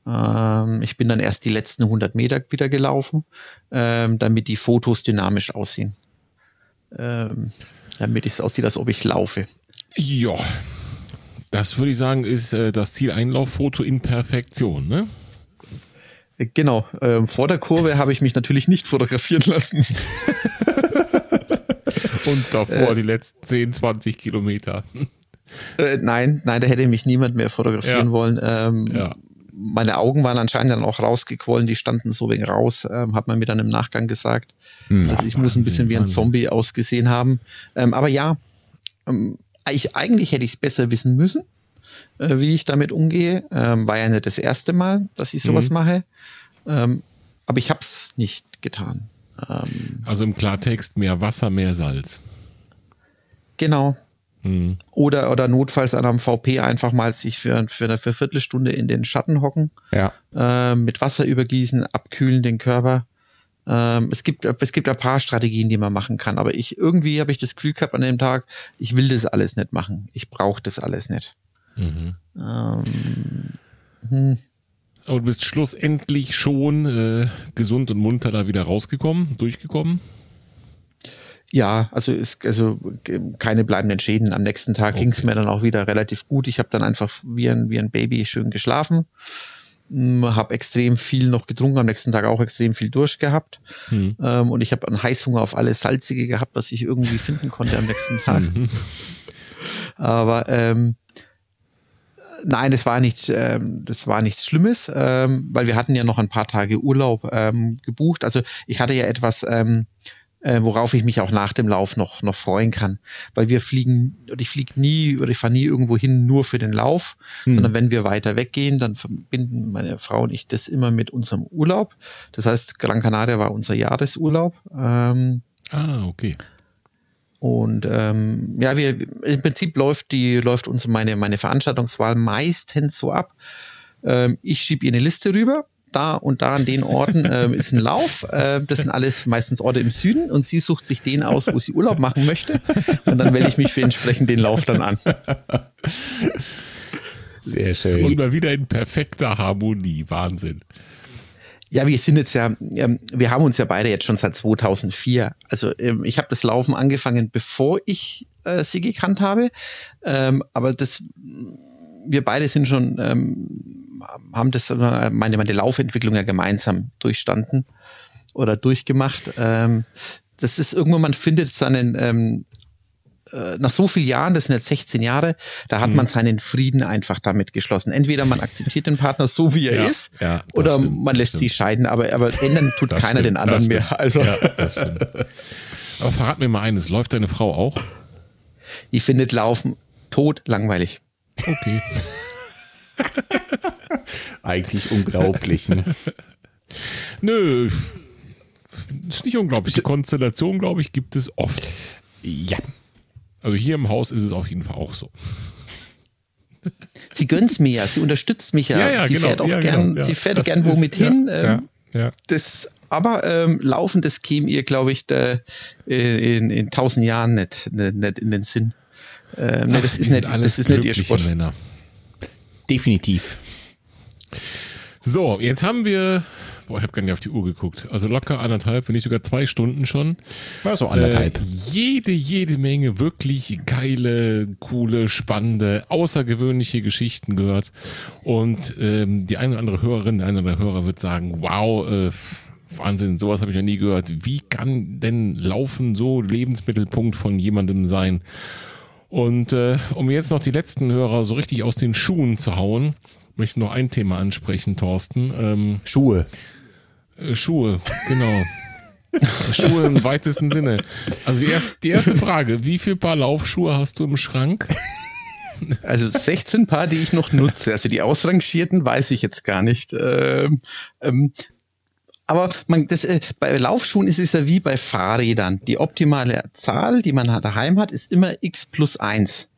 Ähm, ich bin dann erst die letzten 100 Meter wieder gelaufen, ähm, damit die Fotos dynamisch aussehen. Ähm, damit es aussieht, als ob ich laufe. Ja, das würde ich sagen, ist äh, das Zieleinlauffoto in Perfektion, ne? Genau, ähm, vor der Kurve habe ich mich natürlich nicht fotografieren lassen. [laughs] Und davor äh, die letzten 10, 20 Kilometer. Äh, nein, nein, da hätte mich niemand mehr fotografieren ja. wollen. Ähm, ja. Meine Augen waren anscheinend dann auch rausgequollen, die standen so wegen raus, ähm, hat man mir dann im Nachgang gesagt. Hm, also ich Wahnsinn, muss ein bisschen wie ein Zombie ausgesehen haben. Ähm, aber ja, ähm, ich, eigentlich hätte ich es besser wissen müssen, äh, wie ich damit umgehe. Ähm, war ja nicht das erste Mal, dass ich sowas mhm. mache. Ähm, aber ich habe es nicht getan. Ähm, also im Klartext mehr Wasser, mehr Salz. Genau. Mhm. Oder, oder notfalls an einem VP einfach mal sich für, für eine für Viertelstunde in den Schatten hocken. Ja. Äh, mit Wasser übergießen, abkühlen den Körper. Ähm, es, gibt, es gibt ein paar Strategien, die man machen kann, aber ich irgendwie habe ich das Gefühl gehabt an dem Tag, ich will das alles nicht machen. Ich brauche das alles nicht. Mhm. Ähm, hm. Aber du bist schlussendlich schon äh, gesund und munter da wieder rausgekommen, durchgekommen? Ja, also ist also keine bleibenden Schäden. Am nächsten Tag okay. ging es mir dann auch wieder relativ gut. Ich habe dann einfach wie ein, wie ein Baby schön geschlafen, hm, habe extrem viel noch getrunken, am nächsten Tag auch extrem viel Durst gehabt hm. ähm, und ich habe einen Heißhunger auf alles Salzige gehabt, was ich irgendwie finden konnte am nächsten [laughs] Tag. Mhm. Aber ähm, Nein, das war nicht, ähm, das war nichts Schlimmes, ähm, weil wir hatten ja noch ein paar Tage Urlaub ähm, gebucht. Also ich hatte ja etwas, ähm, äh, worauf ich mich auch nach dem Lauf noch, noch freuen kann. Weil wir fliegen, oder ich fliege nie oder ich fahre nie irgendwo hin nur für den Lauf, hm. sondern wenn wir weiter weggehen, dann verbinden meine Frau und ich das immer mit unserem Urlaub. Das heißt, Gran Canaria war unser Jahresurlaub. Ähm, ah, okay. Und ähm, ja, wir im Prinzip läuft die läuft uns meine meine Veranstaltungswahl meistens so ab. Ähm, ich schiebe ihr eine Liste rüber. Da und da an den Orten ähm, ist ein Lauf. Äh, das sind alles meistens Orte im Süden und sie sucht sich den aus, wo sie Urlaub machen möchte. Und dann wähle ich mich für entsprechend den Lauf dann an. Sehr schön. Und mal wieder in perfekter Harmonie. Wahnsinn. Ja, wir sind jetzt ja, wir haben uns ja beide jetzt schon seit 2004. Also ähm, ich habe das Laufen angefangen, bevor ich äh, sie gekannt habe. Ähm, aber das, wir beide sind schon, ähm, haben das meine, meine Laufentwicklung ja gemeinsam durchstanden oder durchgemacht. das ist irgendwann, man findet seinen äh, nach so vielen Jahren, das sind jetzt 16 Jahre, da hat mhm. man seinen Frieden einfach damit geschlossen. Entweder man akzeptiert den Partner so, wie er ja, ist, ja, oder stimmt, man lässt sie scheiden, aber, aber ändern tut das keiner stimmt, den anderen mehr. Also. Ja, das stimmt. Aber verrat mir mal eines, läuft deine Frau auch? Die findet Laufen tot langweilig. Okay. [laughs] Eigentlich unglaublich. Ne? Nö, ist nicht unglaublich. Die Konstellation, glaube ich, gibt es oft. Ja, also hier im Haus ist es auf jeden Fall auch so. Sie gönnt mir ja, sie unterstütt mich ja. ja, ja sie genau, fährt auch ja, gern, genau, sie fährt gern womit hin. Ähm, ja, Das, aber ähm, Laufen, das käme ihr, glaube ich, der, in, in tausend Jahren nicht, nicht, nicht in den Sinn. Ähm, Ach, das, ist nicht, das ist nicht ihr Sport. Männer. Definitiv. So, jetzt haben wir Boah, ich habe gar nicht auf die Uhr geguckt. Also locker anderthalb, wenn nicht sogar zwei Stunden schon. Ja, so anderthalb. Äh, jede, jede Menge wirklich geile, coole, spannende, außergewöhnliche Geschichten gehört. Und ähm, die eine oder andere Hörerin, der eine oder andere Hörer wird sagen, wow, äh, Wahnsinn, sowas habe ich noch nie gehört. Wie kann denn Laufen so Lebensmittelpunkt von jemandem sein? Und äh, um jetzt noch die letzten Hörer so richtig aus den Schuhen zu hauen, möchte noch ein Thema ansprechen, Thorsten. Ähm, Schuhe. Äh, Schuhe, genau. [laughs] Schuhe im weitesten Sinne. Also die erste, die erste Frage, wie viel Paar Laufschuhe hast du im Schrank? Also 16 Paar, die ich noch nutze. Also die ausrangierten weiß ich jetzt gar nicht. Ähm, ähm, aber man, das, äh, bei Laufschuhen ist es ja wie bei Fahrrädern. Die optimale Zahl, die man daheim hat, ist immer x plus 1.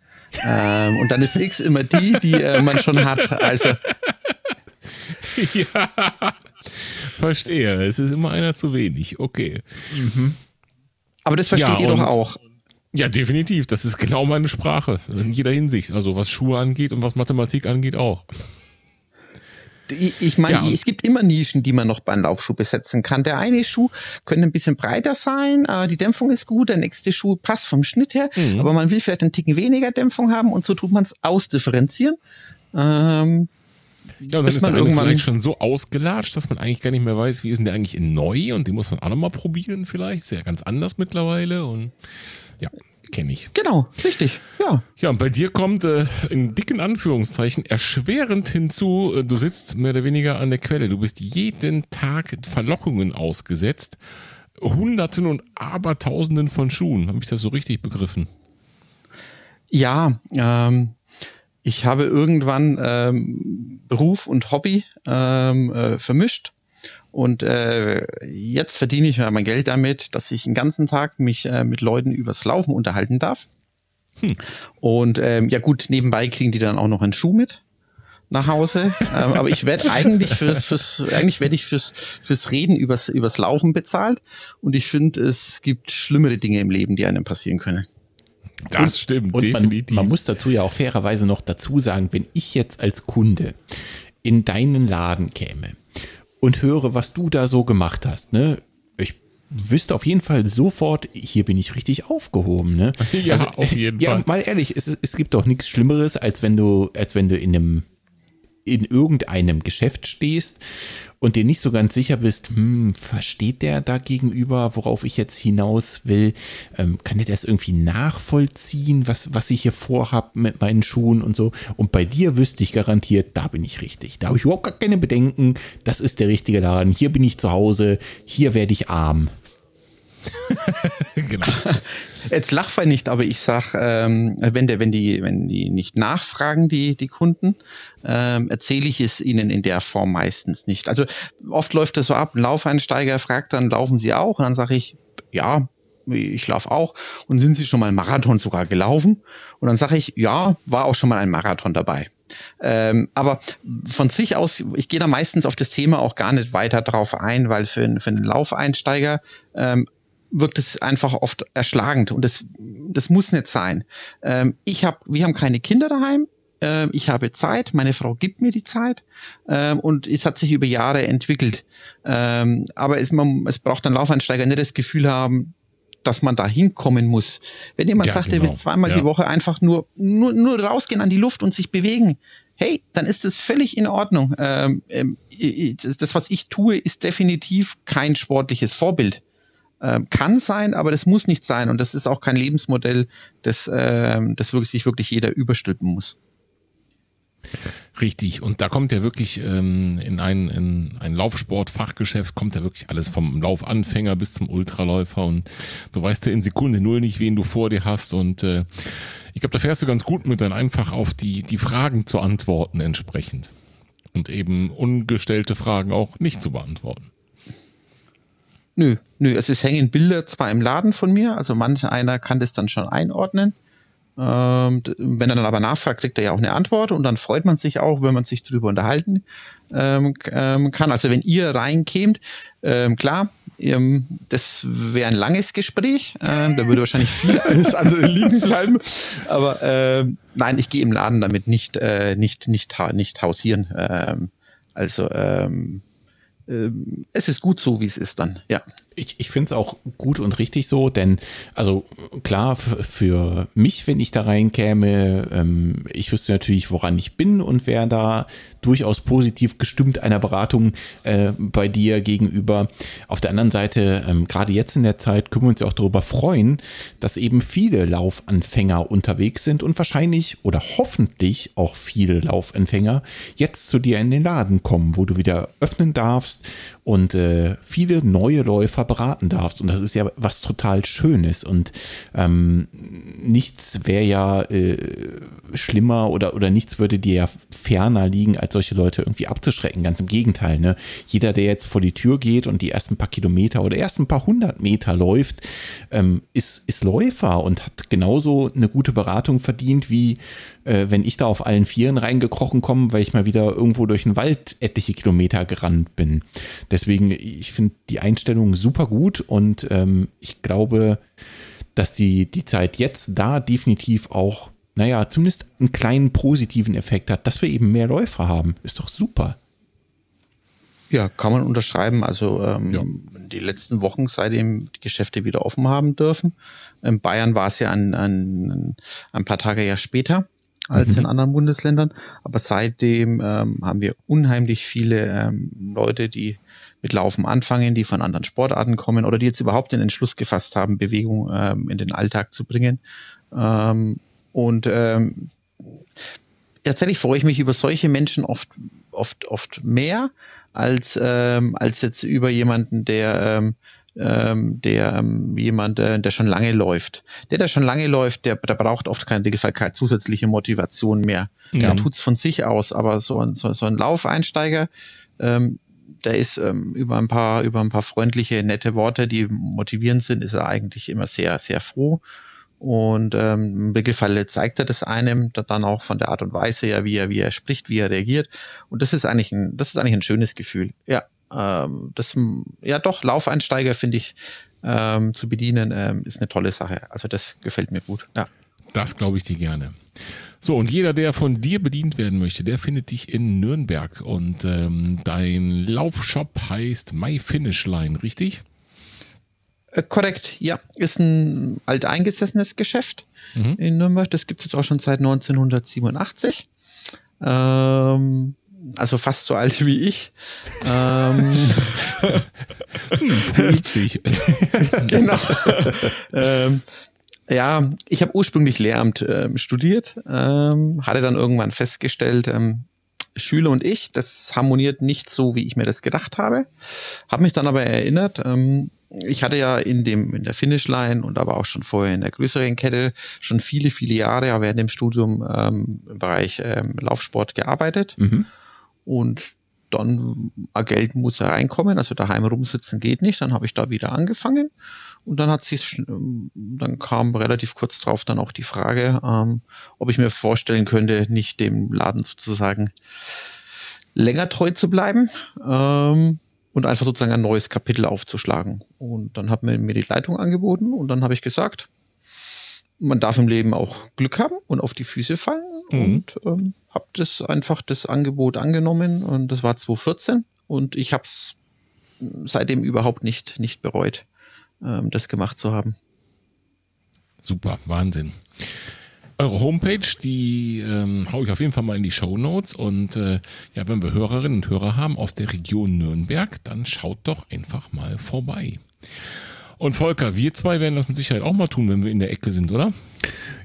Ähm, und dann ist x immer die, die äh, man schon hat. Also. [laughs] Ja. Verstehe. Es ist immer einer zu wenig. Okay. Mhm. Aber das versteht Ja, ihr doch auch. Ja, definitiv. Das ist genau meine Sprache. In jeder Hinsicht. Also was Schuhe angeht und was Mathematik angeht auch. Ich, ich meine, Ja, es gibt immer Nischen, die man noch beim Laufschuh besetzen kann. Der eine Schuh könnte ein bisschen breiter sein, die Dämpfung ist gut, der nächste Schuh passt vom Schnitt her, Mhm. aber man will vielleicht einen Ticken weniger Dämpfung haben und so tut man es ausdifferenzieren. Ähm, Ja, und dann ist der man irgendwann- vielleicht schon so ausgelatscht, dass man eigentlich gar nicht mehr weiß, wie ist denn der eigentlich in neu und den muss man auch nochmal probieren vielleicht. Ist ja ganz anders mittlerweile und ja, kenne ich. genau, richtig, ja. Ja, und bei dir kommt äh, in dicken Anführungszeichen erschwerend hinzu, äh, du sitzt mehr oder weniger an der Quelle. Du bist jeden Tag Verlockungen ausgesetzt. Hunderten und Abertausenden von Schuhen. Habe ich das so richtig begriffen? Ja, ähm, ich habe irgendwann ähm, Beruf und Hobby ähm, äh, vermischt. Und äh, jetzt verdiene ich mein Geld damit, dass ich den ganzen Tag mich äh, mit Leuten übers Laufen unterhalten darf. Hm. Und ähm, ja gut, nebenbei kriegen die dann auch noch einen Schuh mit nach Hause. [laughs] ähm, aber ich werde eigentlich fürs, fürs eigentlich werde ich fürs, fürs Reden übers, übers Laufen bezahlt. Und ich finde, es gibt schlimmere Dinge im Leben, die einem passieren können. Das stimmt, Und man, definitiv. man muss dazu ja auch fairerweise noch dazu sagen, wenn ich jetzt als Kunde in deinen Laden käme und höre, was du da so gemacht hast, ne? Ich wüsste auf jeden Fall sofort, hier bin ich richtig aufgehoben, ne? [laughs] Ja, auf jeden [laughs] ja, Fall. mal ehrlich, es, es gibt doch nichts Schlimmeres, als wenn du, als wenn du in einem in irgendeinem Geschäft stehst und dir nicht so ganz sicher bist, hm, versteht der da gegenüber, worauf ich jetzt hinaus will? Ähm, kann der das irgendwie nachvollziehen, was, was ich hier vorhab mit meinen Schuhen und so? Und bei dir wüsste ich garantiert, da bin ich richtig. Da habe ich überhaupt gar keine Bedenken. Das ist der richtige Laden. Hier bin ich zu Hause. Hier werde ich arm. [laughs] genau. Jetzt lachfall nicht, aber ich sag, ähm, wenn der, wenn die, wenn die nicht nachfragen, die, die Kunden, ähm, erzähle ich es ihnen in der Form meistens nicht. Also oft läuft das so ab, ein Laufeinsteiger fragt dann, laufen sie auch? Und dann sage ich, ja, ich laufe auch. Und sind sie schon mal einen Marathon sogar gelaufen? Und dann sage ich, ja, war auch schon mal ein Marathon dabei. Ähm, aber von sich aus, ich gehe da meistens auf das Thema auch gar nicht weiter drauf ein, weil für, einen- für einen Laufeinsteiger ähm, wirkt es einfach oft erschlagend und das, das muss nicht sein. Ähm, ich hab, wir haben keine Kinder daheim. Ähm, ich habe Zeit, meine Frau gibt mir die Zeit ähm, und es hat sich über Jahre entwickelt. Ähm, aber es, man, es braucht ein Laufeinsteiger nicht das Gefühl haben, dass man da hinkommen muss. Wenn jemand Ja, sagt, er genau. will zweimal Ja. die Woche einfach nur, nur, nur rausgehen an die Luft und sich bewegen, hey, dann ist das völlig in Ordnung. Ähm, ähm, das, was ich tue, ist definitiv kein sportliches Vorbild. Ähm, kann sein, aber das muss nicht sein. Und das ist auch kein Lebensmodell, das, ähm, das wirklich, sich wirklich jeder überstülpen muss. Richtig. Und da kommt ja wirklich ähm, in ein, in ein Laufsport-Fachgeschäft kommt ja wirklich alles vom Laufanfänger bis zum Ultraläufer und du weißt ja in Sekunde null nicht, wen du vor dir hast und äh, ich glaube, da fährst du ganz gut mit, dann einfach auf die, die Fragen zu antworten entsprechend. Und eben ungestellte Fragen auch nicht zu beantworten. Nö, nö, es ist hängen Bilder zwar im Laden von mir, also manch einer kann das dann schon einordnen. Ähm, wenn er dann aber nachfragt, kriegt er ja auch eine Antwort und dann freut man sich auch, wenn man sich drüber unterhalten ähm, ähm, kann. Also wenn ihr reinkämt, ähm, klar, ähm, das wäre ein langes Gespräch, ähm, da würde wahrscheinlich viel [laughs] alles andere [laughs] liegen bleiben. Aber nein, ich gehe im Laden damit nicht, äh, nicht, nicht, nicht hausieren. Also ähm, es ist gut so, wie es ist dann, ja. Ich, ich finde es auch gut und richtig so, denn, also klar, für mich, wenn ich da reinkäme, ähm, ich wüsste natürlich, woran ich bin und wäre da durchaus positiv gestimmt einer Beratung äh, bei dir gegenüber. Auf der anderen Seite, ähm, gerade jetzt in der Zeit, können wir uns ja auch darüber freuen, dass eben viele Laufanfänger unterwegs sind und wahrscheinlich oder hoffentlich auch viele Laufanfänger jetzt zu dir in den Laden kommen, wo du wieder öffnen darfst und äh, viele neue Läufer beraten darfst. Und das ist ja was total Schönes. Und ähm, nichts wäre ja äh, schlimmer oder, oder nichts würde dir ja ferner liegen, als solche Leute irgendwie abzuschrecken. Ganz im Gegenteil. Ne? Jeder, der jetzt vor die Tür geht und die ersten paar Kilometer oder ersten paar hundert Meter läuft, ähm, ist, ist Läufer und hat genauso eine gute Beratung verdient, wie äh, wenn ich da auf allen Vieren reingekrochen komme, weil ich mal wieder irgendwo durch den Wald etliche Kilometer gerannt bin. Deswegen, ich finde die Einstellung super gut und ähm, ich glaube, dass die, die Zeit jetzt da definitiv auch, naja, zumindest einen kleinen positiven Effekt hat, dass wir eben mehr Läufer haben. Ist doch super. Ja, kann man unterschreiben. Also ähm, ja. die letzten Wochen, seitdem die Geschäfte wieder offen haben dürfen. In Bayern war es ja ein, ein, ein paar Tage ja später als mhm. in anderen Bundesländern. Aber seitdem ähm, haben wir unheimlich viele ähm, Leute, die mit Laufen anfangen, die von anderen Sportarten kommen oder die jetzt überhaupt den Entschluss gefasst haben, Bewegung ähm, in den Alltag zu bringen. Ähm, und ähm, tatsächlich freue ich mich über solche Menschen oft, oft, oft mehr als, ähm, als jetzt über jemanden, der, ähm, ähm, der ähm, jemand, äh, der schon lange läuft. Der, der schon lange läuft, der, der braucht oft keine, keine zusätzliche Motivation mehr. Ja. Der tut's von sich aus, aber so ein, so, so ein Laufeinsteiger, ähm, der ist ähm, über ein paar, über ein paar freundliche, nette Worte, die motivierend sind, ist er eigentlich immer sehr, sehr froh. Und ähm, im Regelfall zeigt er das einem dann auch von der Art und Weise ja, wie er, wie er spricht, wie er reagiert. Und das ist eigentlich ein, das ist eigentlich ein schönes Gefühl. Ja, ähm, das, ja doch, Laufeinsteiger finde ich ähm, zu bedienen, ähm, ist eine tolle Sache. Also das gefällt mir gut. Ja. Das glaube ich dir gerne. So, und jeder, der von dir bedient werden möchte, der findet dich in Nürnberg. Und ähm, dein Laufshop heißt My Finish Line, richtig? Äh, korrekt, ja. Ist ein alteingesessenes Geschäft mhm. in Nürnberg. Das gibt es jetzt auch schon seit 1987. Ähm, also fast so alt wie ich. Ähm, [laughs] [laughs] 50. [laughs] genau. ähm, ja, ich habe ursprünglich Lehramt ähm, studiert, ähm, hatte dann irgendwann festgestellt, ähm, Schüler und ich, das harmoniert nicht so, wie ich mir das gedacht habe. Habe mich dann aber erinnert, ähm, ich hatte ja in dem in der Finishline und aber auch schon vorher in der größeren Kette schon viele viele Jahre ja während dem Studium ähm, im Bereich ähm, Laufsport gearbeitet mhm. und dann äh, Geld muss ja reinkommen, also daheim rumsitzen geht nicht. Dann habe ich da wieder angefangen und dann hat sich ähm, dann kam relativ kurz drauf dann auch die Frage, ähm, ob ich mir vorstellen könnte, nicht dem Laden sozusagen länger treu zu bleiben. Ähm, und einfach sozusagen ein neues Kapitel aufzuschlagen. Und dann hat man mir die Leitung angeboten und dann habe ich gesagt, man darf im Leben auch Glück haben und auf die Füße fallen mhm. und ähm, habe das einfach das Angebot angenommen und das war 2014 und ich habe es seitdem überhaupt nicht, nicht bereut, ähm, das gemacht zu haben. Super, Wahnsinn. Eure Homepage, die ähm, haue ich auf jeden Fall mal in die Show Notes. Und äh, ja, wenn wir Hörerinnen und Hörer haben aus der Region Nürnberg, dann schaut doch einfach mal vorbei. Und Volker, wir zwei werden das mit Sicherheit auch mal tun, wenn wir in der Ecke sind, oder?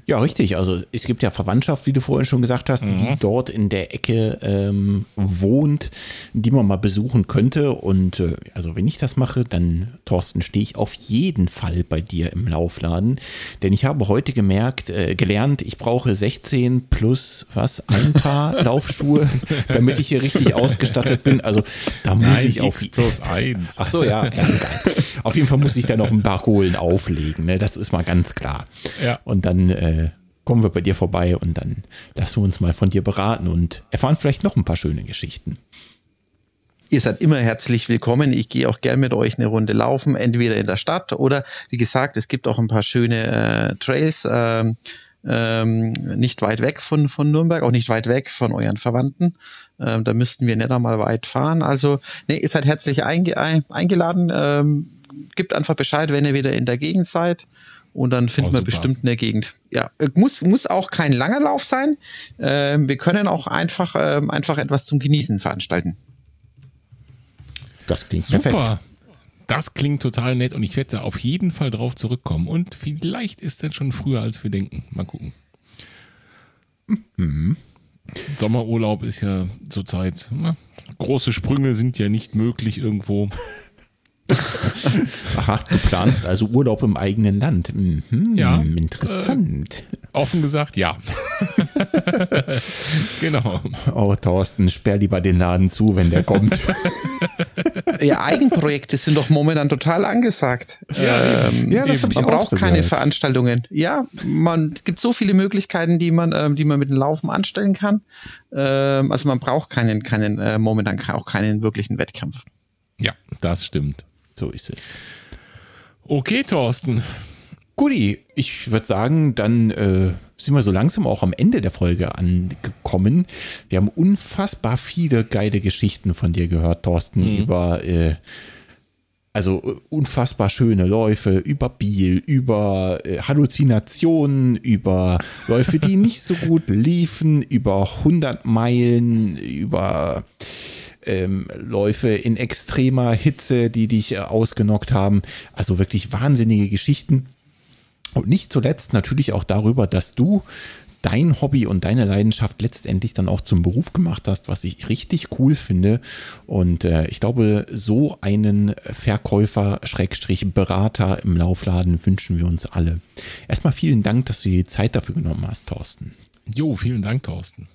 Ja, richtig. Also es gibt ja Verwandtschaft, wie du vorhin schon gesagt hast, mhm. die dort in der Ecke ähm, wohnt, die man mal besuchen könnte. Und äh, also wenn ich das mache, dann, Thorsten, stehe ich auf jeden Fall bei dir im Laufladen. Denn ich habe heute gemerkt, äh, gelernt, ich brauche 16 plus was, ein Paar [laughs] Laufschuhe, damit ich hier richtig ausgestattet bin. Also da muss Nein, ich auf X plus eins. Ach so, ja, ja geil. Auf jeden Fall muss ich da noch ein paar Kohlen auflegen. Ne? Das ist mal ganz klar. Ja. Und dann äh, kommen wir bei dir vorbei und dann lassen wir uns mal von dir beraten und erfahren vielleicht noch ein paar schöne Geschichten. Ihr seid immer herzlich willkommen. Ich gehe auch gern mit euch eine Runde laufen, entweder in der Stadt oder wie gesagt, es gibt auch ein paar schöne äh, Trails. Ähm, ähm, nicht weit weg von, von Nürnberg, auch nicht weit weg von euren Verwandten. Ähm, da müssten wir nicht einmal weit fahren. Also, nee, ihr seid herzlich einge eingeladen. Ähm, gibt einfach Bescheid, wenn ihr wieder in der Gegend seid und dann finden oh, wir bestimmt eine Gegend. Ja, muss, muss auch kein langer Lauf sein. Ähm, wir können auch einfach, ähm, einfach etwas zum Genießen veranstalten. Das klingt super. Perfekt. Das klingt total nett und ich werde da auf jeden Fall drauf zurückkommen. Und vielleicht ist das schon früher, als wir denken. Mal gucken. Mhm. Sommerurlaub ist ja zurzeit, na, große Sprünge sind ja nicht möglich irgendwo. [laughs] Aha, du planst also Urlaub im eigenen Land. Mhm, ja. Interessant. Äh, offen gesagt, ja. [laughs] genau. Oh, Thorsten, sperr lieber den Laden zu, wenn der kommt. [laughs] ja, Eigenprojekte sind doch momentan total angesagt. Ja, ähm, ja das habe ich Man auch braucht so keine gehört. Veranstaltungen. Ja, man, es gibt so viele Möglichkeiten, die man, ähm, die man mit dem Laufen anstellen kann. Ähm, also man braucht keinen, keinen, äh, momentan auch keinen wirklichen Wettkampf. Ja, das stimmt. So ist es. Okay, Thorsten. Guti, ich würde sagen, dann äh, sind wir so langsam auch am Ende der Folge angekommen. Wir haben unfassbar viele geile Geschichten von dir gehört, Thorsten, mhm. über äh, also äh, unfassbar schöne Läufe über Biel, über äh, Halluzinationen, über Läufe, die nicht so gut [laughs] liefen, über 100 Meilen, über ähm, Läufe in extremer Hitze, die dich äh, ausgenockt haben. Also wirklich wahnsinnige Geschichten. Und nicht zuletzt natürlich auch darüber, dass du dein Hobby und deine Leidenschaft letztendlich dann auch zum Beruf gemacht hast, was ich richtig cool finde. Und äh, ich glaube, so einen Verkäufer, Schrägstrich Berater im Laufladen wünschen wir uns alle. Erstmal vielen Dank, dass du die Zeit dafür genommen hast, Thorsten. Jo, vielen Dank, Thorsten.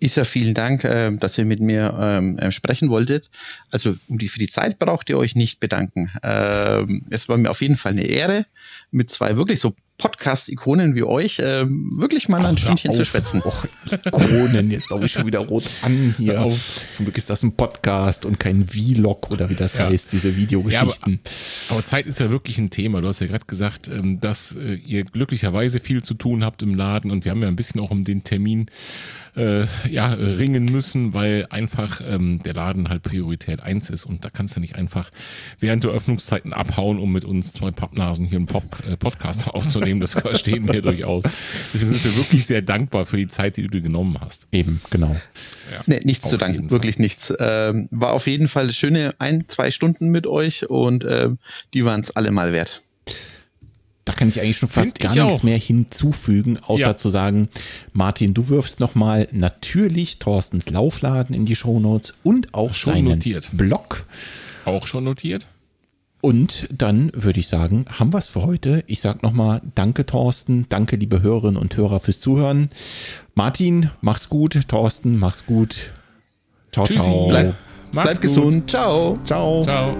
Isa, vielen Dank, äh, dass ihr mit mir ähm, äh, sprechen wolltet. Also um die, für die Zeit braucht ihr euch nicht bedanken. Ähm, es war mir auf jeden Fall eine Ehre, mit zwei wirklich so Podcast-Ikonen wie euch äh, wirklich mal ein Stündchen zu schwätzen. Och, Ikonen, jetzt glaube ich schon wieder rot an hier. Auf. Zum Glück ist das ein Podcast und kein Vlog oder wie das ja. heißt, diese Videogeschichten. Ja, aber, aber, Zeit ist ja wirklich ein Thema. Du hast ja gerade gesagt, ähm, dass äh, ihr glücklicherweise viel zu tun habt im Laden und wir haben ja ein bisschen auch um den Termin äh, ja, ringen müssen, weil einfach ähm, der Laden halt Priorität eins ist und da kannst du nicht einfach während der Öffnungszeiten abhauen, um mit uns zwei Pappnasen hier einen Pop, äh, Podcast [laughs] aufzunehmen nehmen, das [laughs] verstehen wir durchaus. Deswegen sind wir wirklich sehr dankbar für die Zeit, die du dir genommen hast. Eben, genau. Ja, nee, nichts zu danken, wirklich nichts. Ähm, war auf jeden Fall schöne ein, zwei Stunden mit euch und ähm, die waren es alle mal wert. Da kann ich eigentlich schon fast Find gar nichts mehr hinzufügen, außer ja. zu sagen, Martin, du wirfst nochmal natürlich Thorstens Laufladen in die Shownotes und auch schon seinen notiert. Blog. Auch schon notiert? Und dann würde ich sagen, haben wir es für heute. Ich sage nochmal Danke, Thorsten. Danke, liebe Hörerinnen und Hörer, fürs Zuhören. Martin, mach's gut. Thorsten, mach's gut. Ciao, Tschüssi. ciao. Bleib, bleib gesund. Ciao. Ciao. Ciao.